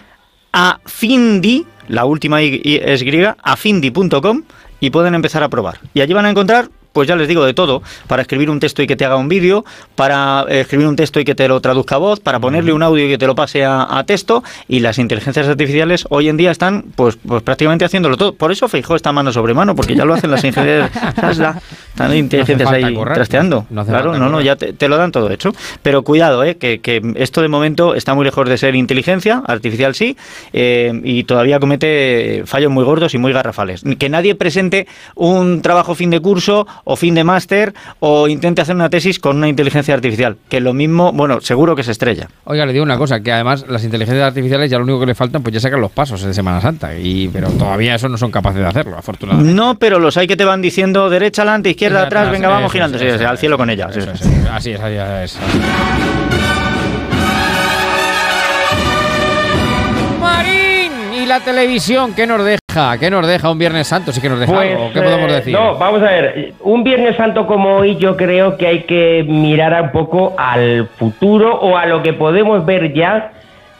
afindi, la última I es griega, afindi.com y pueden empezar a probar. Y allí van a encontrar, pues ya les digo, de todo, para escribir un texto y que te haga un vídeo, para eh, escribir un texto y que te lo traduzca a voz, para ponerle un audio y que te lo pase a, a texto, y las inteligencias artificiales hoy en día están pues, pues prácticamente haciéndolo todo. Por eso Feijó está mano sobre mano, porque ya lo hacen las ingenierías, están inteligencias ahí
correr.
trasteando.
No
claro, no, no, ya te, te lo dan todo hecho. Pero cuidado, eh, que, que esto de momento está muy lejos de ser inteligencia, artificial sí, eh, y todavía comete fallos muy gordos y muy garrafales. Que nadie presente un trabajo fin de curso o fin de máster o intente hacer una tesis con una inteligencia artificial. Que lo mismo, bueno, seguro que se estrella.
Oiga, le digo una cosa, que además las inteligencias artificiales ya lo único que le faltan, pues ya sacan los pasos en Semana Santa, y pero todavía eso no son capaces de hacerlo, afortunadamente.
No, pero los hay que te van diciendo derecha adelante, izquierda atrás, venga, vamos girando, al cielo con ella. sí, sí.
Así es, así es. La televisión, ¿qué nos deja? ¿Qué nos deja un Viernes Santo? Sí que nos deja
Pues,
algo. ¿Qué podemos
eh,
decir?
No, vamos a ver. Un Viernes Santo como hoy, yo creo que hay que mirar un poco al futuro o a lo que podemos ver ya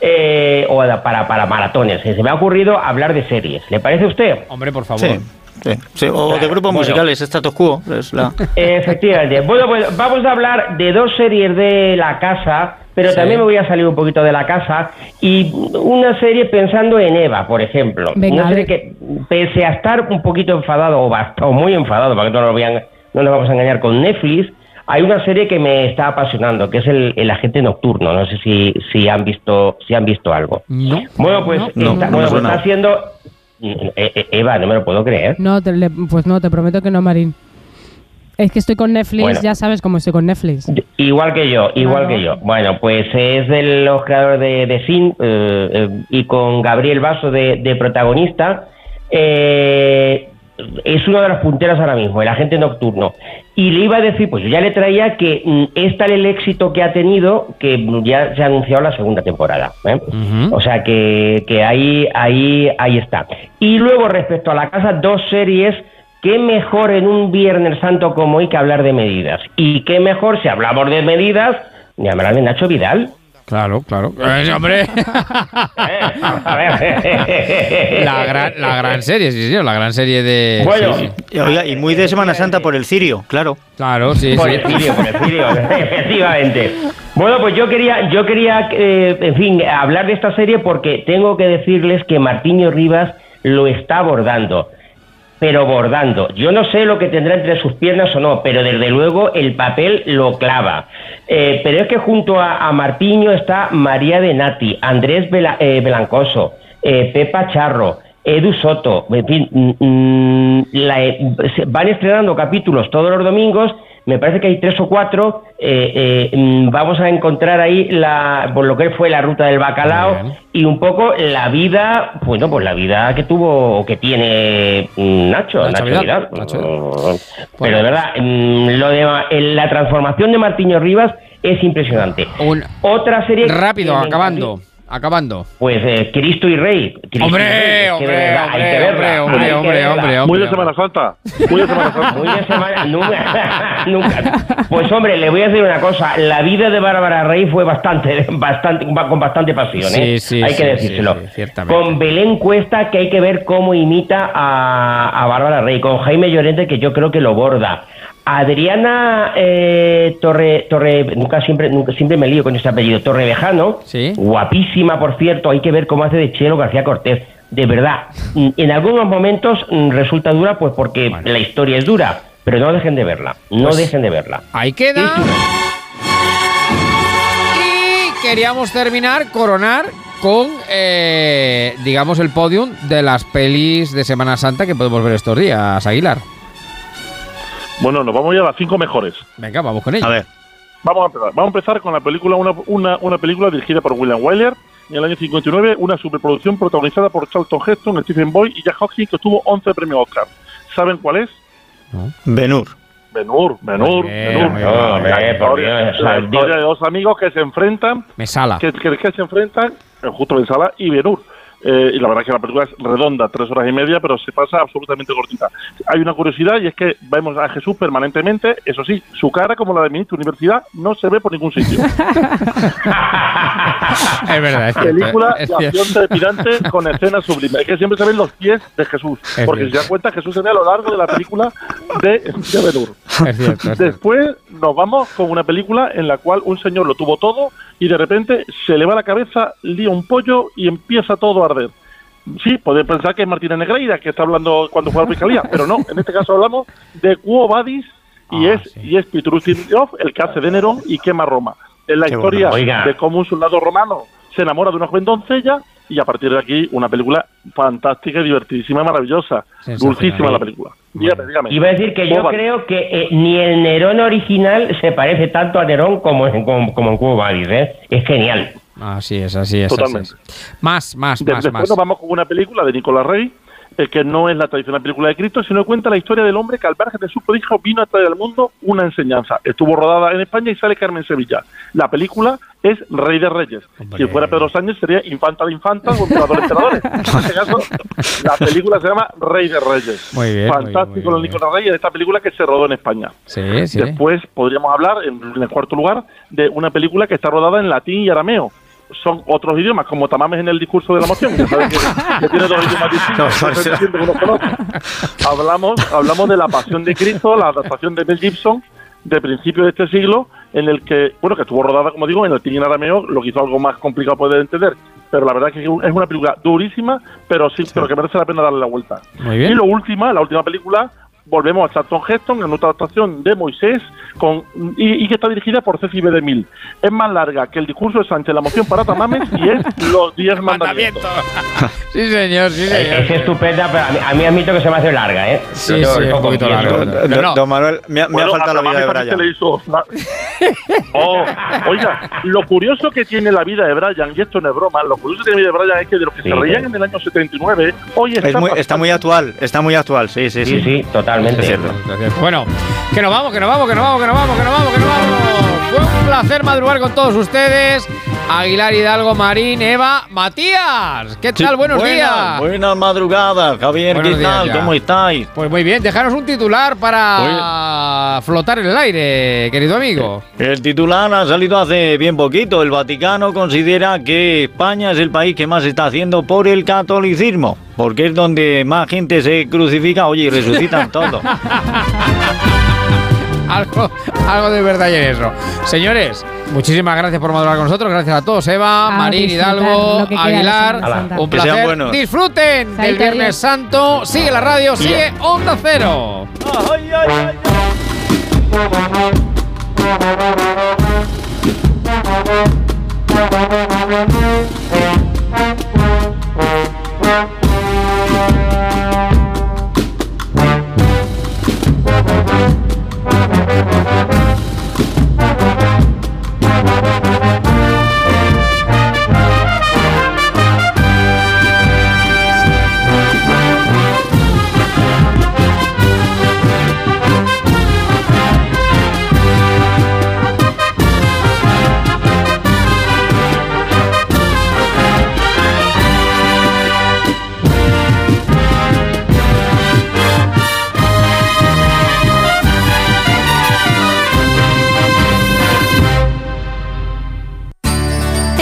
eh, o a- para, para maratones. Se me ha ocurrido hablar de series. ¿Le parece a usted?
Hombre, por favor.
Sí, sí, sí, O de grupos
Bueno.
musicales, status quo. Es la...
Efectivamente. Bueno, pues vamos a hablar de dos series de la casa, pero
Sí.
también me voy a salir un poquito de la casa y una serie pensando en Eva, por ejemplo.
Venga,
una serie que, pese a estar un poquito enfadado o, muy enfadado, para que no nos, vean, no nos vamos a engañar con Netflix, hay una serie que me está apasionando, que es el, el agente nocturno. No sé si, si han visto si han visto algo.
No.
Bueno, pues,
No,
está,
no
bueno, pues está haciendo... Eh, eh, Eva, no me lo puedo creer.
No, te- pues no, te prometo que no, Marín. Es que estoy con Netflix,
Bueno.
ya sabes cómo estoy con Netflix.
Igual que yo, igual
Claro.
que yo. Bueno, pues es de los creadores de, de Sin eh, eh, y con Gabriel Vaso de, de protagonista. Eh, es una de las punteras ahora mismo, el agente nocturno. Y le iba a decir, pues yo ya le traía que mm, es tal el éxito que ha tenido que ya se ha anunciado la segunda temporada. ¿eh? O sea que, que ahí, ahí, ahí está. Y luego respecto a la casa, dos series. ¿Qué mejor en un Viernes Santo como hoy que hablar de medidas? ¿Y qué mejor si hablamos de medidas hablar de Nacho Vidal?
Claro, claro. Eh, hombre. la, gran, la gran serie, sí, señor. La gran serie de.
Bueno,
sí, sí.
y, oiga, y muy de Semana Santa por el cirio, claro.
Claro, sí,
por
sí.
el cirio, por el cirio, efectivamente. Bueno, pues yo quería, yo quería, eh, en fin, hablar de esta serie porque tengo que decirles que Martiño Rivas lo está abordando, pero bordando. Yo no sé lo que tendrá entre sus piernas o no, pero desde luego el papel lo clava. Eh, pero es que junto a, a Martiño está María de Nati, Andrés eh, Belancoso, eh, Pepa Charro. Edu Soto, en fin, mm, mm, eh, van estrenando capítulos todos los domingos, me parece que hay tres o cuatro, eh, eh, mm, vamos a encontrar ahí la, por lo que fue la ruta del bacalao y un poco la vida, bueno, pues la vida que tuvo o que tiene mm, Nacho,
Nacho
Nacho,
Vidal,
Vidal.
Nacho
Pero de verdad, mm, lo de la transformación de Martiño Rivas es impresionante. Otra serie
Rápido,
me
acabando.
Pues eh, Cristo y Rey. Cristo
Hombre,
y Rey, que
hombre,
que
hombre,
verla,
hombre,
que
hombre,
verla.
hombre,
Muy de Semana Santa. Muy de Semana Santa.
Muy de semana, nunca, nunca. Pues hombre, le voy a decir una cosa. La vida de Bárbara Rey fue bastante, bastante, con bastante pasión, ¿eh?
Sí, sí,
hay
sí,
que decírselo.
sí, sí, ciertamente.
con Belén Cuesta, que hay que ver cómo imita a, a Bárbara Rey. Con Jaime Llorente, que yo creo que lo borda. Adriana eh, Torre, Torre, nunca siempre, nunca siempre me lío con ese apellido, Torrevejano, guapísima por cierto, hay que ver cómo hace de Chelo García Cortés, de verdad, en algunos momentos mm, resulta dura pues porque la historia es dura, pero no dejen de verla, no
Pues
dejen de verla.
Ahí queda. Y queríamos terminar, coronar con, eh, digamos, el podium de las pelis de Semana Santa que podemos ver estos días, Aguilar.
Bueno, nos vamos ya a las cinco mejores.
Venga, vamos con ello.
A ver.
Vamos a empezar. Vamos a empezar con la película, una, una, una película dirigida por William Wyler en el año 59, una superproducción protagonizada por Charlton Heston, Stephen Boy y Jack Hawkins que obtuvo 11 premios Oscar. ¿Saben cuál es?
Benur.
Benur, Benur, Benur.
bien.
La historia- la historia de dos amigos que se enfrentan,
Mesala.
que, que, que se enfrentan, eh, justo Bensala y Benur. Eh, y la verdad es que la película es redonda, tres horas y media, pero se pasa absolutamente cortita. Hay una curiosidad y es que vemos a Jesús permanentemente, eso sí, su cara, como la de ministro de universidad, no se ve por ningún sitio.
Es verdad, es cierto.
película
es
de acción trepidante con escenas sublimes. Es que siempre se ven los pies de Jesús.
Es
porque si se da cuenta, Jesús se ve a lo largo de la película de, de
es cierto.
Después nos vamos con una película en la cual un señor lo tuvo todo y de repente se le va la cabeza, lía un pollo y empieza todo a arder. Sí, podéis pensar que es Martínez Negreira que está hablando cuando fue a la fiscalía, pero no, en este caso hablamos de Quo Vadis y
Ah,
es y es Peter Ustinov el que hace de Nerón y quema Roma. Es la
Qué
historia
bueno.
De cómo un soldado romano se enamora de una joven doncella y a partir de aquí una película fantástica, divertidísima, maravillosa, dulcísima la película. Dígame, dígame.
Iba a decir que yo creo que eh, ni el Nerón original se parece tanto a Nerón como en, como, como en Cubo Vadis, ¿eh? Es genial.
Así es, así es. así
Totalmente.
es. Más, más,
De-
más,
después
más.
nos vamos con una película de Nicolás Rey, eh, que no es la tradicional película de Cristo, sino cuenta la historia del hombre que al margen de su prodigio vino a traer al mundo una enseñanza. Estuvo rodada en España y sale Carmen Sevilla. La película es Rey de Reyes.
Hombre.
Si fuera Pedro Sánchez sería Infanta de Infantas o Emperador de Emperadores. En este caso, la película se llama Rey de Reyes.
Muy bien,
Fantástico el Nicolás Rey, esta película que se rodó en España.
Sí, sí.
Después podríamos hablar, en, en el cuarto lugar, de una película que está rodada en latín y arameo. Son otros idiomas, como tamames en el discurso de la moción, que sabes que, que tiene dos idiomas distintos.
No,
no
no.
hablamos, hablamos de la pasión de Cristo, la adaptación de Mel Gibson, de principios de este siglo, en el que, bueno, que estuvo rodada, como digo, en latín y en arameo, lo que hizo algo más complicado poder entender. Pero la verdad es que es una película durísima, pero sí, pero que merece la pena darle la vuelta.
Muy bien.
Y lo última, la última película, volvemos a Charlton Heston en otra adaptación de Moisés con y, y que está dirigida por Ceci B. de Mil. Es más larga que el discurso de Sánchez, la moción para Tamames y es los diez mandamientos.
Sí, señor, sí,
Es,
señor.
es estupenda, pero a mí, a mí admito que se me hace larga, ¿eh?
Sí,
Yo
sí,
lo
un poquito larga.
Don,
no.
don Manuel, me, ha- me ha
Bueno,
faltado la vida de Brian.
se le hizo- Oh, oiga, lo curioso que tiene la vida de Brian, y esto no es broma, lo curioso que tiene la vida de Brian es que de los que
Sí,
se reían
sí.
en el año 79, hoy está,
Es muy- está muy actual, está muy actual, sí, sí,
Sí,
sí.
sí, totalmente.
Es cierto.
Bueno, que nos vamos, que nos vamos, que nos vamos, que nos vamos, que nos vamos, que nos vamos. Fue un placer madrugar con todos ustedes. Aguilar Hidalgo, Marín, Eva, Matías. ¿Qué tal? Buenos días.
Buenas madrugadas, Javier,
Buenos
¿qué
días,
tal?
ya.
¿Cómo estáis?
Pues muy bien, déjanos un titular para flotar en el aire, querido amigo.
El titular ha salido hace bien poquito. El Vaticano considera que España es el país que más está haciendo por el catolicismo, porque es donde más gente se crucifica, oye, y resucitan
algo, algo de verdad hay en eso. Señores, muchísimas gracias por madurar con nosotros. Gracias a todos, Eva,
A
Marín, Hidalgo, Aguilar. Un
Que sean
placer. Disfruten del
Saita
Viernes. Santo. Sigue la radio, sigue Onda Cero.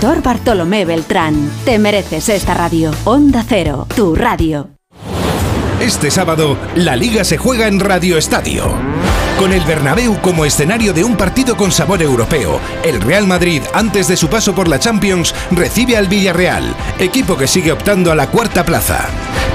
Bartolomé Beltrán. Te mereces esta radio. Onda Cero, tu radio.
Este sábado, la liga se juega en Radio Estadio. Con el Bernabéu como escenario de un partido con sabor europeo. El Real Madrid, antes de su paso por la Champions, recibe al Villarreal, equipo que sigue optando a la cuarta plaza.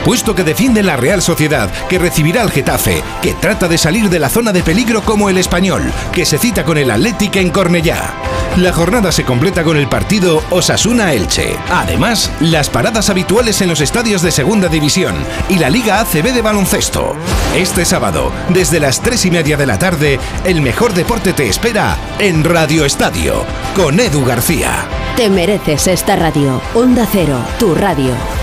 Puesto que defiende la Real Sociedad, que recibirá al Getafe, que trata de salir de la zona de peligro como el Español, que se cita con el Atlético en Cornellá. La jornada se completa con el partido Osasuna-Elche. Además, las paradas habituales en los estadios de Segunda División y la Liga ACB de baloncesto. Este sábado, desde las 3 y media de la tarde, el mejor deporte te espera en Radio Estadio, con Edu García.
Te mereces esta radio. Onda Cero, tu radio.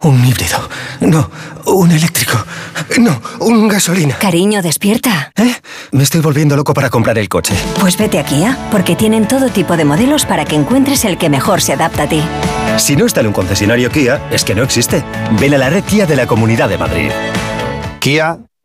Un híbrido. No, un eléctrico. No, un gasolina.
Cariño, despierta.
¿Eh? Me estoy volviendo loco para comprar el coche.
Pues vete a Kia, porque tienen todo tipo de modelos para que encuentres el que mejor se adapta a ti.
Si no está en un concesionario Kia, es que no existe. Ven a la red Kia de la Comunidad de Madrid.
Kia,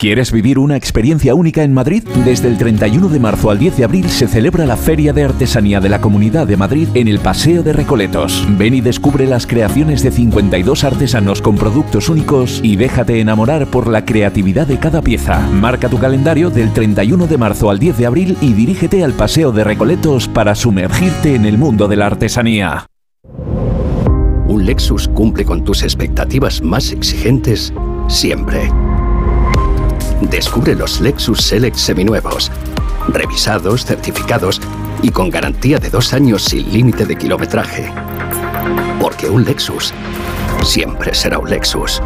¿Quieres vivir una experiencia única en Madrid? Desde el 31 de marzo al 10 de abril se celebra la Feria de Artesanía de la Comunidad de Madrid en el Paseo de Recoletos. Ven y descubre las creaciones de 52 artesanos con productos únicos y déjate enamorar por la creatividad de cada pieza. Marca tu calendario del 31 de marzo al 10 de abril y dirígete al Paseo de Recoletos para sumergirte en el mundo de la artesanía.
Un Lexus cumple con tus expectativas más exigentes siempre. Descubre los Lexus Select seminuevos, revisados, certificados y con garantía de dos años sin límite de kilometraje. Porque un Lexus siempre será un Lexus.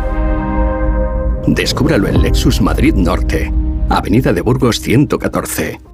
Descúbralo en Lexus Madrid Norte, Avenida de Burgos 114.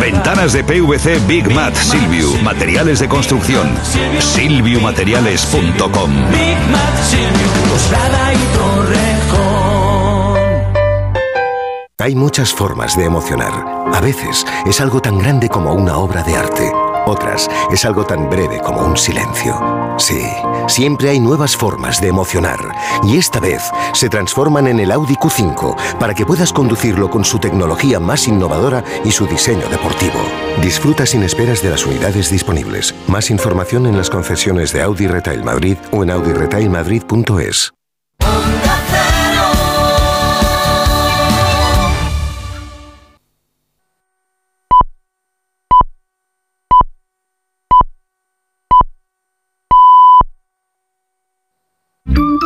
Ventanas de PVC Big Mat Silviu. Materiales de construcción. Silviumateriales.com.
Big Mat y Torrejón.
Hay muchas formas de emocionar. A veces es algo tan grande como una obra de arte. Otras es algo tan breve como un silencio. Sí, siempre hay nuevas formas de emocionar. Y esta vez se transforman en el Audi Q5 para que puedas conducirlo con su tecnología más innovadora y su diseño deportivo. Disfruta sin esperas de las unidades disponibles. Más información en las concesiones de Audi Retail Madrid o en audiretailmadrid.es.